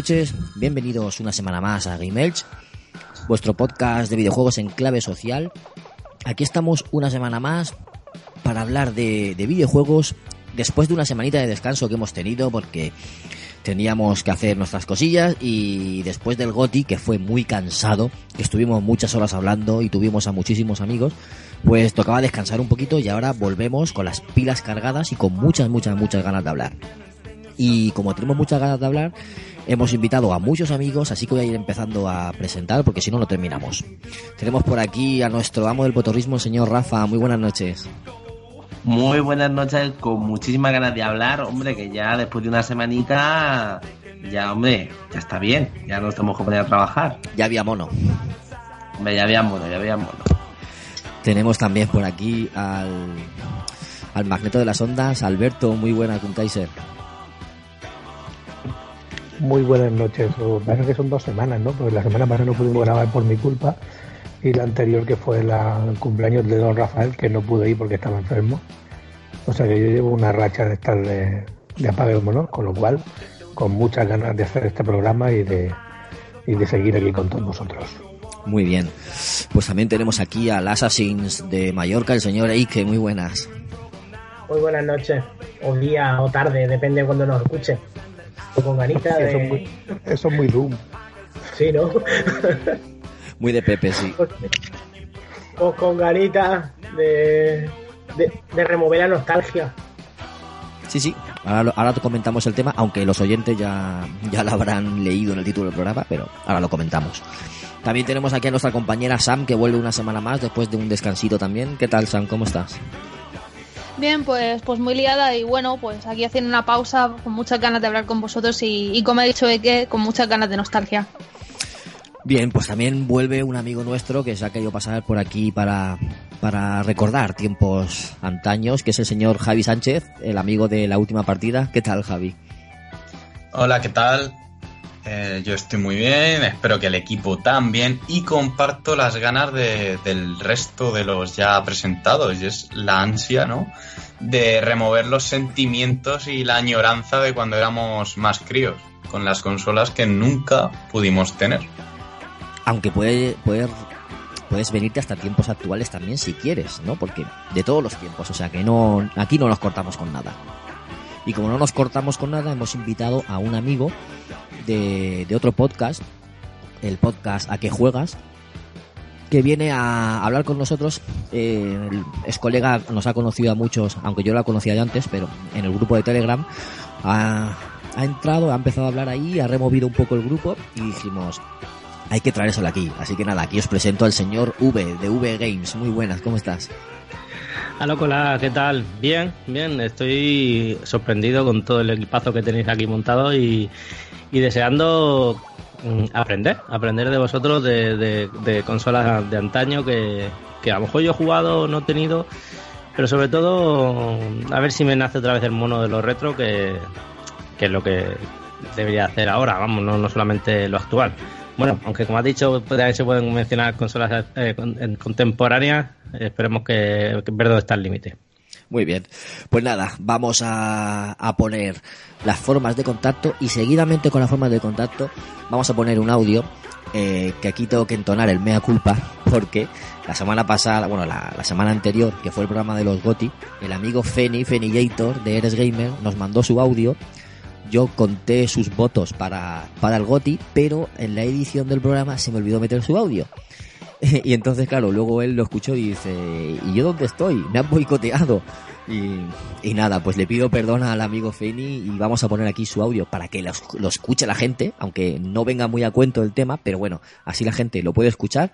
Noches, bienvenidos una semana más a Game Elch, vuestro podcast de videojuegos en clave social. Aquí estamos una semana más para hablar de, de videojuegos después de una semanita de descanso que hemos tenido porque teníamos que hacer nuestras cosillas y después del GOTI, que fue muy cansado, que estuvimos muchas horas hablando y tuvimos a muchísimos amigos, pues tocaba descansar un poquito y ahora volvemos con las pilas cargadas y con muchas, muchas, muchas ganas de hablar. Y como tenemos muchas ganas de hablar, hemos invitado a muchos amigos, así que voy a ir empezando a presentar porque si no, no terminamos. Tenemos por aquí a nuestro amo del potorrismo, el señor Rafa. Muy buenas noches. Muy buenas noches, con muchísimas ganas de hablar, hombre, que ya después de una semanita, ya, hombre, ya está bien, ya nos tenemos que poner a trabajar. Ya había mono. Hombre, ya había mono, ya había mono. Tenemos también por aquí al, al magneto de las ondas, Alberto. Muy buena con Kaiser. Muy buenas noches. Pasa es que son dos semanas, ¿no? Porque la semana pasada no pudimos grabar por mi culpa y la anterior que fue la, el cumpleaños de don Rafael, que no pude ir porque estaba enfermo. O sea que yo llevo una racha de estar de, de apague el mono, con lo cual, con muchas ganas de hacer este programa y de, y de seguir aquí con todos vosotros. Muy bien. Pues también tenemos aquí al Assassins de Mallorca, el señor Eike. Muy buenas. Muy buenas noches, o día o tarde, depende de cuando nos escuche. O con ganita Eso, es de... muy, eso es muy Doom. Sí, ¿no? Muy de Pepe, sí. o con ganita de... de, de remover la nostalgia. Sí, sí. Ahora, ahora comentamos el tema, aunque los oyentes ya, ya lo habrán leído en el título del programa, pero ahora lo comentamos. También tenemos aquí a nuestra compañera Sam, que vuelve una semana más después de un descansito también. ¿Qué tal, Sam? ¿Cómo estás? Bien, pues, pues muy liada y bueno, pues aquí haciendo una pausa con muchas ganas de hablar con vosotros y, y como he dicho Eke, con muchas ganas de nostalgia. Bien, pues también vuelve un amigo nuestro que se ha querido pasar por aquí para, para recordar tiempos antaños, que es el señor Javi Sánchez, el amigo de la última partida. ¿Qué tal, Javi? Hola, ¿qué tal? Eh, yo estoy muy bien, espero que el equipo también y comparto las ganas de- del resto de los ya presentados y es la ansia, ¿no? De remover los sentimientos y la añoranza de cuando éramos más críos, con las consolas que nunca pudimos tener. Aunque puede, puede- puedes venirte hasta tiempos actuales también si quieres, ¿no? Porque de todos los tiempos, o sea que no, aquí no nos cortamos con nada. Y como no nos cortamos con nada, hemos invitado a un amigo de, otro podcast, el podcast A qué juegas, que viene a hablar con nosotros. Eh, es colega, nos ha conocido a muchos, aunque yo la conocía ya antes, pero en el grupo de Telegram ha, ha entrado, ha empezado a hablar ahí, ha removido un poco el grupo y dijimos, hay que traérselo aquí. Así que nada, aquí os presento al señor V de V Games. Muy buenas, ¿cómo estás? Hola, hola, ¿qué tal? Bien, bien, estoy sorprendido con todo el equipazo que tenéis aquí montado y, y deseando mm, aprender, aprender de vosotros de, de- de consolas de antaño que, que a lo mejor yo he jugado, no he tenido, pero sobre todo a ver si me nace otra vez el mono de los retro, que, que es lo que debería hacer ahora, vamos, no, no solamente lo actual. Bueno, aunque como has dicho, también se pueden mencionar consolas eh, contemporáneas, esperemos que, que ver dónde está el límite. Muy bien. Pues nada, vamos a, a poner las formas de contacto y seguidamente con las formas de contacto vamos a poner un audio eh, que aquí tengo que entonar el mea culpa porque la semana pasada, bueno, la, la semana anterior, que fue el programa de los GOTI, el amigo Feni, Fenillator de Eres Gamer, nos mandó su audio. Yo conté sus votos para, para el GOTI, pero en la edición del programa se me olvidó meter su audio. y entonces, claro, luego él lo escuchó y dice, ¿y yo dónde estoy? Me han boicoteado. Y, y nada, pues le pido perdón al amigo Feni y vamos a poner aquí su audio para que lo, lo escuche la gente, aunque no venga muy a cuento el tema, pero bueno, así la gente lo puede escuchar.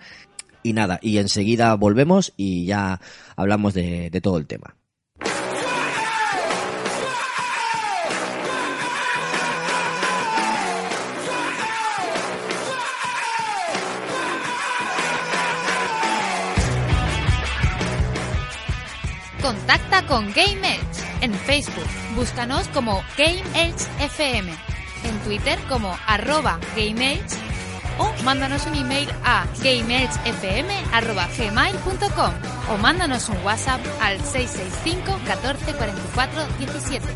Y nada, y enseguida volvemos y ya hablamos de, de todo el tema. Con Game Edge en Facebook. Búscanos como Game Edge FM. En Twitter como arroba Game Edge o mándanos un email a gameedgefm.gmail.com o mándanos un WhatsApp al 665 14 44 17.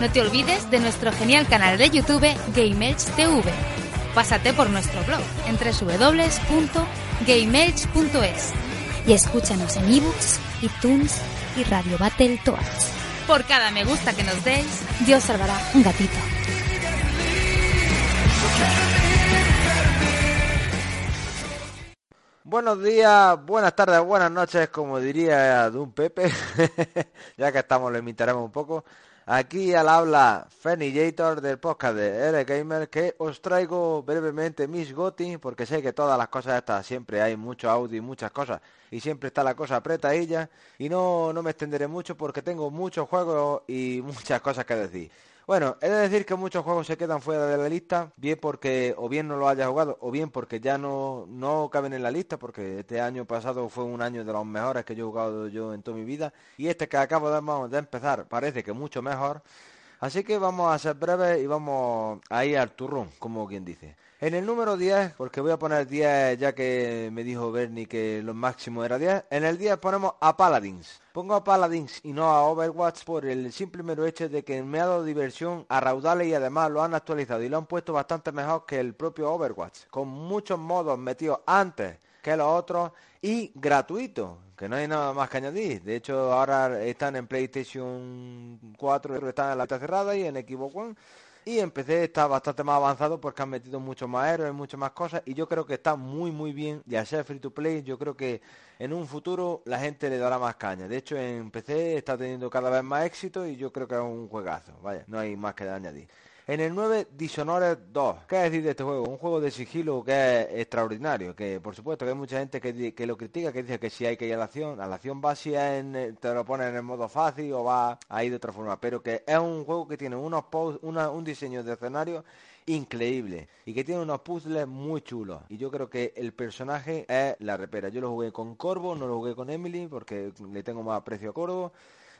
No te olvides de nuestro genial canal de YouTube Game Edge TV. Pásate por nuestro blog en www.gameedge.es y escúchanos en ebooks, iTunes y Radio Battletoads. Por cada me gusta que nos deis, Dios salvará un gatito. Buenos días, buenas tardes, buenas noches, como diría Dun Pepe, ya que estamos lo imitaremos un poco. Aquí al habla Fenillator del podcast de R Gamer que os traigo brevemente mis GOTI porque sé que todas las cosas estas siempre hay mucho audio y muchas cosas y siempre está la cosa apretadilla y no, no me extenderé mucho porque tengo muchos juegos y muchas cosas que decir. Bueno, he de decir que muchos juegos se quedan fuera de la lista, bien porque o bien no lo haya jugado, o bien porque ya no, no caben en la lista, porque este año pasado fue un año de los mejores que yo he jugado yo en toda mi vida, y este que acabo de, empezar parece que mucho mejor. Así que vamos a ser breves y vamos a ir al turrón, como quien dice. En el número 10, porque voy a poner 10 ya que me dijo Bernie que lo máximo era 10, en el 10 ponemos a Paladins. Pongo a Paladins y no a Overwatch por el simple mero hecho de que me ha dado diversión a raudales y además lo han actualizado y lo han puesto bastante mejor que el propio Overwatch, con muchos modos metidos antes que los otros y gratuito, que no hay nada más que añadir. De hecho, ahora están en PlayStation 4, están en la cerrada y en Xbox One. Y en PC está bastante más avanzado porque han metido mucho más héroes, muchas más cosas. Y yo creo que está muy, muy bien. Y al ser free to play, yo creo que en un futuro la gente le dará más caña. De hecho, en PC está teniendo cada vez más éxito y yo creo que es un juegazo. Vaya, no hay más que añadir. En el 9, Dishonored 2. ¿Qué decir de este juego? Un juego de sigilo que es extraordinario. Que por supuesto que hay mucha gente que, que lo critica, que dice que si hay que ir a la acción, a la acción va en, te lo ponen en el modo fácil o va ahí de otra forma. Pero que es un juego que tiene unos una, un diseño de escenario increíble y que tiene unos puzzles muy chulos y yo creo que el personaje es la repera yo lo jugué con Corvo no lo jugué con Emily porque le tengo más aprecio a Corvo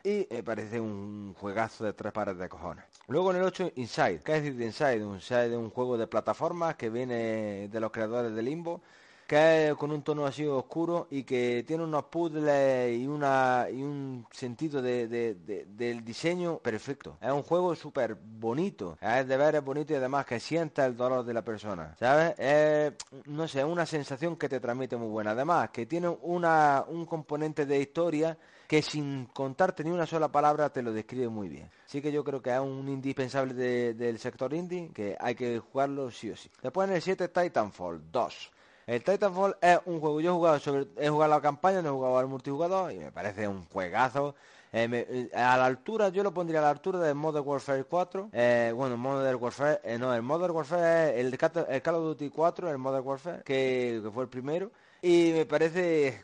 y me parece un juegazo de tres pares de cojones. Luego en el 8, Inside. ¿Qué es decir de Inside? Inside es un juego de plataformas que viene de los creadores de Limbo, que es con un tono así oscuro y que tiene unos puzzles y, una, y un sentido de- de- del diseño perfecto. Es un juego súper bonito. Es de ver, es bonito y además que sienta el dolor de la persona. ¿Sabes? Es, no sé, una sensación que te transmite muy buena. Además, que tiene una, un componente de historia que sin contarte ni una sola palabra te lo describe muy bien. Así que yo creo que es un indispensable de- del sector indie, que hay que jugarlo sí o sí. Después en el 7 Titanfall 2. El Titanfall es un juego, yo he jugado sobre, he jugado la campaña, no he jugado al multijugador y me parece un juegazo. Eh, eh, a la altura, yo lo pondría a la altura del Modern Warfare 4. Eh, bueno, Modern Warfare, eh, no, el Modern Warfare es el, el Call of Duty 4, el Modern Warfare, que fue el primero. Y me parece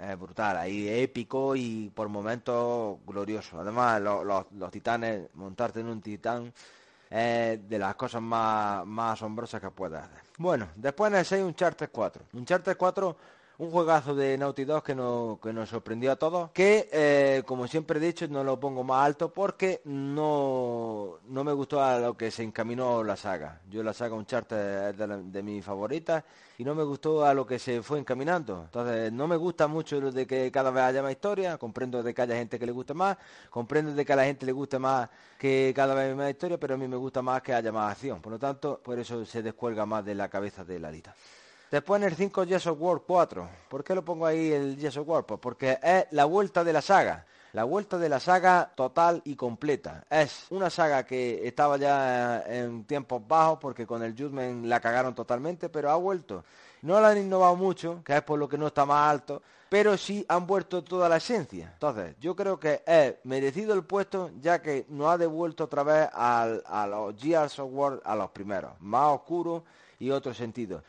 eh, brutal, ahí épico y por momentos glorioso. Además, lo- los, los titanes, montarte en un titán es de las cosas más, más asombrosas que hacer. Bueno, después en el 6 Uncharted 4. Uncharted 4, un juegazo de Naughty que nos, que nos sorprendió a todos. Que, eh, como siempre he dicho, no lo pongo más alto porque no, no me gustó a lo que se encaminó la saga. Yo la saga Uncharted es de, de mis favoritas y no me gustó a lo que se fue encaminando. Entonces, no me gusta mucho lo de que cada vez haya más historia, comprendo de que haya gente que le guste más, comprendo de que a la gente le guste más que cada vez más historia, pero a mí me gusta más que haya más acción. Por lo tanto, por eso se descuelga más de la cabeza de la lista. Después en el 5 Gears of War 4. ¿Por qué lo pongo ahí el Gears of War? Pues porque es la vuelta de la saga. La vuelta de la saga total y completa. Es una saga que estaba ya en tiempos bajos porque con el Judgment la cagaron totalmente, pero ha vuelto. No la han innovado mucho, que es por lo que no está más alto, pero sí han vuelto toda la esencia. Entonces, yo creo que es merecido el puesto ya que nos ha devuelto otra vez a los Gears of War a los primeros, más oscuros y otro sentido.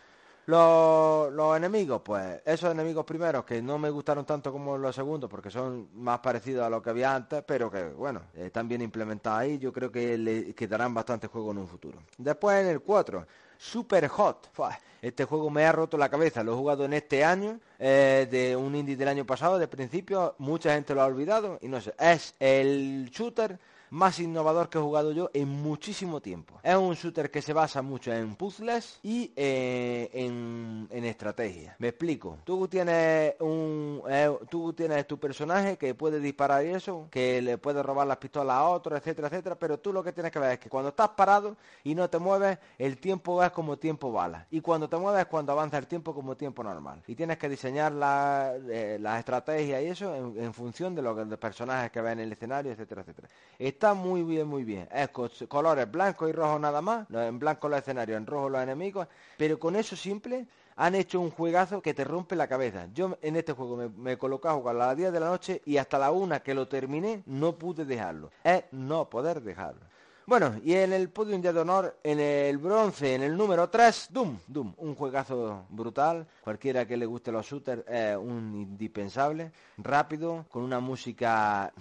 Los, los enemigos, pues esos enemigos primeros que no me gustaron tanto como los segundos porque son más parecidos a lo que había antes, pero que bueno, están bien implementados ahí, yo creo que le quedarán bastante juego en un futuro. Después en el 4, Super Hot. Este juego me ha roto la cabeza, lo he jugado en este año, eh, de un indie del año pasado, de principio, mucha gente lo ha olvidado y no sé, es el shooter más innovador que he jugado yo en muchísimo tiempo. Es un shooter que se basa mucho en puzzles y eh, en, estrategia. Me explico. Tú tienes un eh, tú tienes tu personaje que puede disparar y eso, que le puede robar las pistolas a otro, etcétera, etcétera, pero tú lo que tienes que ver es que cuando estás parado y no te mueves, el tiempo es como tiempo bala. Y cuando te mueves es cuando avanza el tiempo como tiempo normal. Y tienes que diseñar la, eh, las estrategias y eso en, función de los personajes que ven en el escenario, etcétera, etcétera. Está muy bien, muy bien. Es colores blancos y rojos nada más. En blanco los escenarios, en rojo los enemigos. Pero con eso simple han hecho un juegazo que te rompe la cabeza. Yo en este juego me, me coloqué a jugar a las 10 de la noche y hasta la una que lo terminé no pude dejarlo. Es no poder dejarlo. Bueno, y en el podium de honor, en el bronce, en el número 3, Doom. Doom, un juegazo brutal. Cualquiera que le guste los shooters es un indispensable. Rápido, con una música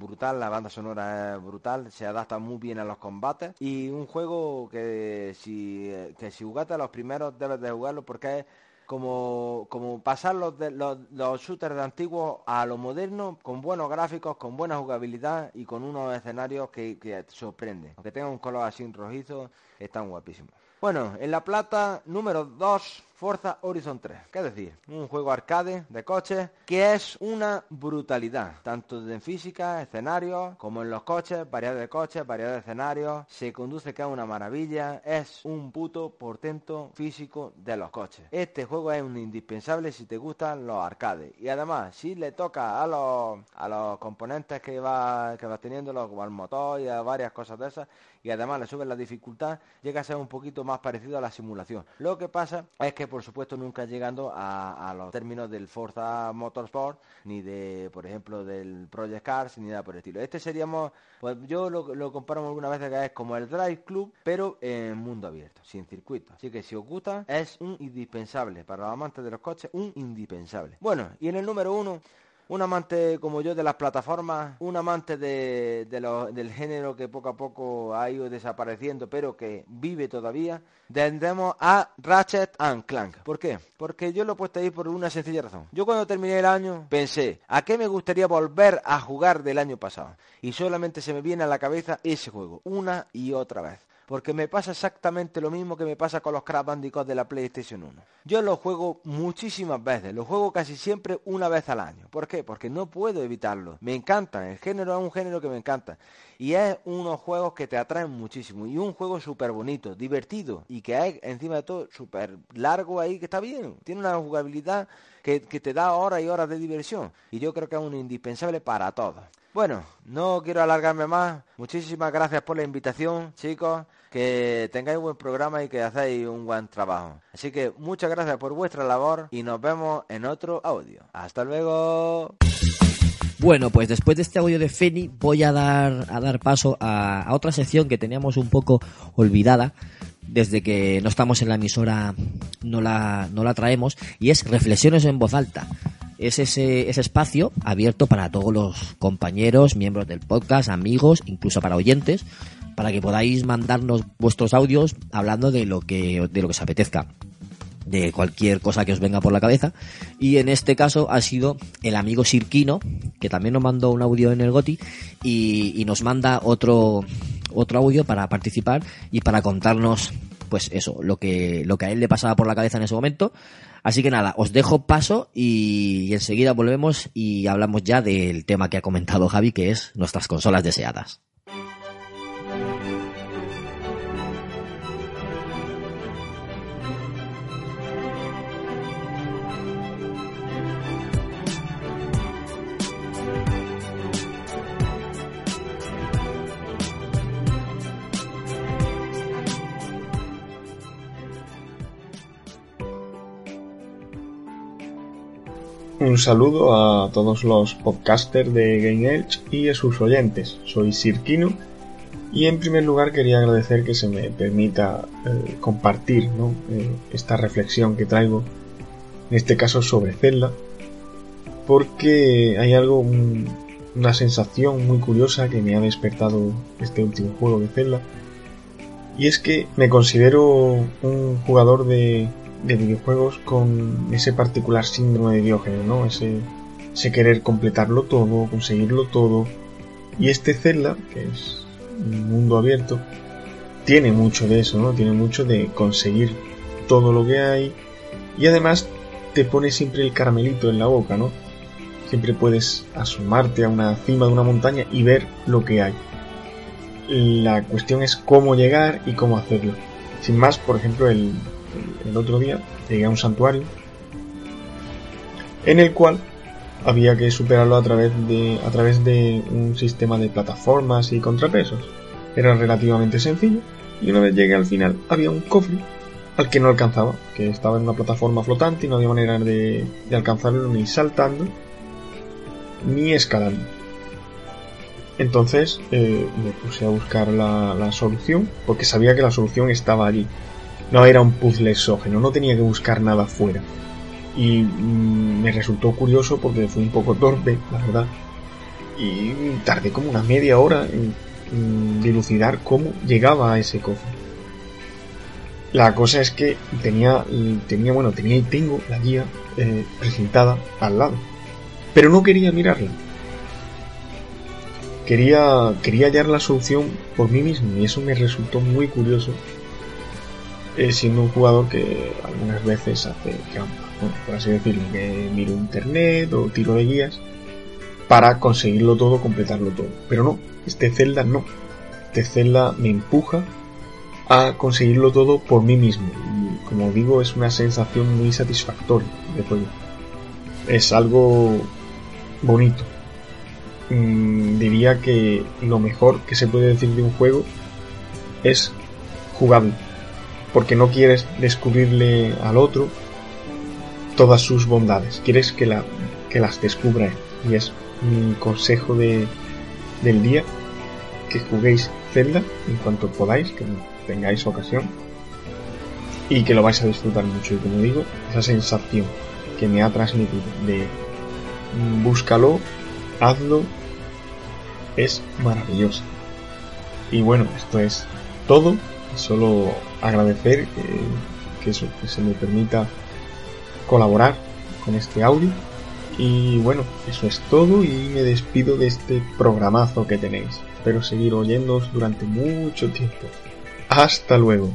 brutal, la banda sonora es brutal, se adapta muy bien a los combates. Y un juego que si, que si jugaste a los primeros debes de jugarlo porque es como, como pasar los, de, los, shooters de antiguos a lo moderno, con buenos gráficos, con buena jugabilidad y con unos escenarios que, que sorprenden. Aunque tengan un color así rojizo, están guapísimos. Bueno, en la plata número 2, Forza Horizon 3. ¿Qué decir? Un juego arcade de coches que es una brutalidad, tanto en física, escenarios, como en los coches, variedad de coches, variedad de escenarios. Se conduce que es una maravilla, es un puto portento físico de los coches. Este juego es un indispensable si te gustan los arcades. Y además, si le toca a los, a los componentes que va, que va teniendo, como al motor y a varias cosas de esas, y además le subes la dificultad, llega a ser un poquito más parecido a la simulación. Lo que pasa es que por supuesto nunca llegando a, los términos del Forza Motorsport, ni de, por ejemplo, del Project Cars, ni nada por el estilo. Este seríamos, pues yo lo, lo comparo alguna vez que es como el Drive Club, pero en mundo abierto, sin circuito. Así que si os gusta, es un indispensable. Para los amantes de los coches, un indispensable. Bueno, y en el número uno, un amante como yo de las plataformas, un amante de, lo- del género que poco a poco ha ido desapareciendo, pero que vive todavía, tendremos a Ratchet and Clank. ¿Por qué? Porque yo lo he puesto ahí por una sencilla razón. Yo cuando terminé el año pensé, ¿a qué me gustaría volver a jugar del año pasado? Y solamente se me viene a la cabeza ese juego, una y otra vez. Porque me pasa exactamente lo mismo que me pasa con los Crash Bandicoot de la PlayStation 1. Yo los juego muchísimas veces, los juego casi siempre una vez al año. ¿Por qué? Porque no puedo evitarlo. Me encantan, el género es un género que me encanta. Y es unos juegos que te atraen muchísimo. Y un juego súper bonito, divertido. Y que es, encima de todo, súper largo ahí, que está bien. Tiene una jugabilidad que, que te da horas y horas de diversión. Y yo creo que es un indispensable para todos. Bueno, no quiero alargarme más. Muchísimas gracias por la invitación, chicos. Que tengáis buen programa y que hacéis un buen trabajo. Así que muchas gracias por vuestra labor y nos vemos en otro audio. Hasta luego. Bueno, pues después de este audio de Feni voy a dar, a dar paso a, a otra sección que teníamos un poco olvidada desde que no estamos en la emisora no la, no la traemos y es Reflexiones en voz alta. Es ese, ese espacio abierto para todos los compañeros, miembros del podcast, amigos, incluso para oyentes, para que podáis mandarnos vuestros audios hablando de lo que, de lo que os apetezca de cualquier cosa que os venga por la cabeza. Y en este caso ha sido el amigo Sirquino, que también nos mandó un audio en el Goti y, y nos manda otro otro audio para participar y para contarnos, pues eso, lo que, lo que a él le pasaba por la cabeza en ese momento. Así que nada, os dejo paso y, enseguida volvemos y hablamos ya del tema que ha comentado Javi, que es nuestras consolas deseadas. Un saludo a todos los podcasters de Game Edge y a sus oyentes. Soy Sirkino y en primer lugar quería agradecer que se me permita eh, compartir eh, esta reflexión que traigo, en este caso sobre Zelda, porque hay algo, un, una sensación muy curiosa que me ha despertado este último juego de Zelda, y es que me considero un jugador de, de videojuegos con ese particular síndrome de Diógenes, ¿no? Ese, querer completarlo todo, conseguirlo todo. Y este Zelda, que es un mundo abierto, tiene mucho de eso, ¿no? Tiene mucho de conseguir todo lo que hay. Y además te pone siempre el caramelito en la boca, ¿no? Siempre puedes asomarte a una cima de una montaña y ver lo que hay. La cuestión es cómo llegar y cómo hacerlo. Sin más, por ejemplo, el, el otro día llegué a un santuario en el cual había que superarlo a través de a través de un sistema de plataformas y contrapesos. Era relativamente sencillo y una vez llegué al final había un cofre al que no alcanzaba, que estaba en una plataforma flotante y no había manera de, de alcanzarlo ni saltando ni escalando. Entonces eh, me puse a buscar la, la solución porque sabía que la solución estaba allí. No era un puzzle exógeno, no tenía que buscar nada fuera. Y mm, me resultó curioso porque fui un poco torpe, la verdad. Y tardé como una media hora en, dilucidar cómo llegaba a ese cofre. La cosa es que tenía, tenía bueno, tenía y tengo la guía eh, presentada al lado. Pero no quería mirarla. Quería, quería hallar la solución por mí mismo y eso me resultó muy curioso eh, siendo un jugador que algunas veces hace trampa, bueno, por así decirlo, que miro internet o tiro de guías para conseguirlo todo, completarlo todo. Pero no, este Zelda no. Este Zelda me empuja a conseguirlo todo por mí mismo. Y como digo, es una sensación muy satisfactoria de juego. Es algo bonito. Mm, diría que lo mejor que se puede decir de un juego es jugable porque no quieres descubrirle al otro todas sus bondades, quieres que, la, que las descubra él. Y es mi consejo de, del día, que juguéis Zelda en cuanto podáis, que tengáis ocasión, y que lo vais a disfrutar mucho. Y como digo, esa sensación que me ha transmitido de mm, búscalo, hazlo, es maravillosa. Y bueno, esto es todo. Solo agradecer que, que, que se me permita colaborar con este audio. Y bueno, eso es todo y me despido de este programazo que tenéis. Espero seguir oyéndoos durante mucho tiempo. Hasta luego.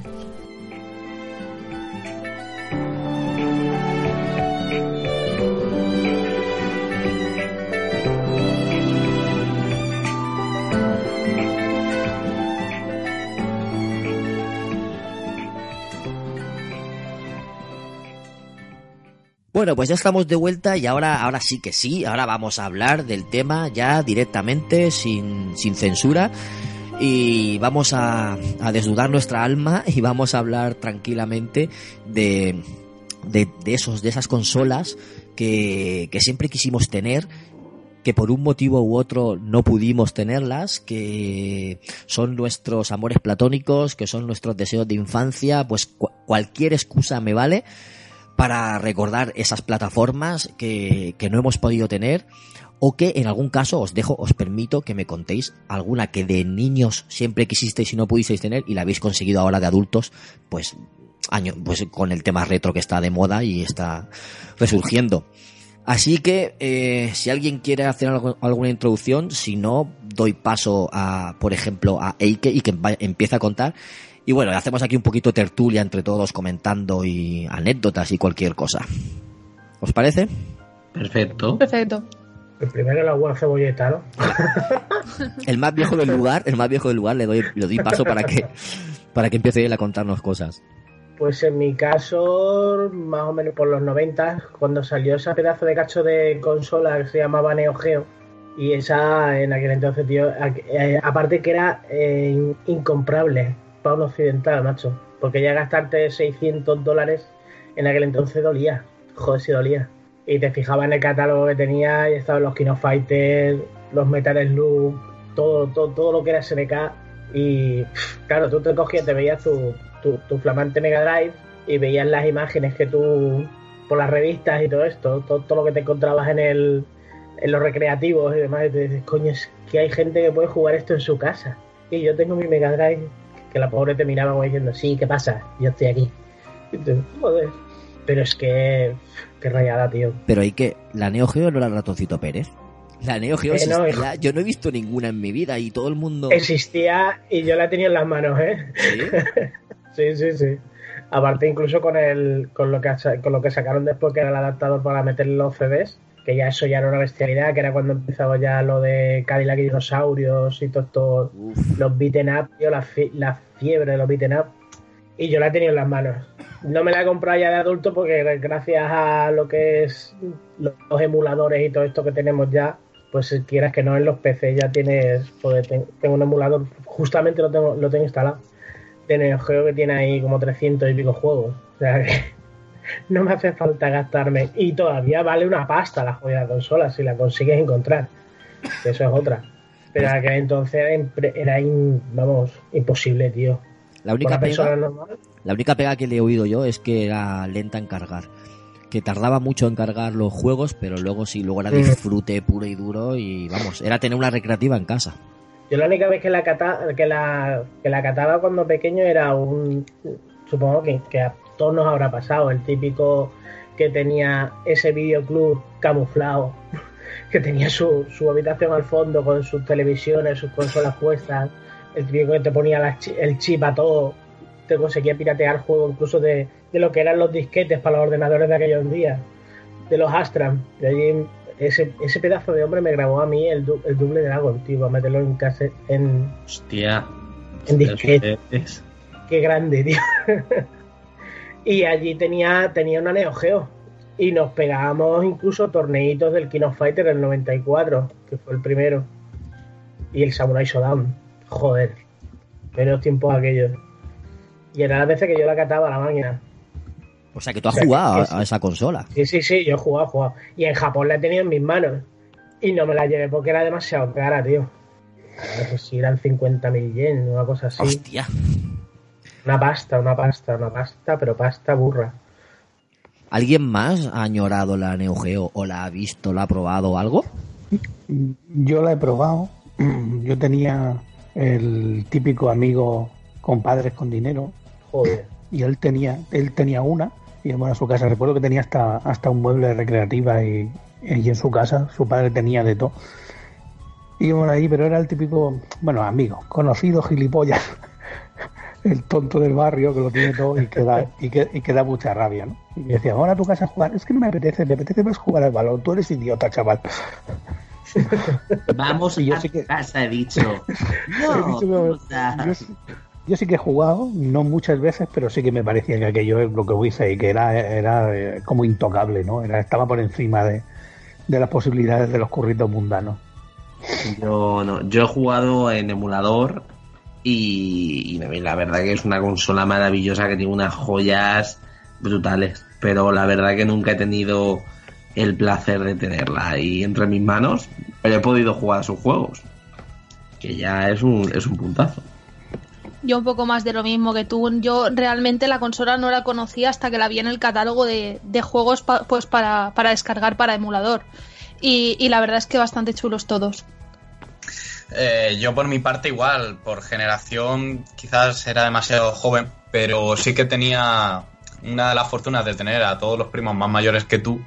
Bueno, pues ya estamos de vuelta y ahora, ahora sí que sí, ahora vamos a hablar del tema ya directamente, sin, sin censura. Y vamos a, a desnudar nuestra alma y vamos a hablar tranquilamente de, de, de esos, de esas consolas que, que siempre quisimos tener que por un motivo u otro no pudimos tenerlas, que son nuestros amores platónicos, que son nuestros deseos de infancia, pues cu cualquier excusa me vale para recordar esas plataformas que, que, no hemos podido tener o que en algún caso os dejo, os permito que me contéis alguna que de niños siempre quisisteis y no pudisteis tener y la habéis conseguido ahora de adultos, pues año, pues con el tema retro que está de moda y está resurgiendo. Así que eh, si alguien quiere hacer algo- alguna introducción, si no, doy paso a, por ejemplo, a Eike y que empiece a contar. Y bueno, hacemos aquí un poquito tertulia entre todos comentando y anécdotas y cualquier cosa. ¿Os parece? Perfecto. Perfecto. El primero la buena cebolleta, ¿no? El más viejo del lugar, el más viejo del lugar, le doy, le doy paso para que, para que empiece él a contarnos cosas. Pues en mi caso, más o menos por los 90, cuando salió ese pedazo de cacho de consola que se llamaba Neo Geo, y esa en aquel entonces, tío, eh, aparte que era eh, in- incomprable occidental, macho, porque ya gastarte 600 dólares en aquel entonces dolía, joder, si dolía. Y te fijabas en el catálogo que tenía y estaban los Kino Fighters, los Metal Slug, todo, todo, todo lo que era SNK. Y claro, tú te cogías, te veías tu, tu, tu flamante Mega Drive y veías las imágenes que tú, por las revistas y todo esto, todo, todo lo que te encontrabas en el en los recreativos y demás, y te dices, coño, es que hay gente que puede jugar esto en su casa. Y yo tengo mi Mega Drive, que la pobre te miraba como diciendo, sí, ¿qué pasa? Yo estoy aquí. Y joder. Pero es que, qué rayada, tío. Pero hay que, la Neo Geo no era el ratoncito Pérez. La Neo Geo Eh, no, existía, yo no he visto ninguna en mi vida y todo el mundo... Existía y yo la tenido en las manos, ¿eh? ¿Sí? Sí, sí, sí. Aparte incluso con el con lo que con lo que sacaron después que era el adaptador para meter los CDs, que ya eso ya era una bestialidad, que era cuando empezaba ya lo de Cadillac y dinosaurios y todo esto, los beaten up, tío, la, fi- la fiebre de los beaten up. Y yo la he tenido en las manos. No me la he comprado ya de adulto porque gracias a lo que es los emuladores y todo esto que tenemos ya, pues si quieras que no en los PC ya tienes, ten- tengo un emulador, justamente lo tengo, lo tengo instalado Neo Geo que tiene ahí como 300 y pico juegos. O sea que no me hace falta gastarme. Y todavía vale una pasta la joya de consola si la consigues encontrar. Eso es otra. Pero aquel entonces era, in- vamos, imposible, tío. La única pega, normal. la única pega que le he oído yo es que era lenta en cargar. Que tardaba mucho en cargar los juegos, pero luego sí, luego era Mm. disfrute puro y duro y vamos, era tener una recreativa en casa. Yo la única vez que la, cata, que la, que la cataba cuando pequeño era un... Supongo que, todos nos habrá pasado, el típico que tenía ese videoclub camuflado, que tenía su, su habitación al fondo con sus televisiones, sus consolas puestas, el típico que te ponía la el chip a todo, te conseguía piratear juegos incluso de, de lo que eran los disquetes para los ordenadores de aquellos días, de los Astram. De allí, ese, ese pedazo de hombre me grabó a mí el, du- el doble Dragon, tío, para meterlo en cassette, en, Hostia. en disquete. Es- Qué grande, tío. y allí tenía, tenía una Neo Geo. Y nos pegábamos incluso torneitos del King of Fighter del 94, que fue el primero. Y el Samurai Shodown. Joder. Menos tiempos aquellos. Y era las veces que yo la cataba a la máquina. O sea que tú has O sea, que- jugado que a, sí. a esa consola. Sí, sí, sí, yo he jugado, he jugado. Y en Japón la he tenido en mis manos. Y no me la llevé porque era demasiado cara, tío. No sé si eran 50.000 yen, una cosa así. Hostia. Una pasta, una pasta, una pasta, pero pasta burra. ¿Alguien más ha añorado la Neo Geo o la ha visto, la ha probado o algo? Yo la he probado. Yo tenía el típico amigo con padres con dinero Joder. y él tenía él tenía una y bueno, a su casa recuerdo que tenía hasta hasta un mueble de recreativa y, y en su casa su padre tenía de todo íbamos ahí pero era el típico bueno amigo conocido gilipollas el tonto del barrio que lo tiene todo y que da, y que, y que da mucha rabia ¿no? y me decía vamos a tu casa a jugar es que no me apetece me apetece más jugar al balón tú eres idiota chaval Vamos Y yo a sí que- casa, he dicho. He No, dicho yo, sí- yo sí que he jugado, no muchas veces, pero sí que me parecía que aquello es lo que hice y que era, era eh, como intocable, ¿no? Era, estaba por encima de, de las posibilidades de los curritos mundanos. Yo no, yo he jugado en emulador y, y la verdad que es una consola maravillosa que tiene unas joyas brutales, pero la verdad que nunca he tenido el placer de tenerla ahí entre mis manos, pero he podido jugar a sus juegos, que ya es un, es un puntazo. Yo un poco más de lo mismo que tú. Yo realmente la consola no la conocía hasta que la vi en el catálogo de, juegos pues para, para descargar para emulador. Y, y la verdad es que bastante chulos todos. Eh, yo por mi parte igual, por generación quizás era demasiado joven, pero sí que tenía una de las fortunas de tener a todos los primos más mayores que tú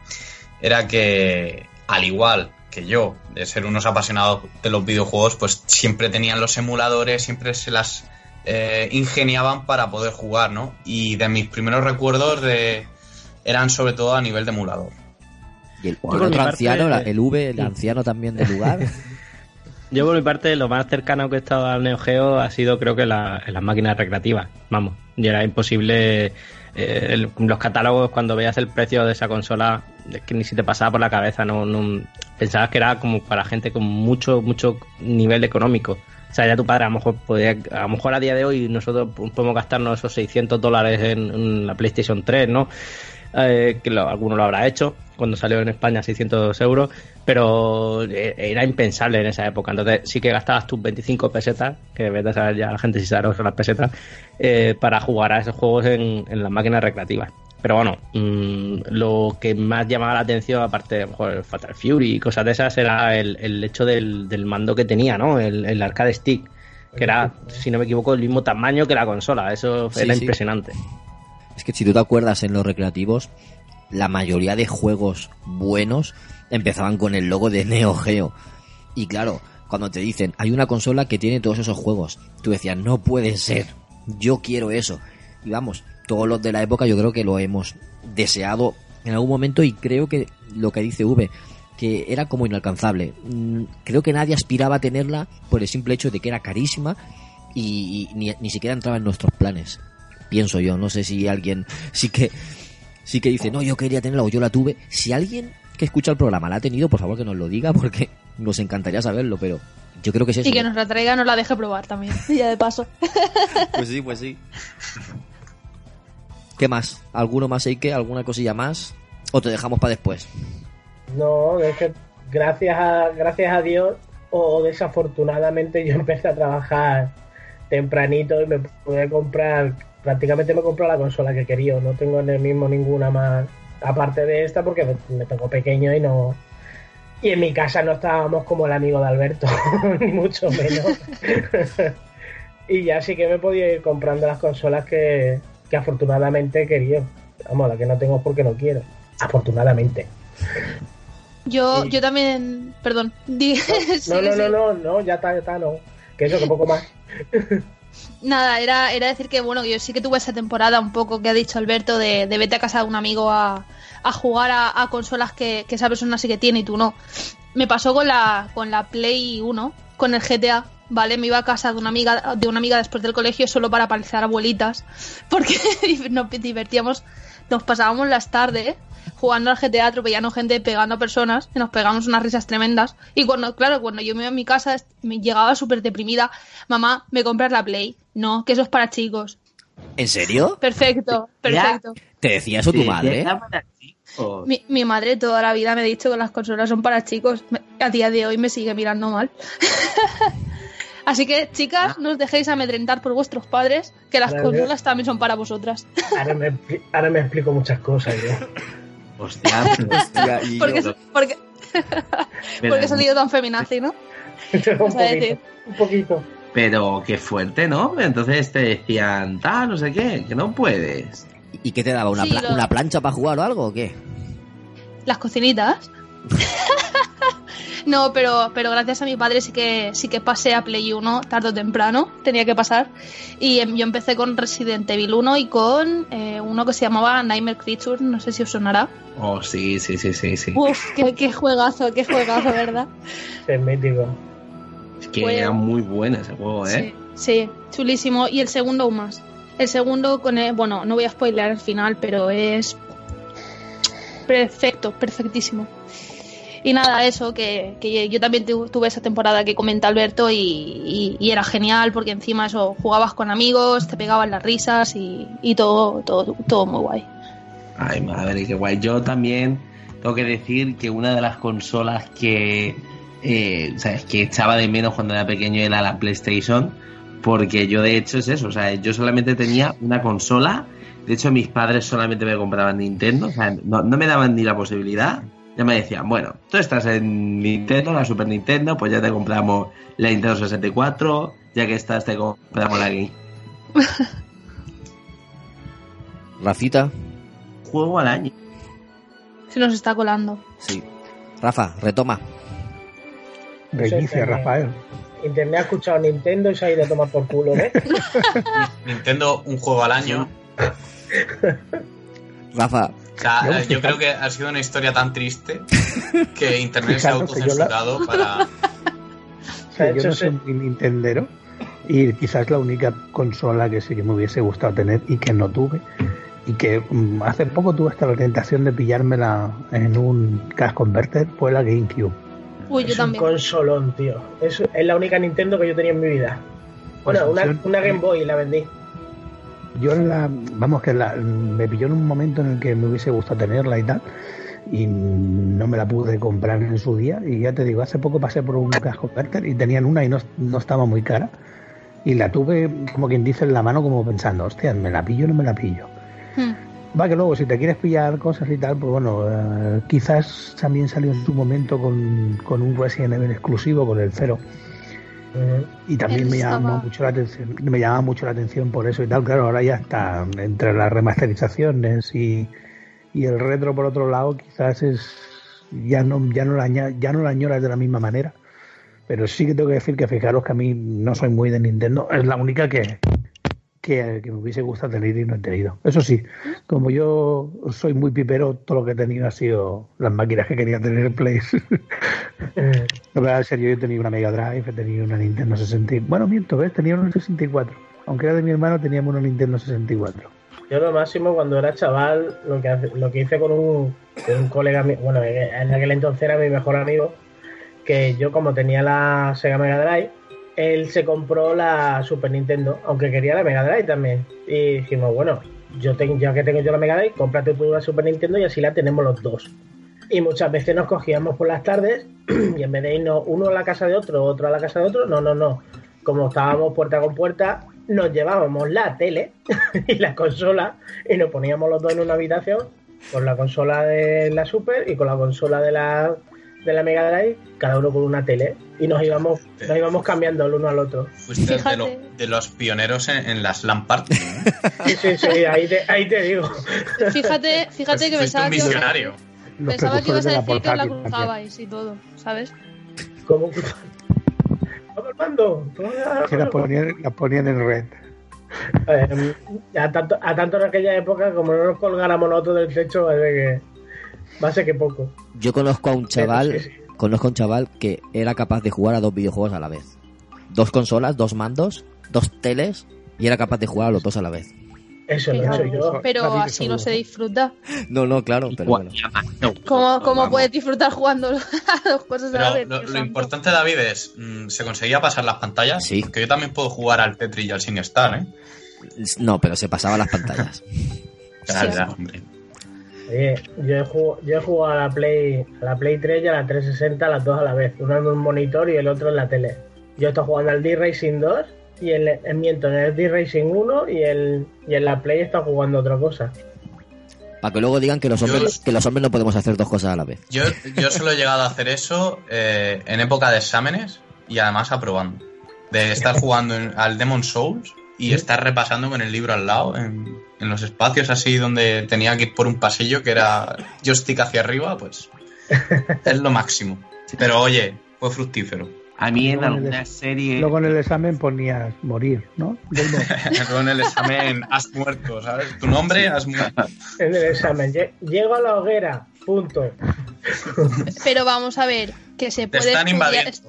era que, al igual que yo, de ser unos apasionados de los videojuegos, pues siempre tenían los emuladores, siempre se las eh, ingeniaban para poder jugar, ¿no? Y de mis primeros recuerdos de, eran sobre todo a nivel de emulador. Y el, otro parte- anciano, la- el V, el anciano también del lugar. Yo por mi parte lo más cercano que he estado al Neo Geo ha sido creo que la- las máquinas recreativas. Vamos, y era imposible eh, el- los catálogos cuando veías el precio de esa consola es que ni si te pasaba por la cabeza, no, no pensabas que era como para gente con mucho mucho nivel económico. O sea, ya tu padre a lo mejor podía, a lo mejor a día de hoy nosotros podemos gastarnos esos 600 dólares en, en la PlayStation 3, ¿no? Eh, que lo- alguno lo habrá hecho cuando salió en España 600 euros, pero eh, era impensable en esa época. Entonces sí que gastabas tus 25 pesetas, que vete a saber ya la gente si sabe son las pesetas, eh, para jugar a esos juegos en, en las máquinas recreativas. Pero bueno, mm, lo que más llamaba la atención, aparte de mejor Fatal Fury y cosas de esas, era el, el hecho del, del mando que tenía, ¿no? El, el arcade stick, que era, si no me equivoco, el mismo tamaño que la consola. Eso Sí, era sí. impresionante. Es que si tú te acuerdas en los recreativos, la mayoría de juegos buenos empezaban con el logo de Neo Geo. Y claro, cuando te dicen, hay una consola que tiene todos esos juegos, tú decías, no puede ser, yo quiero eso. Y vamos, todos los de la época yo creo que lo hemos deseado en algún momento y creo que lo que dice V, que era como inalcanzable. Mm, Creo que nadie aspiraba a tenerla por el simple hecho de que era carísima y, ni, ni siquiera entraba en nuestros planes. Pienso yo, no sé si alguien sí que sí que dice, no, yo quería tenerla o yo la tuve. Si alguien que escucha el programa la ha tenido, por favor que nos lo diga porque nos encantaría saberlo, pero yo creo que es eso. Y que nos la traiga, nos la deje probar también. Ya de paso. Pues sí, pues sí. ¿Qué más? ¿Alguno más hay que? ¿Alguna cosilla más? ¿O te dejamos para después? No, es que gracias a, gracias a Dios o desafortunadamente yo empecé a trabajar tempranito y me pude comprar, prácticamente me compré la consola que quería, no tengo en el mismo ninguna más aparte de esta porque me, me tocó pequeño y no... Y en mi casa no estábamos como el amigo de Alberto, ni mucho menos. y ya sí que me he podido ir comprando las consolas que, que afortunadamente he querido. Vamos, la que no tengo es porque no quiero. Afortunadamente. Yo, Sí. yo también, perdón. No, no, no, no, no, ya está, ya está, no. Que eso, que poco más. Nada, era, era decir que bueno, yo sí que tuve esa temporada un poco que ha dicho Alberto de, de vete a casa de un amigo a, a jugar a, consolas que, que esa persona sí que tiene y tú no. Me pasó con la, con la Play 1, con el GTA, ¿vale? Me iba a casa de una amiga, de una amiga después del colegio solo para parecer abuelitas, porque nos divertíamos, nos pasábamos las tardes jugando al GTA, atropellando gente, pegando a personas, y nos pegamos unas risas tremendas. Y cuando, claro, cuando yo me iba a mi casa, me llegaba súper deprimida, mamá, ¿me compras la Play? No, que eso es para chicos. ¿En serio? Perfecto, perfecto. ¿Te decía eso tu Sí, madre? Mi, mi madre toda la vida me ha dicho que las consolas son para chicos. A día de hoy me sigue mirando mal. Así que, chicas, no os dejéis amedrentar por vuestros padres, que las consolas también son para vosotras. Ahora me, ahora me explico muchas cosas yo. Hostia, Hostia, y Porque, yo- porque, porque he salido tan feminazi, ¿no? un, poquito, un poquito. Pero qué fuerte, ¿no? Entonces te decían, tal, no sé qué, que no puedes. ¿Y qué te daba? ¿Una, Sí, pla- lo- ¿Una plancha para jugar o algo o qué? Las cocinitas. No, pero, pero gracias a mi padre sí que sí que pasé a Play 1 tarde o temprano, tenía que pasar. Y em, yo empecé con Resident Evil 1 y con eh, uno que se llamaba Nightmare Creature, no sé si os sonará. Oh, sí, sí, sí, sí, sí. Uf, qué, qué juegazo, qué juegazo, ¿verdad? Es mítico. Es que Bueno. era muy bueno ese juego, Sí, ¿eh? sí, chulísimo. Y el segundo aún más. El segundo con el, bueno, no voy a spoilear el final, pero es perfecto, perfectísimo. Y nada, eso, que, que yo también tu- tuve esa temporada que comenta Alberto y era genial porque encima eso, jugabas con amigos, te pegaban las risas y, y todo, todo, todo muy guay. Ay, madre, qué guay. Yo también tengo que decir que una de las consolas que, eh, ¿sabes? que echaba de menos cuando era pequeño era la PlayStation, porque yo de hecho es eso, o sea, yo solamente tenía una consola, de hecho mis padres solamente me compraban Nintendo, o sea, no, no me daban ni la posibilidad, ya me decían, bueno, tú estás en Nintendo, la Super Nintendo, pues ya te compramos la Nintendo 64, ya que estás te compramos la Game. Rafita, Juego al año. Se nos está colando. Sí. Rafa, retoma. Reinicia. Rafael. Internet ha escuchado Nintendo y se ha ido a tomar por culo, ¿eh? Nintendo, un juego al año. Rafa, O sea, Yo, eh, yo creo que ha sido una historia tan triste que Internet se ha autocensurado para... Yo no soy muy Nintendero y quizás la única consola que sí que me hubiese gustado tener y que no tuve y que mm, hace poco tuve hasta la tentación de pillármela en un cash converter fue la GameCube. Uy, yo es un también. consolón, tío. Es, es la única Nintendo que yo tenía en mi vida. Bueno, Pues una, una Game Boy la vendí. Yo la, vamos que la, me pilló en un momento en el que me hubiese gustado tenerla y tal y no me la pude comprar en su día y ya te digo, hace poco pasé por un cash converter y tenían una y no, no estaba muy cara y la tuve como quien dice en la mano como pensando, hostia, ¿me la pillo o no me la pillo? Hmm. Va que luego si te quieres pillar cosas y tal, pues bueno, eh, quizás también salió en su momento con, con un Resident Evil exclusivo, con el cero. Y también Él me estaba- mucho la atención, me llamaba mucho la atención por eso y tal. Claro, ahora ya está entre las remasterizaciones y, y el retro por otro lado, quizás es ya no ya no la ya no la añoras de la misma manera. Pero sí que tengo que decir que fijaros que a mí no soy muy de Nintendo, es la única que, que, que me hubiese gustado tener y no he tenido. Eso sí, como yo soy muy pipero, todo lo que he tenido ha sido las máquinas que quería tener en Play. No, pero en serio, yo he tenido una Mega Drive, he tenido una Nintendo 64. Bueno, miento, ¿ves? Tenía una 64. Aunque era de mi hermano, teníamos una Nintendo 64. Yo lo máximo cuando era chaval, lo que, lo que hice con un, con un colega, bueno, en aquel entonces era mi mejor amigo, que yo como tenía la Sega Mega Drive, él se compró la Super Nintendo, aunque quería la Mega Drive también. Y dijimos, bueno, yo tengo, ya que tengo yo la Mega Drive, cómprate tú la Super Nintendo y así la tenemos los dos. Y muchas veces nos cogíamos por las tardes y en vez de irnos uno a la casa de otro, otro a la casa de otro, no, no, no. Como estábamos puerta con puerta, nos llevábamos la tele y la consola y nos poníamos los dos en una habitación con la consola de la Super y con la consola de la, de la Mega Drive, cada uno con una tele. Y nos íbamos, nos íbamos cambiando el uno al otro. Fuiste de, lo- de los pioneros en, en las LAN party. ¿eh? Sí, sí, sí, ahí te, ahí te digo. Fíjate, fíjate que Fuiste pensaba un que, ibas- visionario. Los pensaba que ibas a de la decir que os la cruzabais y todo, ¿sabes? ¿Cómo? Todo el mando. Que las ponían, las ponían en red. Eh, a, tanto, a tanto en aquella época, como no nos colgáramos nosotros del techo, a ser que, ser que poco. yo conozco a un chaval, sí, sí. conozco a un chaval que era capaz de jugar a dos videojuegos a la vez. Dos consolas, dos mandos, dos teles y era capaz de jugar a los dos a la vez. Eso lo he hecho yo. Pero así no no. se disfruta. No, no, claro, pero bueno. ¿Cómo, cómo puedes disfrutar jugando a dos cosas a la Pero vez? lo, importante, David, es. mm, ¿Se conseguía pasar las pantallas? Sí. Que yo también puedo jugar al Tetris y al SingStar, ¿eh? No, pero se pasaba las pantallas. Ya, hombre. Oye, yo he, jugado, yo he jugado a la Play a la Play 3 y a la 360 las dos a la vez. Uno en un monitor y el otro en la tele. Yo estoy jugando al D-Racing 2 y en, en miento en el D-Racing 1 y, el, y en la Play está jugando otra cosa. Para que luego digan que los Yo- hombres, que los hombres no podemos hacer dos cosas a la vez. Yo, yo solo he llegado a hacer eso eh, en época de exámenes y además aprobando. De estar jugando en- al Demon Souls y estar repasando con el libro al lado en, en los espacios así donde tenía que ir por un pasillo que era joystick hacia arriba, pues es lo máximo. Pero oye, fue fructífero. A mí en alguna serie. Luego en el examen ponías morir, ¿no? Luego en el examen has muerto, ¿sabes? Tu nombre has muerto. En el examen. Lle- Llego a la hoguera, punto. Pero vamos a ver, que se Te puede están estudiar, invadiendo.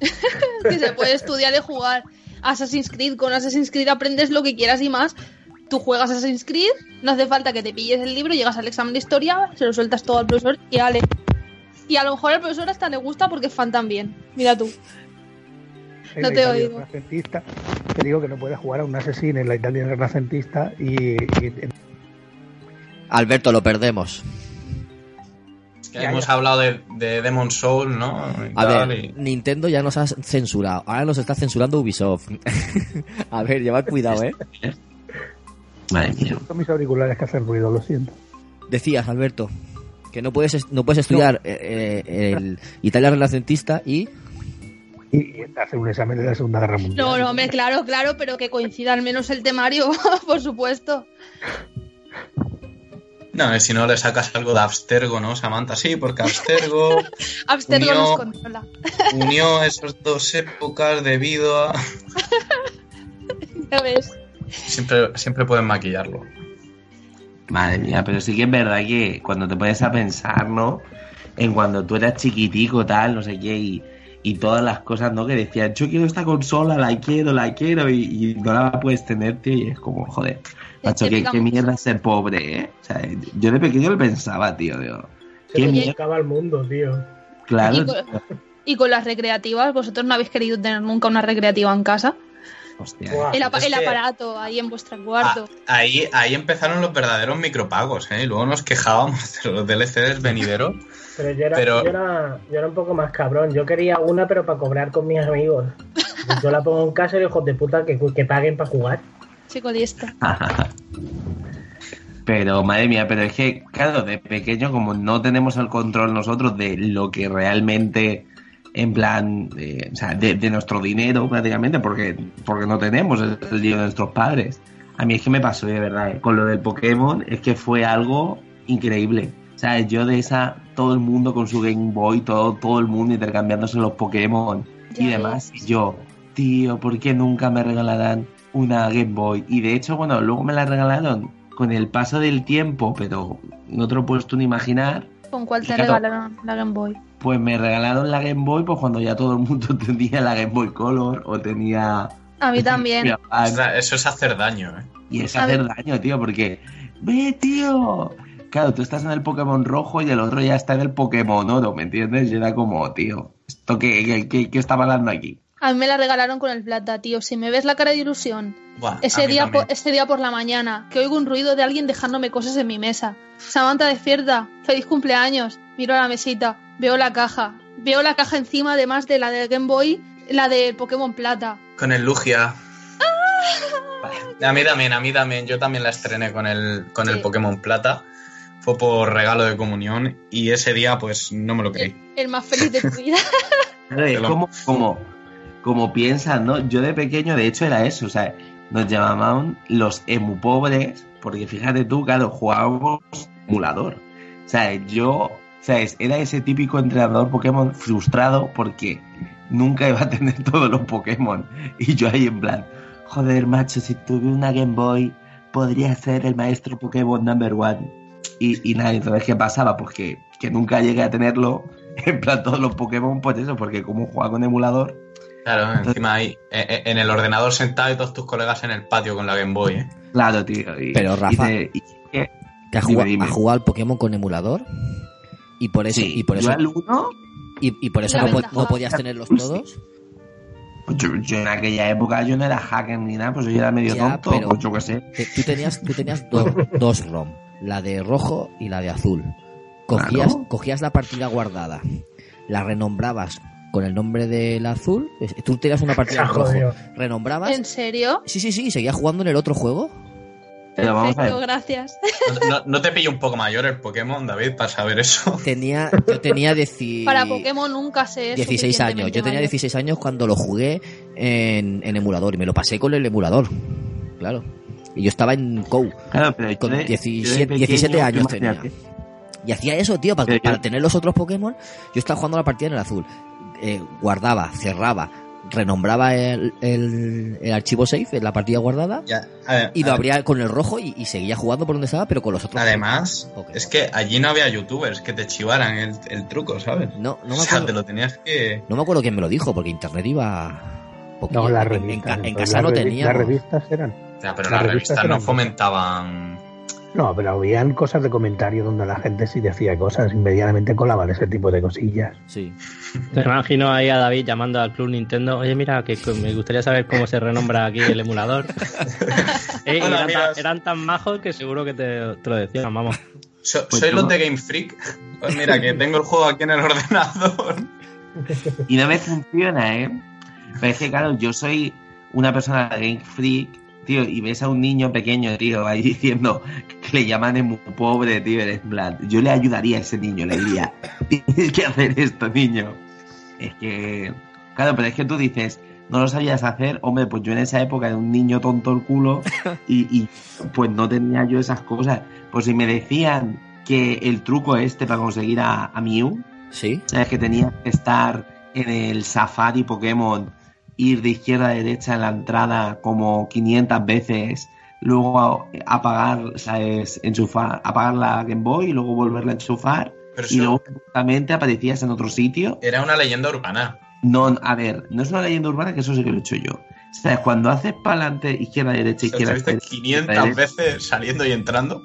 que se puede estudiar y jugar Assassin's Creed. Con Assassin's Creed aprendes lo que quieras y más. Tú juegas Assassin's Creed, no hace falta que te pilles el libro, llegas al examen de historia, se lo sueltas todo al profesor y ale. Y a lo mejor al profesor hasta le gusta porque es fan también. Mira tú. En No la te Italia oigo. renacentista, te digo que no puedes jugar a un asesino en la Italia renacentista y, y- Alberto, lo perdemos. Hemos hablado de, de Demon Soul, ¿no? Y A tal, ver, y- Nintendo ya nos ha censurado. Ahora nos está censurando Ubisoft. a ver, llevad cuidado, ¿eh? Madre mía. son mis auriculares que hacen ruido, lo siento. Decías, Alberto, que no puedes, es- no puedes estudiar eh, eh, el Italia renacentista y... Y, hacer un examen de la Segunda Guerra Mundial. No, no, hombre, claro, claro, pero que coincida al menos el temario, por supuesto. No, y si no le sacas algo de Abstergo, ¿no, Samantha? Sí, porque Abstergo Abstergo Unió- nos controla. unió esas dos épocas debido a... Ya ves. Siempre, siempre pueden maquillarlo. Madre mía, pero sí que es verdad que cuando te pones a pensar, ¿no? En cuando tú eras chiquitico, tal, no sé qué, y, y todas las cosas, ¿no? Que decían, yo quiero esta consola, la quiero, la quiero, y, y no la puedes tener, tío, y es como, joder, macho, qué, qué mierda ser pobre, ¿eh? O sea, yo de pequeño lo pensaba, tío, digo, Se qué me mierda, acaba el mundo, tío. claro, Y con, y con las recreativas, ¿vosotros no habéis querido tener nunca una recreativa en casa? Hostia. El, apa- que- aparato ahí en vuestro cuarto. Ah, ahí, ahí empezaron los verdaderos micropagos, ¿eh? Y luego nos quejábamos de los DLCs venideros. Pero yo era, Pero- Yo, era, yo era un poco más cabrón. Yo quería una, pero para cobrar con mis amigos. Yo la pongo en casa y hijos de puta que, que paguen para jugar. Chico listo. Pero, madre mía, pero es que, claro, de pequeño, como no tenemos el control nosotros de lo que realmente, en plan, eh, o sea, de, de nuestro dinero prácticamente, porque, porque no tenemos el, el dinero de nuestros padres. A mí es que me pasó de verdad, eh, con lo del Pokémon, es que fue algo increíble. O sea, yo de esa, todo el mundo con su Game Boy, todo, todo el mundo intercambiándose los Pokémon y demás. Y yo, tío, ¿por qué nunca me regalarán una Game Boy? Y de hecho, bueno, luego me la regalaron con el paso del tiempo, pero no te lo puedes tú ni imaginar. ¿Con cuál te Claro. regalaron la Game Boy? Pues me regalaron la Game Boy pues cuando ya todo el mundo tenía la Game Boy Color o tenía... A mí también. Eso es hacer daño, ¿eh? Y es A hacer daño, tío, porque... ¡Ve, tío! Claro, tú estás en el Pokémon rojo y el otro ya está en el Pokémon oro, ¿me entiendes? Y era como, tío, ¿esto qué, qué, qué- qué está pasando aquí? A mí me la regalaron con el plata, tío. Si me ves la cara de ilusión, Buah, ese día, por, ese día por la mañana, que oigo un ruido de alguien dejándome cosas en mi mesa. Samantha despierta, feliz cumpleaños. Miro a la mesita, veo la caja. Veo la caja encima, además de la de Game Boy, la de Pokémon Plata. Con el Lugia. A mí también, a mí también. Yo también la estrené con el, con Sí. el Pokémon Plata. Fue por regalo de comunión y ese día pues no me lo creí. El, el más feliz de tu vida. Es Pero- como, piensas, ¿no? Yo de pequeño, de hecho, era eso, o sea, nos llamaban los emu pobres, porque fíjate tú, claro, jugábamos emulador. O sea, yo, ¿sabes? Era ese típico entrenador Pokémon frustrado porque nunca iba a tener todos los Pokémon. Y yo ahí en plan, joder, macho, si tuve una Game Boy, podría ser el maestro Pokémon number one. Y, y nada, entonces, ¿qué pasaba? Pues que, que nunca llegué a tenerlo en plan todos los Pokémon, pues eso, porque como jugaba con emulador, Claro, encima ahí, eh, eh, en el ordenador sentado y todos tus colegas en el patio con la Game Boy, ¿eh? claro, tío. y- Pero, y Rafa, te- y- que- ¿Que has Dime, jugado, dime. has jugado al Pokémon con emulador? Y por eso, sí, y por eso, al uno, y, y por eso no, po- no podías tenerlos todos. pues yo, yo en aquella época yo no era hacker ni nada, pues yo era medio Ya, tonto, pero- pues yo qué sé. Te- tú tenías, tú tenías do- dos ROM, la de rojo y la de azul. Cogías, Claro. cogías la partida guardada, la renombrabas con el nombre del azul. Tú tenías una partida en rojo, renombrabas. ¿En serio? Sí, sí, sí, y seguías jugando en el otro juego. Pero vamos a Perfecto, ver, gracias. ¿No, no- no te pillo un poco mayor el Pokémon, David, para saber eso? Tenía, yo tenía dieci- Para Pokémon nunca sé. 16 años. Yo tenía 16 años cuando lo jugué en, en emulador y me lo pasé con el emulador. Claro. Y yo estaba en COU. claro, pero con yo de 17 pequeño, 17 años tenía. Y hacía eso, tío, para tener los otros Pokémon. Yo estaba jugando la partida en el azul. Eh, guardaba, cerraba, renombraba el, el, el archivo save en la partida guardada Ya, a- y lo abría con el rojo y, y seguía jugando por donde estaba, pero con los otros. Además, es que allí no había youtubers que te chivaran el, el truco, ¿sabes? No, no me o sea, acuerdo. te lo tenías que... No me acuerdo quién me lo dijo, porque internet iba. poquillo. No, las En- en, revistas. en casa no teníamos. Las revistas eran. Ya, pero Las las revistas revistas no eran- fomentaban... No, pero habían cosas de comentario donde la gente sí decía cosas, inmediatamente colaban ese tipo de cosillas. Sí. Te imagino ahí a David llamando al Club Nintendo. Oye, mira, que que me gustaría saber cómo se renombra aquí el emulador. Eh, Hola, eran, tan, amigas. eran tan majos que seguro que te, te lo decían, vamos. So- Pues ¿Sois tú- los de Game Freak? Pues mira, que tengo el juego aquí en el ordenador. Y no me funciona, ¿eh? Pero es que, claro, yo soy una persona de Game Freak, tío, y ves a un niño pequeño, tío, ahí diciendo que le llaman emu pobre, tío, eres plan, yo le ayudaría a ese niño, le diría, tienes que hacer esto, niño. Es que, claro, pero es que tú dices, no lo sabías hacer, hombre, pues yo en esa época era un niño tonto el culo y, y, pues no tenía yo esas cosas. Pues si me decían que el truco este para conseguir a, a Mew, Sí. sabes que tenía que estar en el Safari Pokémon, ir de izquierda a derecha en la entrada como 500 veces, luego a- apagar, ¿sabes? Enchufar, apagar la Game Boy y luego volverla a enchufar. Pero Y luego justamente aparecías en otro sitio. era una leyenda urbana. No, a ver, no es una leyenda urbana que eso sí que lo he hecho yo. O sea, cuando haces para adelante, izquierda, derecha, O sea, izquierda, estuviste derecha, 500 derecha, veces saliendo y entrando.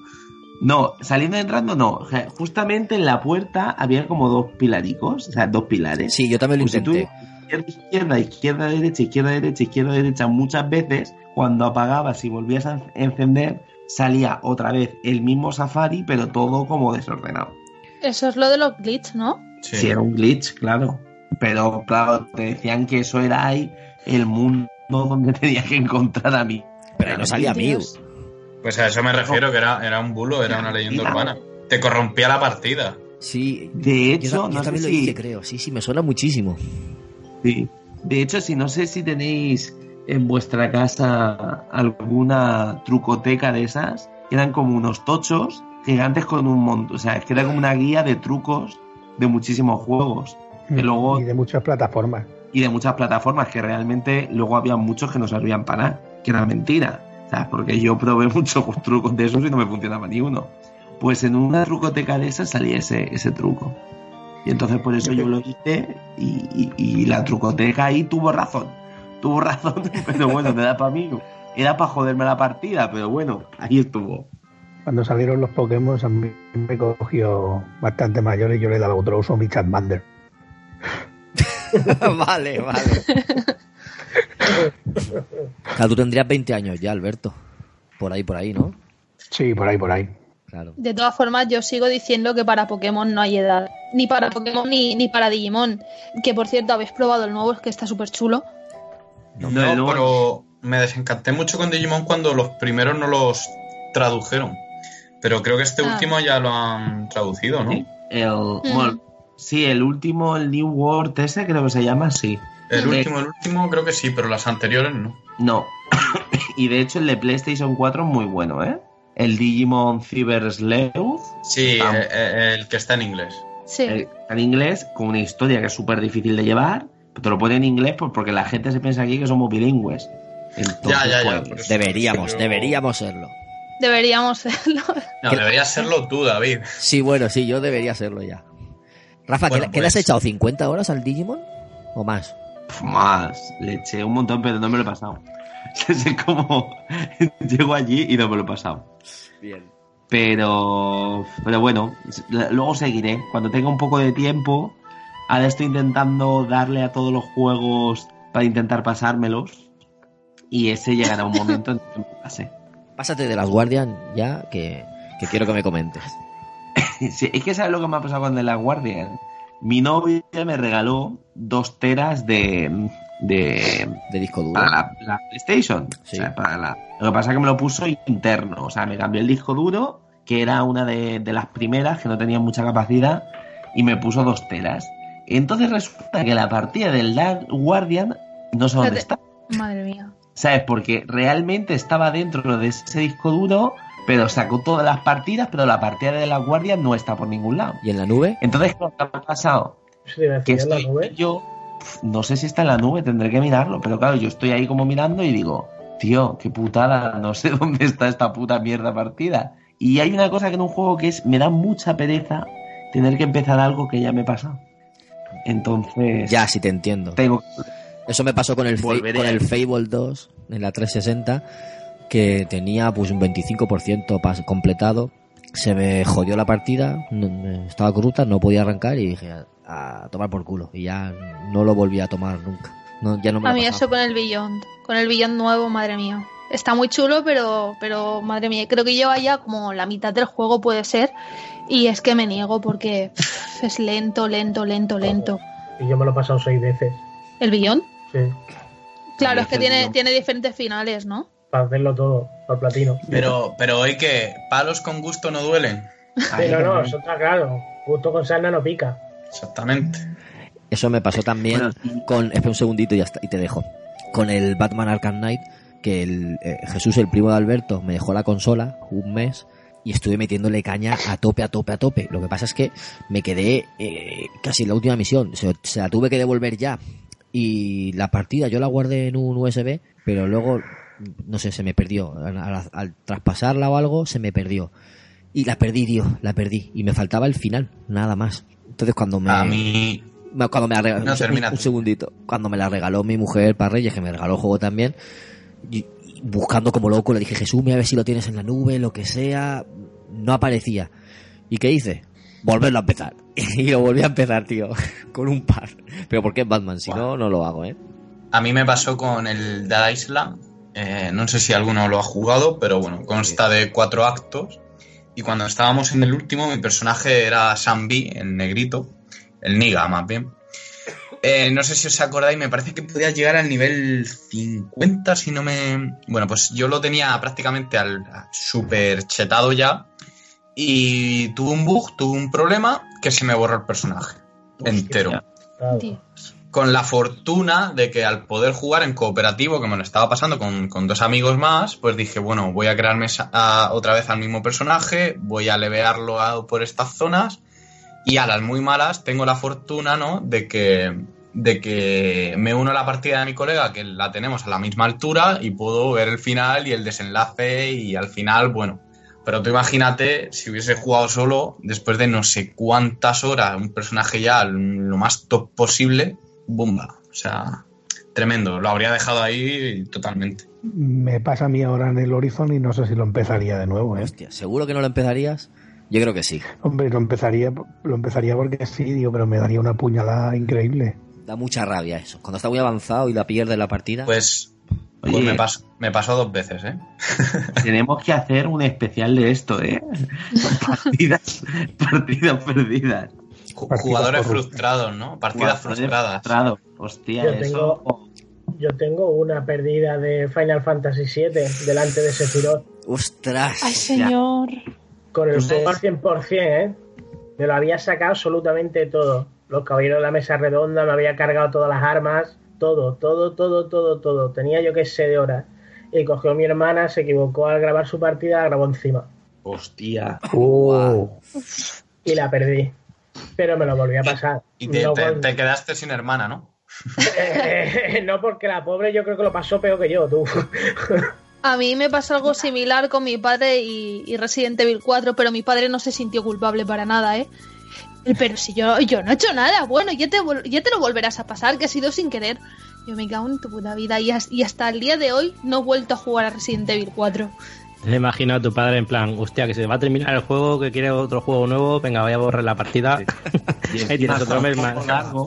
No, saliendo y entrando no. O sea, justamente en la puerta había como dos pilaricos, o sea, dos pilares. Sí, yo también lo Pues si tú intenté. Izquierda, izquierda, izquierda, derecha, izquierda, derecha, izquierda, derecha muchas veces, cuando apagabas y volvías a en- encender, salía otra vez el mismo Safari, pero todo como desordenado. Eso es lo de los glitch, ¿no? Sí, era un glitch, claro. Pero claro, te decían que eso era ahí el mundo donde tenías que encontrar a mí. Pero no salía Mew. Pues a eso me refiero, que era, era un bulo, era una leyenda urbana. Te corrompía la partida. Sí. De hecho, yo no sé también lo si- hice, creo. Sí, sí, me suena muchísimo. Sí. De hecho, si no sé si tenéis en vuestra casa alguna trucoteca de esas, eran como unos tochos gigantes con un montón. O sea, es que era como una guía de trucos de muchísimos juegos. Que luego, Y de muchas plataformas. y de muchas plataformas que realmente luego había muchos que no servían para nada, que era mentira. ¿sabes? Porque yo probé muchos trucos de esos y no me funcionaba ni uno. Pues en una trucoteca de esas salía ese, ese truco. Y entonces por eso yo lo hice y, y- y la trucoteca ahí tuvo razón. Tuvo razón, pero bueno, no era para mí. Era para joderme la partida, pero bueno, ahí estuvo. Cuando salieron los Pokémon, a mí me cogió bastante mayor y yo le daba otro uso a mi Charmander. vale, vale. Claro, tú tendrías 20 años ya, Alberto. Por ahí, por ahí, ¿no? Sí, por ahí, por ahí. Claro. De todas formas, yo sigo diciendo que para Pokémon no hay edad. Ni para Pokémon ni, ni para Digimon. Que por cierto, habéis probado el nuevo, es que está súper chulo. No, No, no. pero me desencanté mucho con Digimon cuando los primeros no los tradujeron. Pero creo que este Ah. último ya lo han traducido, ¿no? Sí, El, Mm. bueno, sí, el último, el New World ese creo que se llama así. El último, el último creo que sí, pero las anteriores no. No. y de hecho el de PlayStation 4 es muy bueno, ¿eh? El Digimon Cyber Sleuth Sí, Ah. eh, eh, el que está en inglés. Sí. eh, está en inglés con una historia que es súper difícil de llevar. Pero te lo pone en inglés pues, porque la gente se piensa aquí que somos bilingües. Entonces, Ya, ya, ya, pues, por eso. Deberíamos, Yo- deberíamos serlo. Deberíamos serlo. No, ¿Qué- deberías serlo tú, David. Sí, bueno, sí, yo debería serlo ya. Rafa, ¿qué, le- qué le has pues- echado? ¿50 horas al Digimon? ¿O más? más. Le eché un montón, pero no me lo he pasado. Es como llego allí y no me lo he pasado. Bien. Pero, pero bueno, luego seguiré. Cuando tenga un poco de tiempo, ahora estoy intentando darle a todos los juegos para intentar pasármelos. Y ese llegará un momento en que me pase. Pásate de las Guardian ya, que, que quiero que me comentes. Sí, es que sabes lo que me ha pasado con The Last Guardian. Mi novia me regaló dos teras de, de De disco duro. para la, la PlayStation. Sí. O sea, para la- lo que pasa es que me lo puso interno. O sea, me cambió el disco duro, que era una de, de las primeras, que no tenía mucha capacidad, y me puso dos teras. Entonces resulta que la partida del Last Guardian no sé dónde está. Madre mía. ¿Sabes? Porque realmente estaba dentro de ese disco duro, pero sacó todas las partidas, pero la partida de la guardia no está por ningún lado. ¿Y en la nube? Entonces, ¿qué ha pasado? Que en la estoy nube. yo, no sé si está en la nube, tendré que mirarlo, pero claro, yo estoy ahí como mirando y digo, tío, qué putada, no sé dónde está esta puta mierda partida. Y hay una cosa que en un juego que es, me da mucha pereza tener que empezar algo que ya me he pasado. Entonces, Ya, sí te entiendo. tengo Eso me pasó con el, Volveré con el Fable 2 en la 360, que tenía pues un 25% pas- completado. Se me jodió la partida, estaba cruta, no podía arrancar y dije a, tomar por culo. Y ya no lo volví a tomar nunca. No, ya no me A mí eso con el Beyond. Con el Beyond nuevo, madre mía. Está muy chulo, pero, pero madre mía, creo que lleva ya como la mitad del juego puede ser. Y es que me niego porque pff, es lento, lento, lento, lento. Y yo me lo he pasado seis veces. ¿El Beyond? Sí. Claro, Sí, es que tiene, tiene diferentes finales, ¿no? Para hacerlo todo, al platino. Pero, pero hoy que palos con gusto no duelen. No, no, eso está claro. Justo con sarna no pica. Exactamente. Eso me pasó también Bueno, con... Espera un segundito y, ya está, y te dejo. con el Batman Arkham Knight, que el, eh, Jesús, el primo de Alberto, me dejó la consola un mes y estuve metiéndole caña a tope, a tope, a tope. Lo que pasa es que me quedé eh, casi en la última misión. Se, se la tuve que devolver ya. Y la partida yo la guardé en un USB, pero luego, no sé, se me perdió. Al, al- al traspasarla o algo, se me perdió. Y la perdí, tío, la perdí. Y me faltaba el final, nada más. Entonces cuando me... A mí, Cuando me la regaló, No, un, segundito. Cuando me la regaló mi mujer para Reyes, que me regaló el juego también, y- y buscando como loco, le dije, Jesús, mira a ver si lo tienes en la nube, lo que sea. No aparecía. ¿Y qué hice? Volverlo a empezar. Y lo volví a empezar, tío. Con un par. Pero porque es Batman, si no, no lo hago, ¿eh? a mí me pasó con el Dead Island. eh, no sé si alguno lo ha jugado, pero bueno, consta de cuatro actos. Y cuando estábamos en el último, mi personaje era Sam B, el negrito, el Niga más bien. Eh, no sé si os acordáis, me parece que podía llegar al nivel 50, si no me... Bueno, pues yo lo tenía prácticamente al super chetado ya. Y tuve un bug, tuve un problema que se me borró el personaje entero Tío. Con la fortuna de que al poder jugar en cooperativo, que me lo estaba pasando con, con dos amigos más, pues dije, bueno, voy a crearme otra vez al mismo personaje, voy a levearlo a- por estas zonas y a las muy malas tengo la fortuna, ¿no? De que, de que me uno a la partida de mi colega, que la tenemos a la misma altura y puedo ver el final y el desenlace y al final, bueno. Pero tú imagínate si hubiese jugado solo, después de no sé cuántas horas, un personaje ya lo más top posible, bomba. O sea, tremendo. Lo habría dejado ahí totalmente. Me pasa a mí ahora en el Horizon y no sé si lo empezaría de nuevo, ¿eh? Hostia, ¿seguro que no lo empezarías? Yo creo que sí. Hombre, lo empezaría, lo empezaría porque sí, digo, pero me daría una puñalada increíble. Da mucha rabia eso. Cuando está muy avanzado y la pierde la partida. Pues, pues Oye. me, pasó, me pasó dos veces, ¿eh? Tenemos que hacer un especial de esto, ¿eh? partidas, partidas perdidas. Jugadores frustrados, ¿no? Partidas frustradas. frustrados. Hostia, Yo eso. tengo- Yo tengo una perdida de Final Fantasy VII delante de Sephiroth ¡Ostras! Ay, señor. con el Pues juego al es- 100%, ¿eh? Me lo había sacado absolutamente todo. Los caballeros de la mesa redonda, me había cargado todas las armas, todo, todo, todo, todo, todo. Tenía yo que sé de horas. Y cogió mi hermana, se equivocó al grabar su partida, la grabó encima. Hostia. Oh, Y la perdí. Pero me lo volví a pasar. Y te, no, te- con- te quedaste sin hermana, ¿no? no porque la pobre yo creo que lo pasó peor que yo, tú. A mí me pasó algo similar con mi padre y, y Resident Evil 4, pero mi padre no se sintió culpable para nada, ¿eh? Pero si yo, yo no he hecho nada, bueno, ya te, ya te lo volverás a pasar, que ha sido sin querer. Yo me cago en tu puta vida y, y hasta el día de hoy no he vuelto a jugar a Resident Evil 4. Le imagino a tu padre en plan, hostia, que se va a terminar el juego, que quiere otro juego nuevo, venga, voy a borrar la partida. Ahí tienes otro mes más.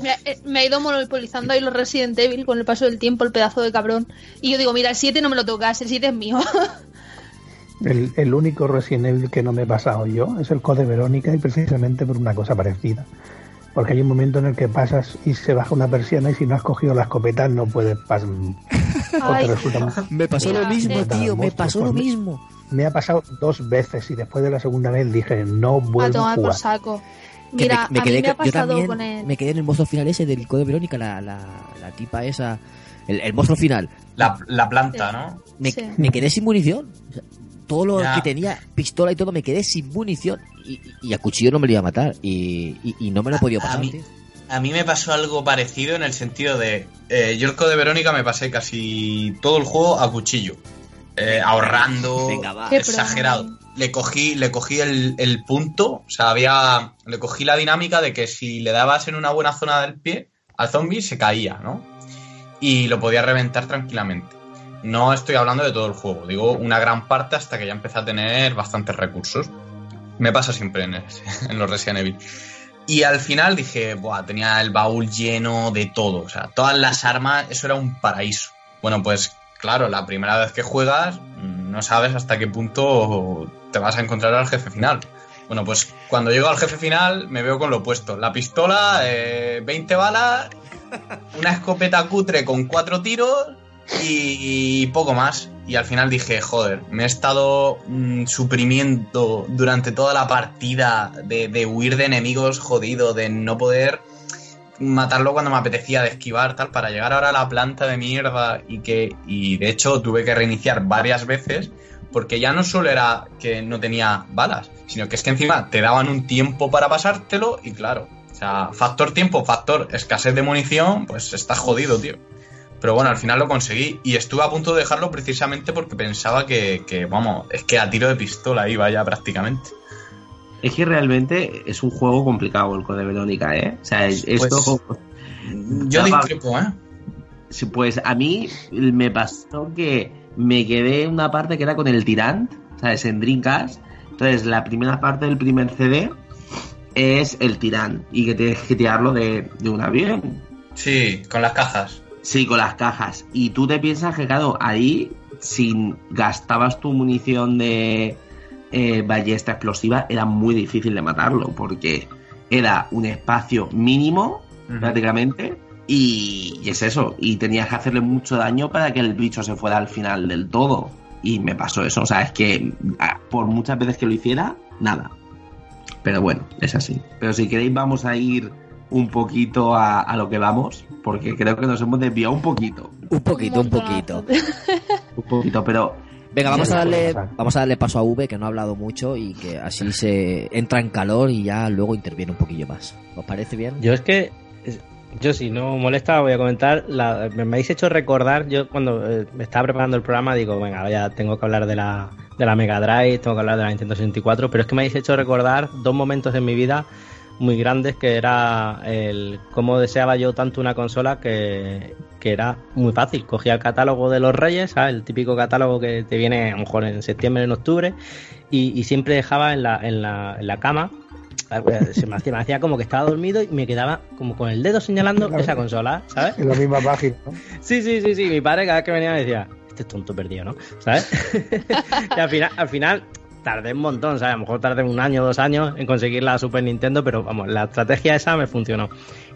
Me, eh, me ha ido monopolizando ahí los Resident Evil con el paso del tiempo, el pedazo de cabrón. Y yo digo, mira, el 7 no me lo tocas, el 7 es mío. el, el único Resident Evil que no me he pasado yo es el Code Verónica y precisamente por una cosa parecida. Porque hay un momento en el que pasas y se baja una persiana y si no has cogido la escopeta no puedes pasar. Ay, Me pasó Mira, lo mismo, tío. Me pasó lo Pues me- mismo. Me ha pasado dos veces y después de la segunda vez dije no vuelvo a tomar por jugar. saco. Que Mira, me, me a quedé, mí me ha yo pasado también con el... me quedé en el monstruo final ese del Code Verónica, la, la, la tipa esa, el, el monstruo final. La, la planta, ¿no? Me, Sí. me quedé sin munición. O sea, todo lo Ya. que tenía, pistola y todo, me quedé sin munición. Y, y- y a cuchillo no me lo iba a matar. Y, y- y no me lo he podido A pasar. mí- tío. A mí me pasó algo parecido en el sentido de. Eh, yo el Code Verónica me pasé casi todo el juego a cuchillo. Eh, ahorrando. Venga, va. Qué exagerado. Le cogí, le cogí el, el punto. O sea, había. Le cogí la dinámica de que si le dabas en una buena zona del pie al zombie se caía, ¿no? Y lo podía reventar tranquilamente. No estoy hablando de todo el juego, digo una gran parte hasta que ya empecé a tener bastantes recursos. Me pasa siempre en, ese- en los Resident Evil. Y al final dije, Buah, tenía el baúl lleno de todo. O sea, todas las armas, eso era un paraíso. Bueno, pues claro, la primera vez que juegas, no sabes hasta qué punto te vas a encontrar al jefe final. Bueno, pues cuando llego al jefe final me veo con lo opuesto. La pistola, eh, 20 balas, una escopeta cutre con cuatro tiros y, poco más. Y al final dije, joder, me he estado mm, suprimiendo durante toda la partida de, de huir de enemigos jodido, de no poder matarlo cuando me apetecía de esquivar, tal, para llegar ahora a la planta de mierda y que. Y de hecho tuve que reiniciar varias veces. Porque ya no solo era que no tenía balas, sino que es que encima te daban un tiempo para pasártelo y claro, o sea, factor tiempo, factor escasez de munición, pues estás jodido, tío. Pero bueno, al final lo conseguí y estuve a punto de dejarlo precisamente porque pensaba que, que, vamos, es que a tiro de pistola iba ya prácticamente. Es que realmente es un juego complicado el Code Verónica, ¿eh? O sea, esto... Pues, yo discrepo, ¿eh? Pues a mí me pasó que me quedé en una parte que era con el Tirant, ¿sabes? En Dreamcast. Entonces, la primera parte del primer CD es el Tirant y que tienes que tirarlo de, de un avión. Sí, con las cajas. Sí, con las cajas. Y tú te piensas que, claro, ahí, si gastabas tu munición de eh, ballesta explosiva, era muy difícil de matarlo, porque era un espacio mínimo, prácticamente, y, es eso. Y tenías que hacerle mucho daño para que el bicho se fuera al final del todo. Y me pasó eso. O sea, es que por muchas veces que lo hiciera, nada. Pero bueno, es así. Pero si queréis, vamos a ir un poquito a, lo que vamos, porque creo que nos hemos desviado un poquito. Un poquito, un poquito. un poquito, pero... Venga, vamos a darle, vamos a darle paso a V, que no ha hablado mucho y que así se entra en calor y ya luego interviene un poquillo más. ¿Os parece bien? Yo es que yo si no molesta voy a comentar, la, me, habéis hecho recordar, yo cuando eh, me estaba preparando el programa digo, venga, ya tengo que hablar de la, de la Mega Drive, tengo que hablar de la Nintendo 64, pero es que me habéis hecho recordar dos momentos en mi vida muy grandes que era el cómo deseaba yo tanto una consola que, era muy fácil. Cogía el catálogo de los Reyes, el típico catálogo que te viene a lo mejor en septiembre, en octubre, y, siempre dejaba en la, en la, en la cama. Se me, hacía, me hacía como que estaba dormido y me quedaba como con el dedo señalando esa consola, ¿sabes? En la misma página, Sí, sí, sí, sí. Mi padre cada vez que venía me decía, este es tonto perdido, ¿no? ¿Sabes? y al final, al final tardé un montón, ¿sabes? A lo mejor tardé un año o dos años en conseguir la Super Nintendo, pero vamos, la estrategia esa me funcionó.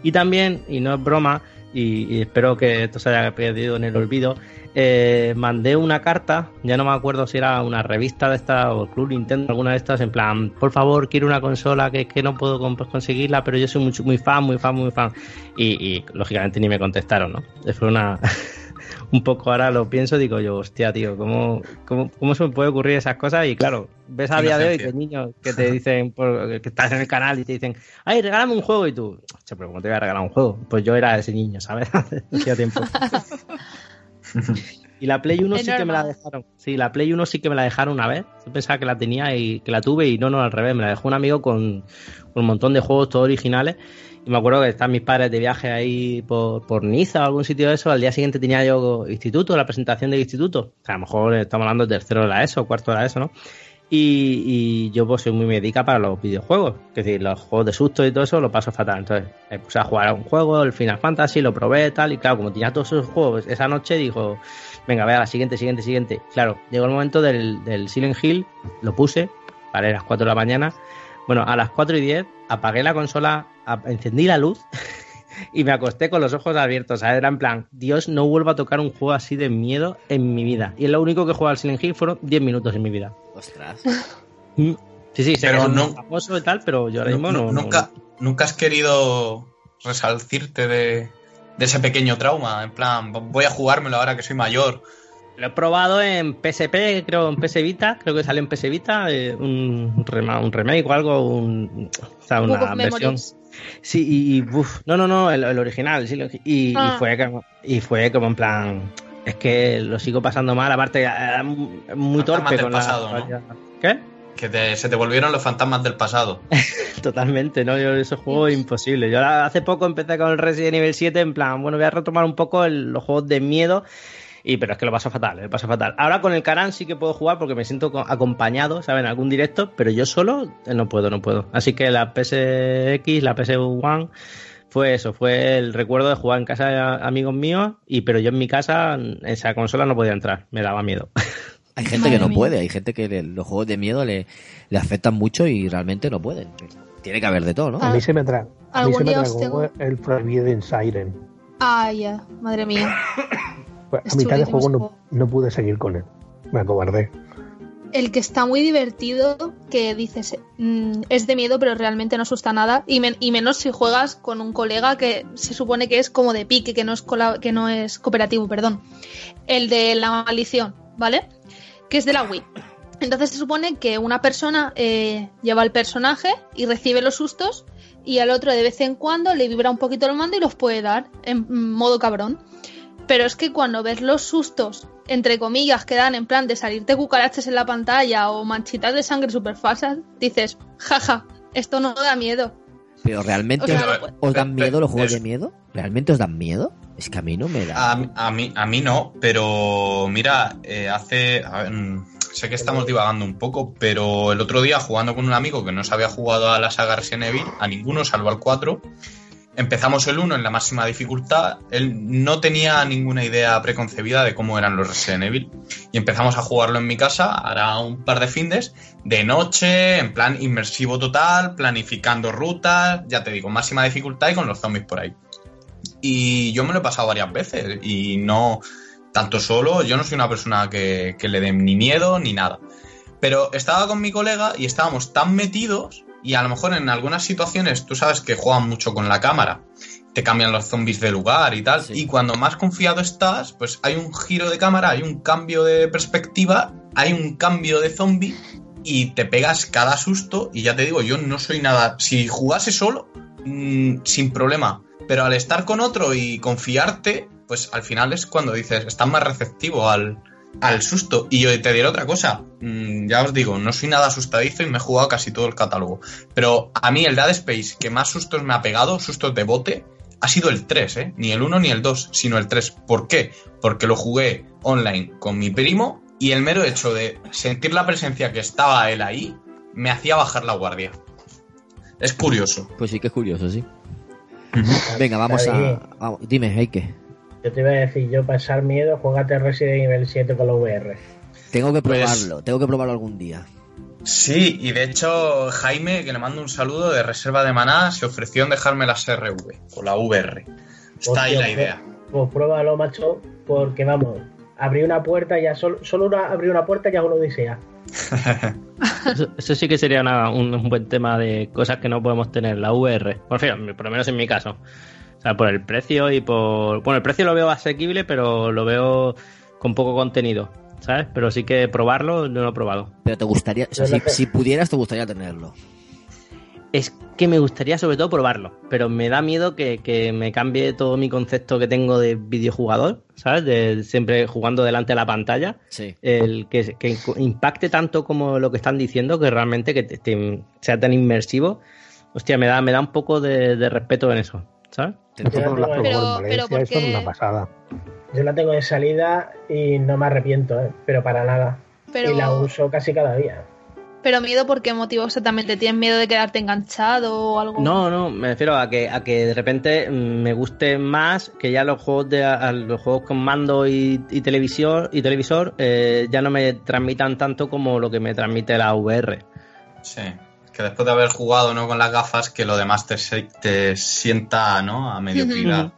Y también, y no es broma, y, espero que esto se haya perdido en el olvido, eh, mandé una carta, ya no me acuerdo si era una revista de esta o Club Nintendo, alguna de estas, en plan, por favor, quiero una consola que, que no puedo conseguirla, pero yo soy muy, muy fan, muy fan, muy fan. Y, y lógicamente ni me contestaron, ¿no? Fue una... un poco ahora lo pienso, digo yo, hostia, tío, ¿cómo, cómo, cómo se me puede ocurrir esas cosas? Y claro, ves a día de hoy que niños que te dicen, que estás en el canal y te dicen, ay, regálame un juego y tú, pero ¿cómo te voy a regalar un juego? Pues yo era ese niño, ¿sabes? Hacía tiempo. Y la Play 1 sí que me la dejaron. Sí, la Play 1 sí que me la dejaron una vez. Yo pensaba que la tenía y que la tuve y no, no, al revés. Me la dejó un amigo con, con un montón de juegos todos originales y me acuerdo que están mis padres de viaje ahí por, por Niza o algún sitio de eso. Al día siguiente tenía yo instituto, la presentación del instituto. a lo mejor estamos hablando de tercero de la ESO, cuarto de la ESO, ¿no? Y, yo pues soy muy médica para los videojuegos. Es decir, los juegos de susto y todo eso lo paso fatal. Entonces me puse a jugar a un juego, el Final Fantasy, lo probé tal. Y claro, como tenía todos esos juegos, esa noche dijo, venga, vea, la siguiente, siguiente, siguiente. Claro, llegó el momento del, del Silent Hill, lo puse, para las 4 de la mañana. Bueno, a las 4 y 10 apagué la consola, encendí la luz y me acosté con los ojos abiertos. Era en plan, Dios, no vuelvo a tocar un juego así de miedo en mi vida. Y lo único que jugué al Silent Hill fueron 10 minutos en mi vida. Ostras. Mm. Sí, sí, pero no, famoso y tal, pero yo ahora mismo no, nunca, nunca has querido resalcirte de, de ese pequeño trauma. En plan, voy a jugármelo ahora que soy mayor. Lo he probado en PSP, creo en PS Vita, creo que salió en PS Vita, eh, un, un remake o algo, un, o sea, una versión. Sí, y, no, no, no, el, original, sí, y, ah. fue como, y fue como en plan, es que lo sigo pasando mal, aparte era muy torpe con pasado, la... ¿Qué? Que se te volvieron los fantasmas del pasado. Totalmente, ¿no? Yo ese juego es imposible. Yo hace poco empecé con el Resident Evil 7 en plan, bueno, voy a retomar un poco los juegos de miedo y pero es que lo paso fatal, lo paso fatal. Ahora con el Caran sí que puedo jugar porque me siento acompañado, ¿saben? En algún directo, pero yo solo eh, no puedo, no puedo. Así que la PSX, la PS1 fue eso, fue el recuerdo de jugar en casa de amigos míos, y pero yo en mi casa esa consola no podía entrar, me daba miedo. Hay gente que no puede, hay gente que los juegos de miedo le, le afectan mucho y realmente no pueden. Tiene que haber de todo, ¿no? A mí se me trae, a mí se me trae el Forbidden Siren. Ah, ya, madre mía. Pues, a mitad de juego no, pude seguir con él. Me acobardé. el que está muy divertido, que dices, mm, es de miedo, pero realmente no asusta nada. Y, men- y menos si juegas con un colega que se supone que es como de pique, que no es, que no es cooperativo, perdón. El de la maldición, ¿vale? Que es de la Wii. Entonces se supone que una persona eh, lleva el personaje y recibe los sustos y al otro de vez en cuando le vibra un poquito el mando y los puede dar en mm, modo cabrón. Pero es que cuando ves los sustos, entre comillas, que dan en plan de salirte cucarachas en la pantalla o manchitas de sangre super falsas, dices, jaja, esto no da miedo. Pero realmente O sea, os, os dan miedo los juegos es- de miedo? ¿Realmente os dan miedo? Es que a mí no me da. A, a mí, a mí no, pero mira, eh, hace. a ver, mm, sé que estamos divagando un poco, pero el otro día jugando con un amigo que no se había jugado a la saga Resident Evil, a ninguno, salvo al 4, empezamos el 1 en la máxima dificultad. Él no tenía ninguna idea preconcebida de cómo eran los Resident Evil. Y empezamos a jugarlo en mi casa, hará un par de findes, de noche, en plan inmersivo total, planificando rutas, ya te digo, máxima dificultad y con los zombies por ahí. Y yo me lo he pasado varias veces y no tanto solo, yo no soy una persona que, que le dé ni miedo ni nada. Pero estaba con mi colega y estábamos tan metidos y a lo mejor en algunas situaciones tú sabes que juegan mucho con la cámara, te cambian los zombies de lugar y tal, Sí. y cuando más confiado estás, pues hay un giro de cámara, hay un cambio de perspectiva, hay un cambio de zombie y te pegas cada susto y ya te digo, yo no soy nada, si jugase solo, mm, sin problema, pero al estar con otro y confiarte, pues al final es cuando dices, estás más receptivo al, al susto. Y yo te diré otra cosa, mm, ya os digo, no soy nada asustadizo y me he jugado casi todo el catálogo, pero a mí el Dead Space que más sustos me ha pegado, sustos de bote, ha sido el 3, ¿eh? Ni el 1 ni el 2, sino el 3. ¿Por qué? Porque lo jugué online con mi primo y el mero hecho de sentir la presencia que estaba él ahí me hacía bajar la guardia. Es curioso. Pues sí que es curioso, sí. Venga, vamos a. vamos, dime, Heike. Yo te iba a decir, yo pasar miedo, juegate Resident Evil 7 con la VR. Tengo que Pues- probarlo, tengo que probarlo algún día. Sí, y de hecho Jaime, que le mando un saludo de Reserva de Maná, se ofreció en dejarme la SRV o la VR. Está ahí la idea. Pues pruébalo, macho, porque vamos, abrí una puerta ya, solo, solo una, abrí una puerta ya es una odisea. Eso, eso sí que sería una- un, un buen tema de cosas que no podemos tener, la VR. Por, fin, por lo menos en mi caso. O sea, por el precio y por... Bueno, el precio lo veo asequible, pero lo veo con poco contenido, ¿sabes? Pero sí que probarlo no lo he probado. Pero te gustaría, o sea, si, pudieras, te gustaría tenerlo. Es que me gustaría sobre todo probarlo, pero me da miedo que, que me cambie todo mi concepto que tengo de videojugador, ¿sabes? De siempre jugando delante de la pantalla. Sí. el que, que impacte tanto como lo que están diciendo, que realmente que te- te- sea tan inmersivo, hostia, me da, me da un poco de, de respeto en eso, ¿sabes? Nosotros la Pero- probamos en pero Valencia, esto es porque- una pasada. Yo la tengo de salida y no me arrepiento, ¿eh? pero para nada. Pero, Y la uso casi cada día. pero miedo, ¿por qué motivo exactamente? ¿Tienes miedo de quedarte enganchado o algo? No, no, me refiero a que, a que de repente mm, me guste más que ya los juegos de a- los juegos con mando y, y televisión y televisor eh, ya no me transmitan tanto como lo que me transmite la VR. Sí. Que después de haber jugado ¿no? con las gafas, que lo demás te, se- te sienta ¿no? a mediocridad.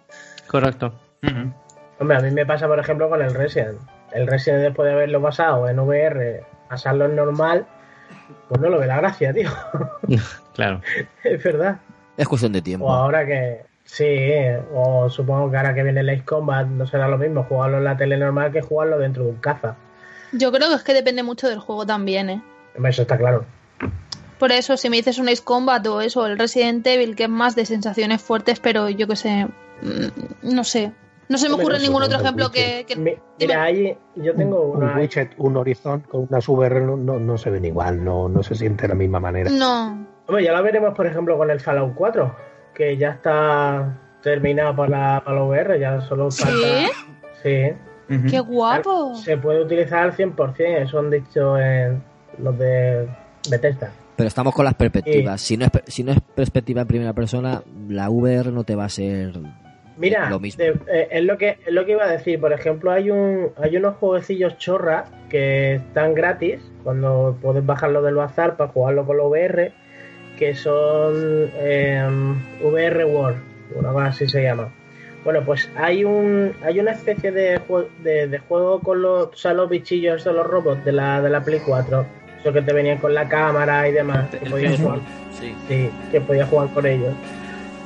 Correcto. Ujú. Hombre, a mí me pasa, por ejemplo, con el Resident. El Resident, después de haberlo pasado en VR, pasarlo en normal, pues no lo ve la gracia, tío. Claro. es verdad. Es cuestión de O tiempo. ahora que. Sí, o supongo que ahora que viene el Ace Combat no será lo mismo jugarlo en la tele normal que jugarlo dentro de un caza. Yo creo que es que depende mucho del juego también, ¿eh? Eso está claro. Por eso, si me dices un Ace Combat o eso, el Resident Evil, que es más de sensaciones fuertes, pero yo que sé, mm, no sé. No se me ocurre ningún otro un ejemplo que... Que- Mi- Mira, ahí yo tengo Un una. widget, un Horizon con unas VR no, no, no se ven igual, no, no se siente de la misma manera. No. Hombre, ya la veremos, por ejemplo, con el Fallout 4, que ya está terminado para la, para la VR, ya solo falta. Sí. Ujú. ¡Qué guapo! Se puede utilizar al 100%, eso han dicho en los de Bethesda. Pero estamos con las perspectivas. Si, no es, si no es perspectiva en primera persona, la VR no te va a ser Mira, lo mismo. de- eh, es, lo que, es lo que iba a decir. Por ejemplo, hay un hay unos jueguecillos chorra que están gratis cuando puedes bajarlo del bazar para jugarlo con la VR, que son eh, VR World, una cosa así se llama. Bueno, pues hay un hay una especie de, jue- de, de juego con los, o sea, los bichillos de los robots de la, de la Play 4. Eso que te venían con la cámara y demás. Que podías jugar, Sí. sí, que podías jugar con ellos.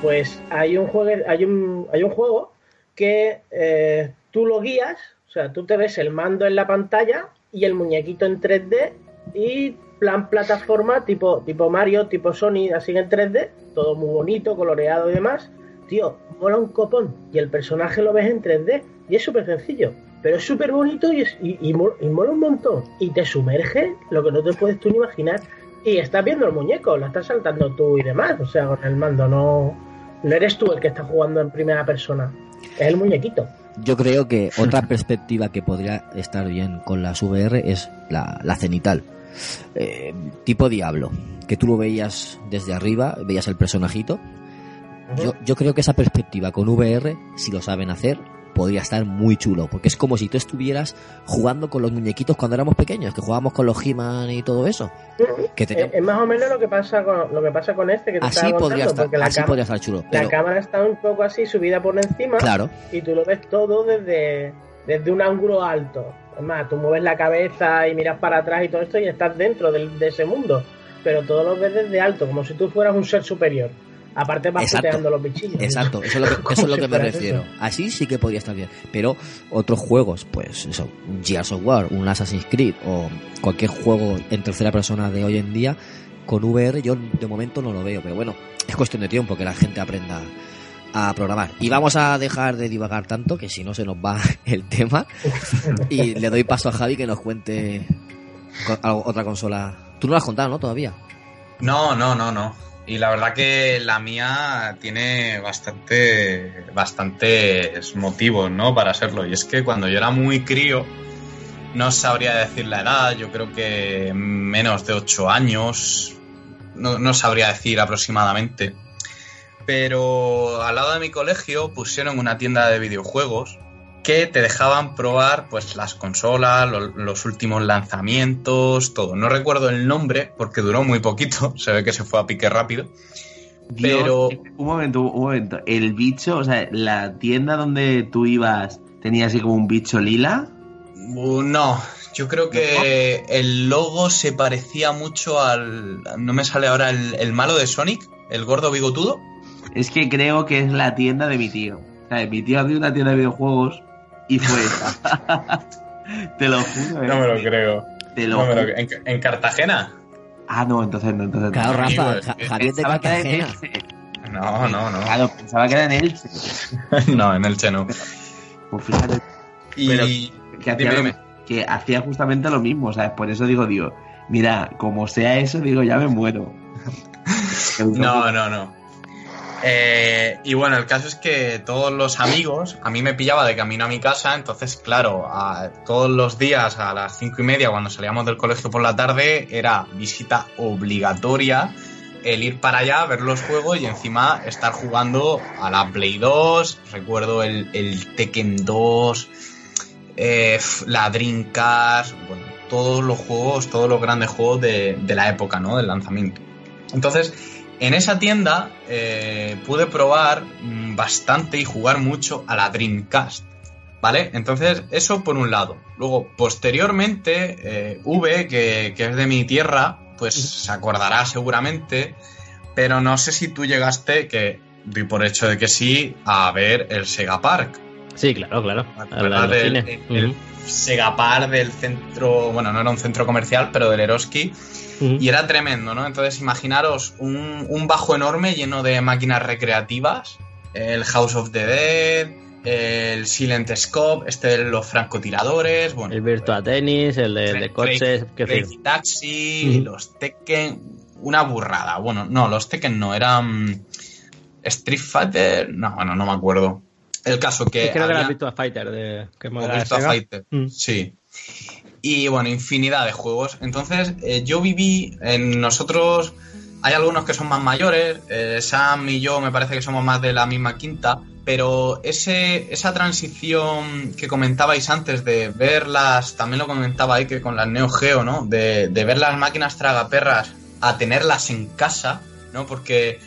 Pues hay un juego, hay un, hay un juego que eh, tú lo guías, o sea, tú te ves el mando en la pantalla y el muñequito en 3D y plan plataforma tipo, tipo Mario, tipo Sony, así en 3D, todo muy bonito, coloreado y demás. Tío, mola un copón y el personaje lo ves en 3D y es súper sencillo, pero es súper bonito y, es- y, y mo- y mola un montón. Y te sumerge lo que no te puedes tú ni imaginar. Y estás viendo el muñeco, lo estás saltando tú y demás, o sea, con el mando, no, no eres tú el que está jugando en primera persona, es el muñequito. Yo creo que otra perspectiva que podría estar bien con las VR es la, la cenital. Eh, tipo Diablo, que tú lo veías desde arriba, veías el personajito. Yo, yo creo que esa perspectiva con VR, si lo saben hacer, podría estar muy chulo, porque es como si tú estuvieras jugando con los muñequitos cuando éramos pequeños, que jugábamos con los He-Man y todo eso. Que Es, teníamos- es más o menos lo que pasa con lo que pasa con este que te así podría estar, la, así podría estar chulo. la cámara está un poco así subida por encima claro, y tú lo ves todo desde, desde un ángulo alto. Es más, tú mueves la cabeza y miras para atrás y todo esto y estás dentro del- de ese mundo, pero todo lo ves desde alto, como si tú fueras un ser superior. Aparte vas Exacto. puteando los bichillos. Exacto, eso es lo que, Como eso es lo que me refiero. eso. Así sí que podría estar bien. Pero otros juegos, pues eso, un Gears of War, un Assassin's Creed o cualquier juego en tercera persona de hoy en día, con VR yo de momento no lo veo. Pero bueno, es cuestión de tiempo que la gente aprenda a programar. Y vamos a dejar de divagar tanto, que si no se nos va el tema. Y le doy paso a Javi que nos cuente otra consola. Tú no la has contado, ¿no? Todavía. No, no, no, no. Y la verdad que la mía tiene bastante, bastantes motivos, ¿no? Para serlo. Y es que cuando yo era muy crío, no sabría decir la edad, yo creo que menos de 8 años, no, no sabría decir aproximadamente. Pero al lado de mi colegio pusieron una tienda de videojuegos que te dejaban probar pues las consolas, lo- los últimos lanzamientos, todo. No recuerdo el nombre porque duró muy poquito, se ve que se fue a pique rápido. Dios, Pero un momento, un momento. El bicho, o sea, la tienda donde tú ibas tenía así como un bicho lila. uh, no, yo creo que el logo se parecía mucho al... No me sale ahora el, el malo de Sonic, el gordo bigotudo. Es que creo que es la tienda de mi tío. O sea, mi tío abrió una tienda de videojuegos y fue esa. Te lo juro. eh. No me lo creo. Te lo No me lo juro. creo. ¿En, en Cartagena? Ah, no, entonces no, entonces no. Claro, Rafa, Amigo, Ja- Javier de Cartagena. Elche. No, no, no. Claro, pensaba que era en Elche. No, en el Cheno. Pues fíjate Y... Pero- que hacía, Dime, lo- dime. que hacía justamente lo mismo, ¿sabes? Por eso digo, digo, mira, como sea eso, digo, ya me muero. No, no, no. Eh, y bueno, el caso es que todos los amigos, a mí me pillaba de camino a mi casa, entonces, claro, todos los días a las cinco y media, cuando salíamos del colegio por la tarde, era visita obligatoria el ir para allá, ver los juegos y encima estar jugando a la Play 2. Recuerdo el, Tekken 2, eh, la Dreamcast, bueno, todos los juegos, todos los grandes juegos de, de la época, ¿no? Del lanzamiento. Entonces, en esa tienda eh, pude probar mm, bastante y jugar mucho a la Dreamcast. ¿Vale? Entonces, eso por un lado. Luego, posteriormente, eh, V, que, que es de mi tierra, pues se acordará seguramente, pero no sé si tú llegaste, que doy por hecho de que sí, a ver el Sega Park. Sí, claro, claro. ¿Te A la de acuerdas los del cines. el- el Ujú, Sega Park del centro, bueno, no era un centro comercial, pero del Eroski, y era tremendo, ¿no? Entonces imaginaros un, un bajo enorme lleno de máquinas recreativas, el House of the Dead, el Silent Scope, este de los francotiradores, bueno, El Virtua Tennis, el de, coches. que Taxi, los Tekken, una burrada. Bueno, no, los Tekken no, eran Street Fighter, no, bueno, no me acuerdo. El caso que... Creo que era Virtua Fighter de que Virtua. Fighter, Mm. sí. Y bueno, infinidad de juegos. Entonces, eh, yo viví en nosotros. Hay algunos que son más mayores. eh, Sam y yo me parece que somos más de la misma quinta. Pero ese, esa transición que comentabais antes de verlas, también lo comentaba ahí que con las Neo Geo, ¿no? De, de ver las máquinas tragaperras a tenerlas en casa, ¿no? Porque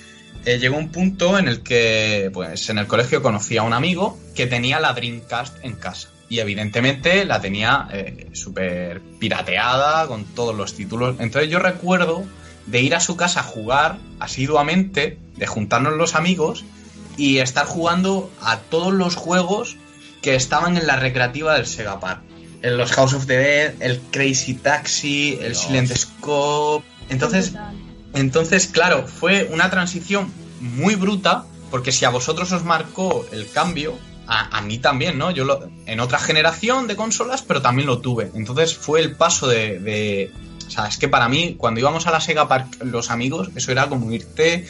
eh, llegó un punto en el que, pues, en el colegio conocí a un amigo que tenía la Dreamcast en casa. Y evidentemente la tenía eh, súper pirateada con todos los títulos. Entonces yo recuerdo de ir a su casa a jugar asiduamente, de juntarnos los amigos y estar jugando a todos los juegos que estaban en la recreativa del Sega Park. En los House of the Dead, el Crazy Taxi, el Silent Scope. Entonces, entonces, claro, fue una transición muy bruta, porque si a vosotros os marcó el cambio, a, a mí también, ¿no? Yo lo, en otra generación de consolas, pero también lo tuve. Entonces fue el paso de, de- O sea, es que para mí, cuando íbamos a la Sega Park los amigos, eso era como irte